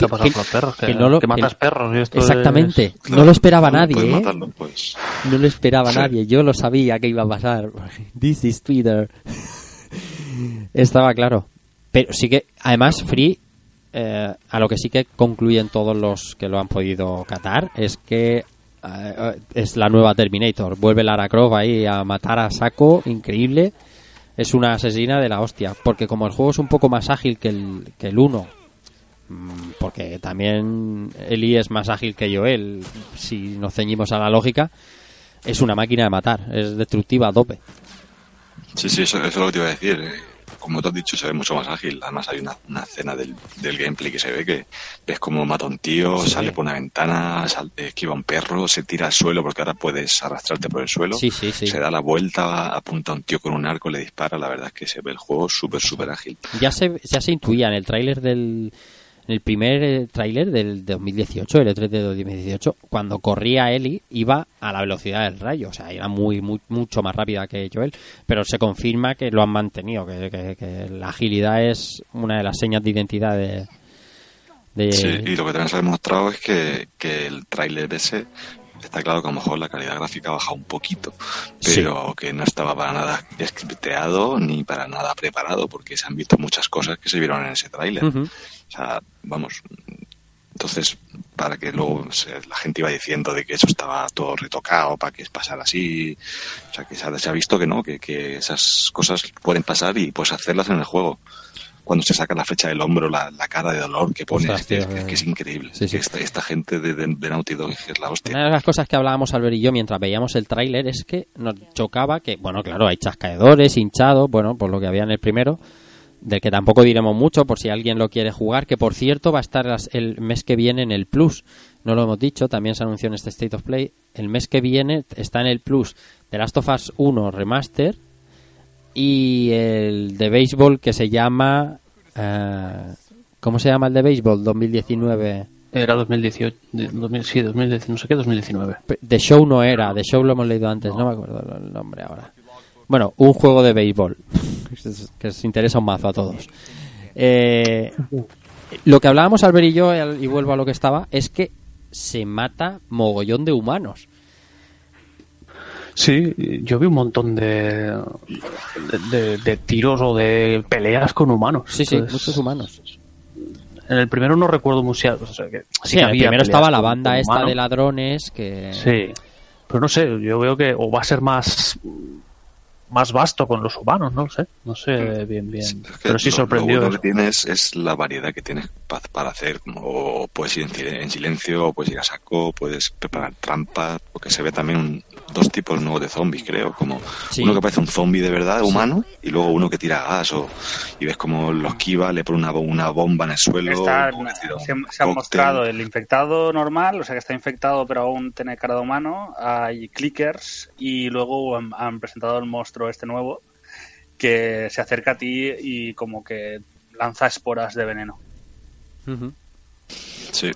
ha pasado que- con los perros? Que, que no lo- que matas que- perros y esto Exactamente. es- No lo esperaba Claro, nadie, ¿eh? matarlo, pues. No lo esperaba Sí. nadie. Yo lo sabía que iba a pasar. This is Twitter. Estaba claro. Pero sí que, además, Free, eh, a lo que sí que concluyen todos los que lo han podido catar, es que eh, es la nueva Terminator. Vuelve Lara Croft ahí a matar a saco, increíble. Es una asesina de la hostia. Porque como el juego es un poco más ágil que el, que el 1, mm, porque también Eli es más ágil que Joel, si nos ceñimos a la lógica, es una máquina de matar, es destructiva a tope. Sí, sí, eso, eso es lo que te iba a decir. eh. Como tú has dicho, se ve mucho más ágil. Además, hay una, una escena del, del gameplay que se ve que ves como mata a un tío, Sí. sale por una ventana, sal- esquiva a un perro, se tira al suelo porque ahora puedes arrastrarte por el suelo. Sí, sí, sí. Se da la vuelta, apunta a un tío con un arco, le dispara. La verdad es que se ve el juego súper, súper ágil. Ya se, ya se intuía en el tráiler del en el primer eh, tráiler del 2018, el E3 de 2018, cuando corría Ellie iba a la velocidad del rayo, o sea, era muy, muy mucho más rápida que Joel, pero se confirma que lo han mantenido, que, que- que la agilidad es una de las señas de identidad de, de- Sí, y lo que también se ha demostrado es que, que el tráiler ese está claro que a lo mejor la calidad gráfica ha bajado un poquito, pero que no estaba para nada scripteado ni para nada preparado, porque se han visto muchas cosas que se vieron en ese tráiler. Ujú. O sea, vamos, entonces para que luego se- la gente iba diciendo de que eso estaba todo retocado para que pasara así, o sea, que se ha, se ha visto que no, que, que esas cosas pueden pasar y puedes hacerlas en el juego. Cuando se saca la flecha del hombro, la, la cara de dolor que pone, es, que- es que es increíble. sí, sí. Esta, esta gente de, de, de Naughty Dog es la hostia. Una de las cosas que hablábamos Albert y yo mientras veíamos el tráiler es que nos chocaba que, bueno, claro, hay chascaedores, hinchados, bueno, por lo que había en el primero, del que tampoco diremos mucho por si alguien lo quiere jugar, que por cierto va a estar las- el mes que viene en el Plus. No lo hemos dicho, también se anunció en este State of Play. El mes que viene está en el Plus The Last of Us 1 Remaster y el de béisbol que se llama... eh, ¿Cómo se llama el de béisbol 2019? Era 2018, de- 2000, sí, 2010, no sé qué, 2019. The Show no era, The Show lo hemos leído antes, no me acuerdo el nombre ahora. Bueno, un juego de béisbol que os- interesa un mazo a todos. Eh, lo que hablábamos Albert y yo, y vuelvo a lo que estaba, es que se mata mogollón de humanos. Sí, yo vi un montón de, de, de- de tiros o de peleas con humanos. Sí, sí, muchos humanos. En el primero no recuerdo mucho. O sea, que sí Sí, en el primero estaba la con- banda con esta humanos. de ladrones que... Sí, pero no sé, yo veo que o va a ser más más vasto con los humanos, no lo sé, no sé bien bien. Es que Pero sí lo- sorprendió. Lo bueno que tienes es la variedad que tienes pa- para hacer. como- O puedes ir en silencio, o puedes ir a saco, puedes preparar trampas, porque se ve también un- dos tipos nuevos de zombies, creo. Como Sí. uno que parece un zombie de verdad, humano, y luego uno que tira gas, o, y ves como lo esquiva, le pone una, una bomba en el suelo. Está- se, se ha mostrado el infectado normal, o sea que está infectado pero aún tiene cara de humano. Hay clickers y luego han, han presentado el monstruo este nuevo que se acerca a ti y como que lanza esporas de veneno. Sí.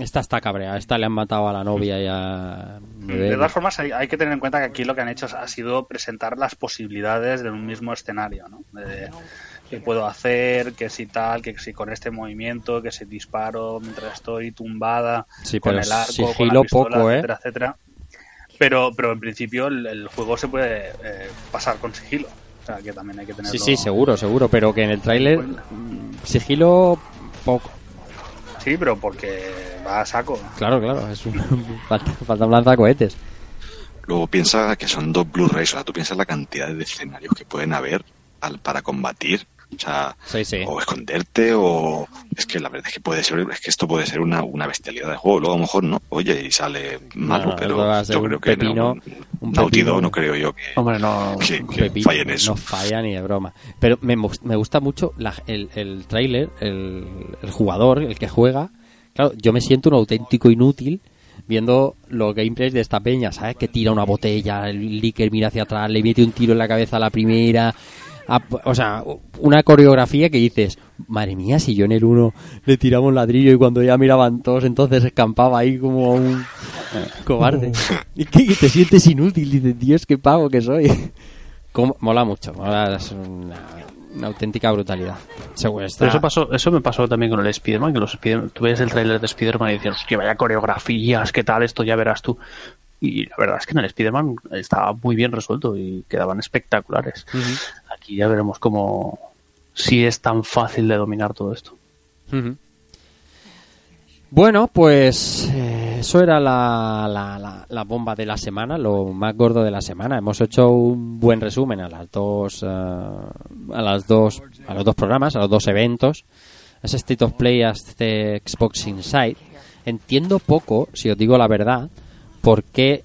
Esta está cabrea, esta le han matado a la novia y a... De todas formas, hay, hay que tener en cuenta que aquí lo que han hecho ha sido presentar las posibilidades de un mismo escenario, ¿no? De qué puedo hacer, que si tal, que si con este movimiento, que si disparo mientras estoy tumbada, Sí, con el arco, con sigilo la pistola, poco, ¿eh? etcétera, etcétera. Pero, pero en principio el, el juego se puede eh, pasar con sigilo. O sea, que también hay que tenerlo... Sí, sí, seguro, seguro, pero que en el tráiler mm, sigilo poco. Sí, pero porque va a saco. Claro, claro, es un, falta, falta un lanzacohetes. Luego piensa que son dos Blu-rays, o sea, tú piensas la cantidad de escenarios que pueden haber al, para combatir. O sea, Sí, sí. o esconderte o es que la verdad es que puede ser es que esto puede ser una, una bestialidad de juego luego a lo mejor no oye y sale malo No, pero yo un creo que pepino, no, un no creo yo que, Hombre, no. que, que Pepino, falle en eso No falla ni de broma. Pero me, me gusta mucho la- el, el tráiler, el, el jugador, el que juega. Claro, yo me siento un auténtico inútil viendo los gameplays de esta peña, ¿sabes? Que tira una botella, el Licker mira hacia atrás, le mete un tiro en la cabeza a la primera. A- o sea, una coreografía que dices, madre mía, si yo en el 1 le tiraba un ladrillo y cuando ya miraban todos, entonces escampaba ahí como un cobarde. Y que te sientes inútil, dices, Dios, qué pago que soy. Como- Mola mucho, mola, es una, una auténtica brutalidad. Seguro está- eso pasó, eso me pasó también con el Spider-Man, que los Spider tú ves el tráiler de Spider-Man y dices, hostia, vaya coreografías, qué tal, esto ya verás tú. Y la verdad es que en el Spider-Man estaba muy bien resuelto y quedaban espectaculares. Aquí ya veremos cómo, si es tan fácil de dominar todo esto. Bueno, pues eh, eso era la, la, la- la bomba de la semana, lo más gordo de la semana. Hemos hecho un buen resumen a las dos, eh, a las dos, a los dos programas, a los dos eventos. Ese State of Play, a este Xbox Inside. Entiendo poco, si os digo la verdad, por qué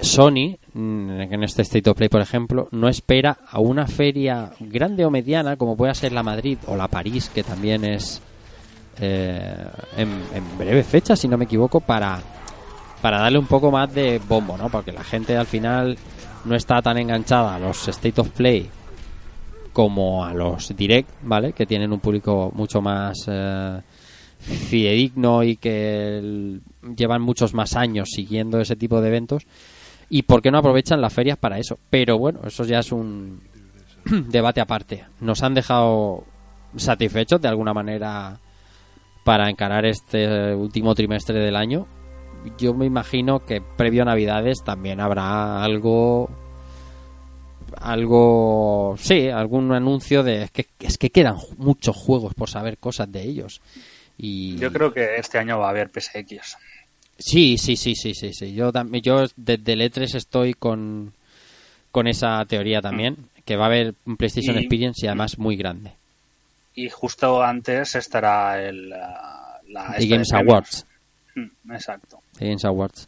Sony, mm, en este State of Play, por ejemplo, no espera a una feria grande o mediana, como pueda ser la Madrid o la París, que también es eh, en, en breve fecha, si no me equivoco, para, para darle un poco más de bombo, ¿no? Porque la gente al final no está tan enganchada a los State of Play como a los Direct, ¿vale? Que tienen un público mucho más eh, fidedigno y que llevan muchos más años siguiendo ese tipo de eventos. ¿Y por qué no aprovechan las ferias para eso? Pero bueno, eso ya es un debate aparte. Nos han dejado satisfechos de alguna manera para encarar este último trimestre del año. Yo me imagino que previo a Navidades también habrá algo algo sí algún anuncio de es que es que quedan muchos juegos por saber cosas de ellos y Yo creo que este año va a haber PSX. Sí, sí, sí, sí, sí, sí. Yo también, yo desde el E3 estoy con, con esa teoría también, que va a haber un PlayStation Y- Experience y además muy grande. Y justo antes estará el, la The Games. Awards. Mm, Exacto. The Games Awards.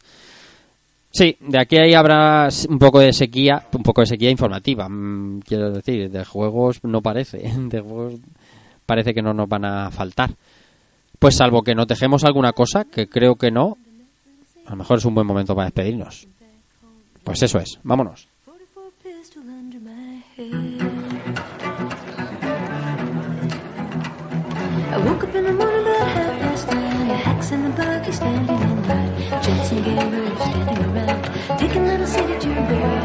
Sí, de aquí ahí habrá un poco de sequía, un poco de sequía informativa, mm, quiero decir, de juegos no parece, de juegos parece que no nos van a faltar. Pues salvo que nos dejemos alguna cosa, que creo que no, a lo mejor es un buen momento para despedirnos. Pues eso es, vámonos. I woke up in the morning about half past nine. The hacks and the buggy standing in line. Jets and gamers standing around. Taking little city to bury I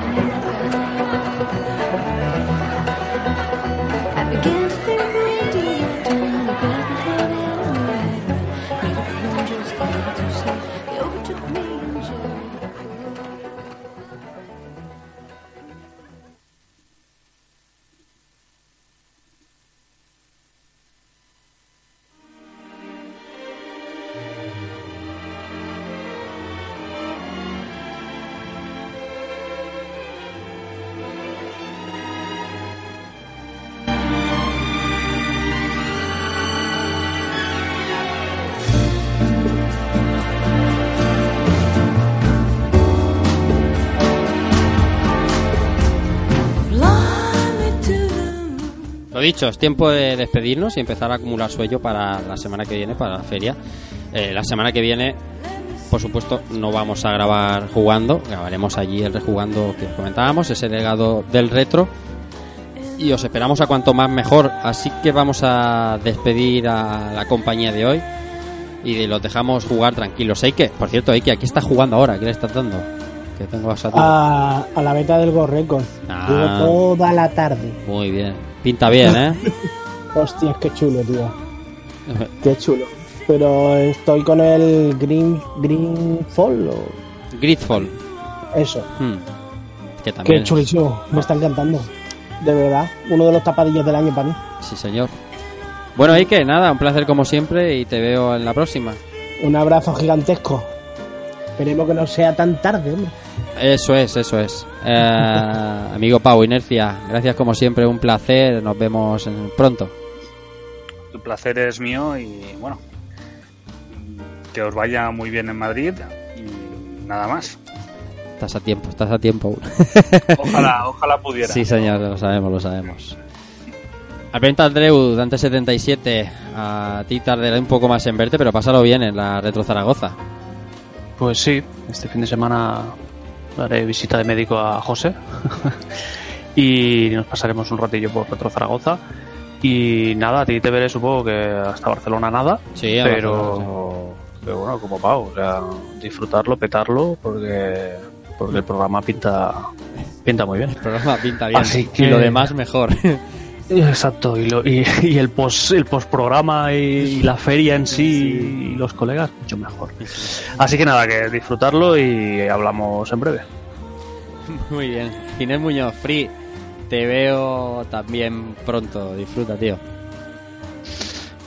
dicho, es tiempo de despedirnos y empezar a acumular suello para la semana que viene, para la feria. Eh, la semana que viene, por supuesto, no vamos a grabar jugando, grabaremos allí el rejugando que os comentábamos, ese legado del retro. Y os esperamos a cuanto más mejor. Así que vamos a despedir a la compañía de hoy y los dejamos jugar tranquilos. Eike, por cierto, Eike, aquí está jugando ahora, ¿qué le estás dando? Que tengo a. A, a la beta del Go Record. Ah. Toda la tarde. Muy bien, pinta bien, ¿eh? Hostias, qué chulo, tío. Qué chulo. Pero estoy con el Green Green Fall o Gridfall. eso. Hmm. Que también. Qué chulísimo. Me está encantando. De verdad. Uno de los tapadillos del año para mí. Sí, señor. Bueno, Ike, nada, un placer como siempre y te veo en la próxima. Un abrazo gigantesco. Esperemos que no sea tan tarde, hombre. Eso es, eso es. Eh, amigo Pau, Inercia, gracias como siempre, un placer. Nos vemos en- pronto. El placer es mío y bueno, que os vaya muy bien en Madrid y nada más. Estás a tiempo, estás a tiempo. Ojalá, ojalá pudiera. Sí, señor, lo sabemos, lo sabemos. Alberto Andreu, Dante77, a ti tardaré un poco más en verte, pero pásalo bien en la Retro Zaragoza. Pues sí, este fin de semana daré visita de médico a José y nos pasaremos un ratillo por Retro Zaragoza. Y nada, a ti te veré supongo que hasta Barcelona nada, Sí, pero, pero bueno, como Pau, o sea, disfrutarlo, petarlo, porque, porque el programa pinta, pinta muy bien. El programa pinta bien. Así que- Y lo demás mejor. Exacto, y, lo- y, y el post el postprograma y, y la feria en sí, y los colegas, mucho mejor. Así que nada, que disfrutarlo y hablamos en breve. Muy bien. Ginés Muñoz, Free. te veo también pronto. Disfruta, tío.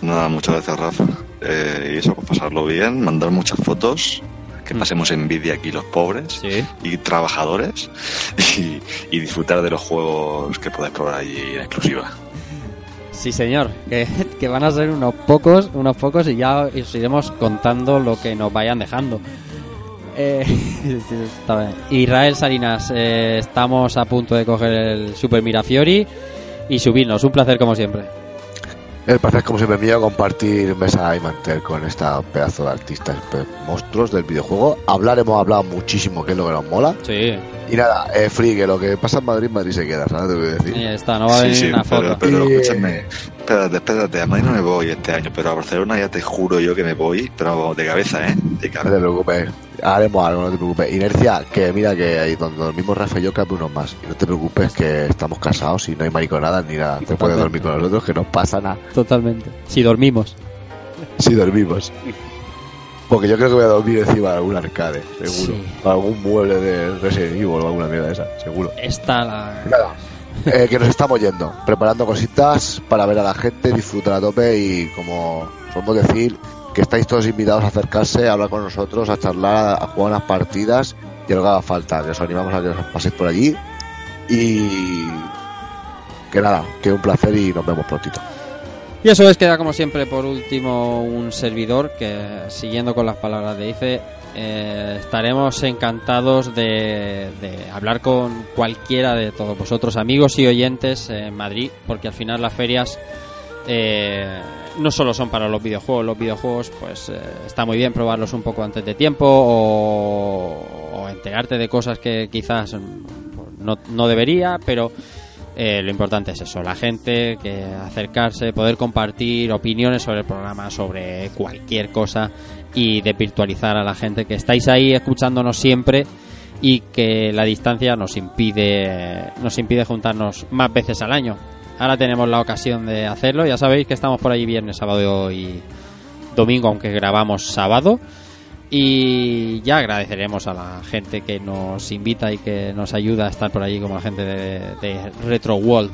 Nada, muchas gracias, Rafa. Eh, y eso, pasarlo bien, mandar muchas fotos, que pasemos envidia aquí los pobres y trabajadores, y, y disfrutar de los juegos que podéis probar allí en exclusiva. Sí, señor, que, que van a ser unos pocos, unos pocos y ya os iremos contando lo que nos vayan dejando. Eh, está bien. Israel Salinas, eh, estamos a punto de coger el Super Mirafiori y subirnos. Un placer como siempre. El placer, como siempre, mío compartir mesa y mantel con esta pedazo de artistas monstruos del videojuego. Hablar, hemos hablado muchísimo, que es lo que nos mola. Sí. Y nada, eh, Free, que lo que pasa en Madrid, Madrid se queda, ¿sabes? Te voy a decir. Ya está, no va a Sí, venir sí, una pero, foto. pero Y- escúchame, espérate, espérate, a Madrid no me voy este año, pero a Barcelona ya te juro yo que me voy, pero de cabeza, ¿eh? De No cabeza. te preocupes, haremos algo, no te preocupes. Inercia, que mira que ahí donde dormimos Rafa y yo cabe unos más. No te preocupes que estamos casados y no hay mariconadas ni nada. Te puedes dormir con nosotros, que no pasa nada Totalmente. Si dormimos. si dormimos. Porque yo creo que voy a dormir encima de algún arcade, seguro. Sí. Algún mueble de Resident Evil o alguna mierda de esa, seguro. Está la. Nada, eh, que nos estamos yendo, preparando cositas para ver a la gente, disfrutar a tope y como podemos decir, que estáis todos invitados a acercarse, a hablar con nosotros, a charlar, a jugar unas partidas y lo que haga falta, que os animamos a que os paséis por allí y que nada, que un placer y nos vemos prontito. Y eso es, queda como siempre por último un servidor que, siguiendo con las palabras de Ife, eh, estaremos encantados de hablar con cualquiera de todos vosotros, amigos y oyentes en Madrid, porque al final las ferias eh, no solo son para los videojuegos, los videojuegos pues eh, está muy bien probarlos un poco antes de tiempo o, enterarte de cosas que quizás mm, no, no debería, pero eh, lo importante es eso, la gente, que acercarse, poder compartir opiniones sobre el programa, sobre cualquier cosa y de virtualizar a la gente que estáis ahí escuchándonos siempre y que la distancia nos impide nos impide juntarnos más veces al año. Ahora tenemos la ocasión de hacerlo, ya sabéis que estamos por ahí viernes, sábado y domingo, aunque grabamos sábado. Y ya agradeceremos a la gente que nos invita y que nos ayuda a estar por allí, como la gente de, de Retro World.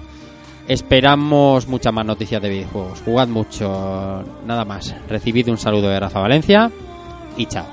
Esperamos muchas más noticias de videojuegos. Jugad mucho, nada más. Recibid un saludo de Rafa Valencia y chao.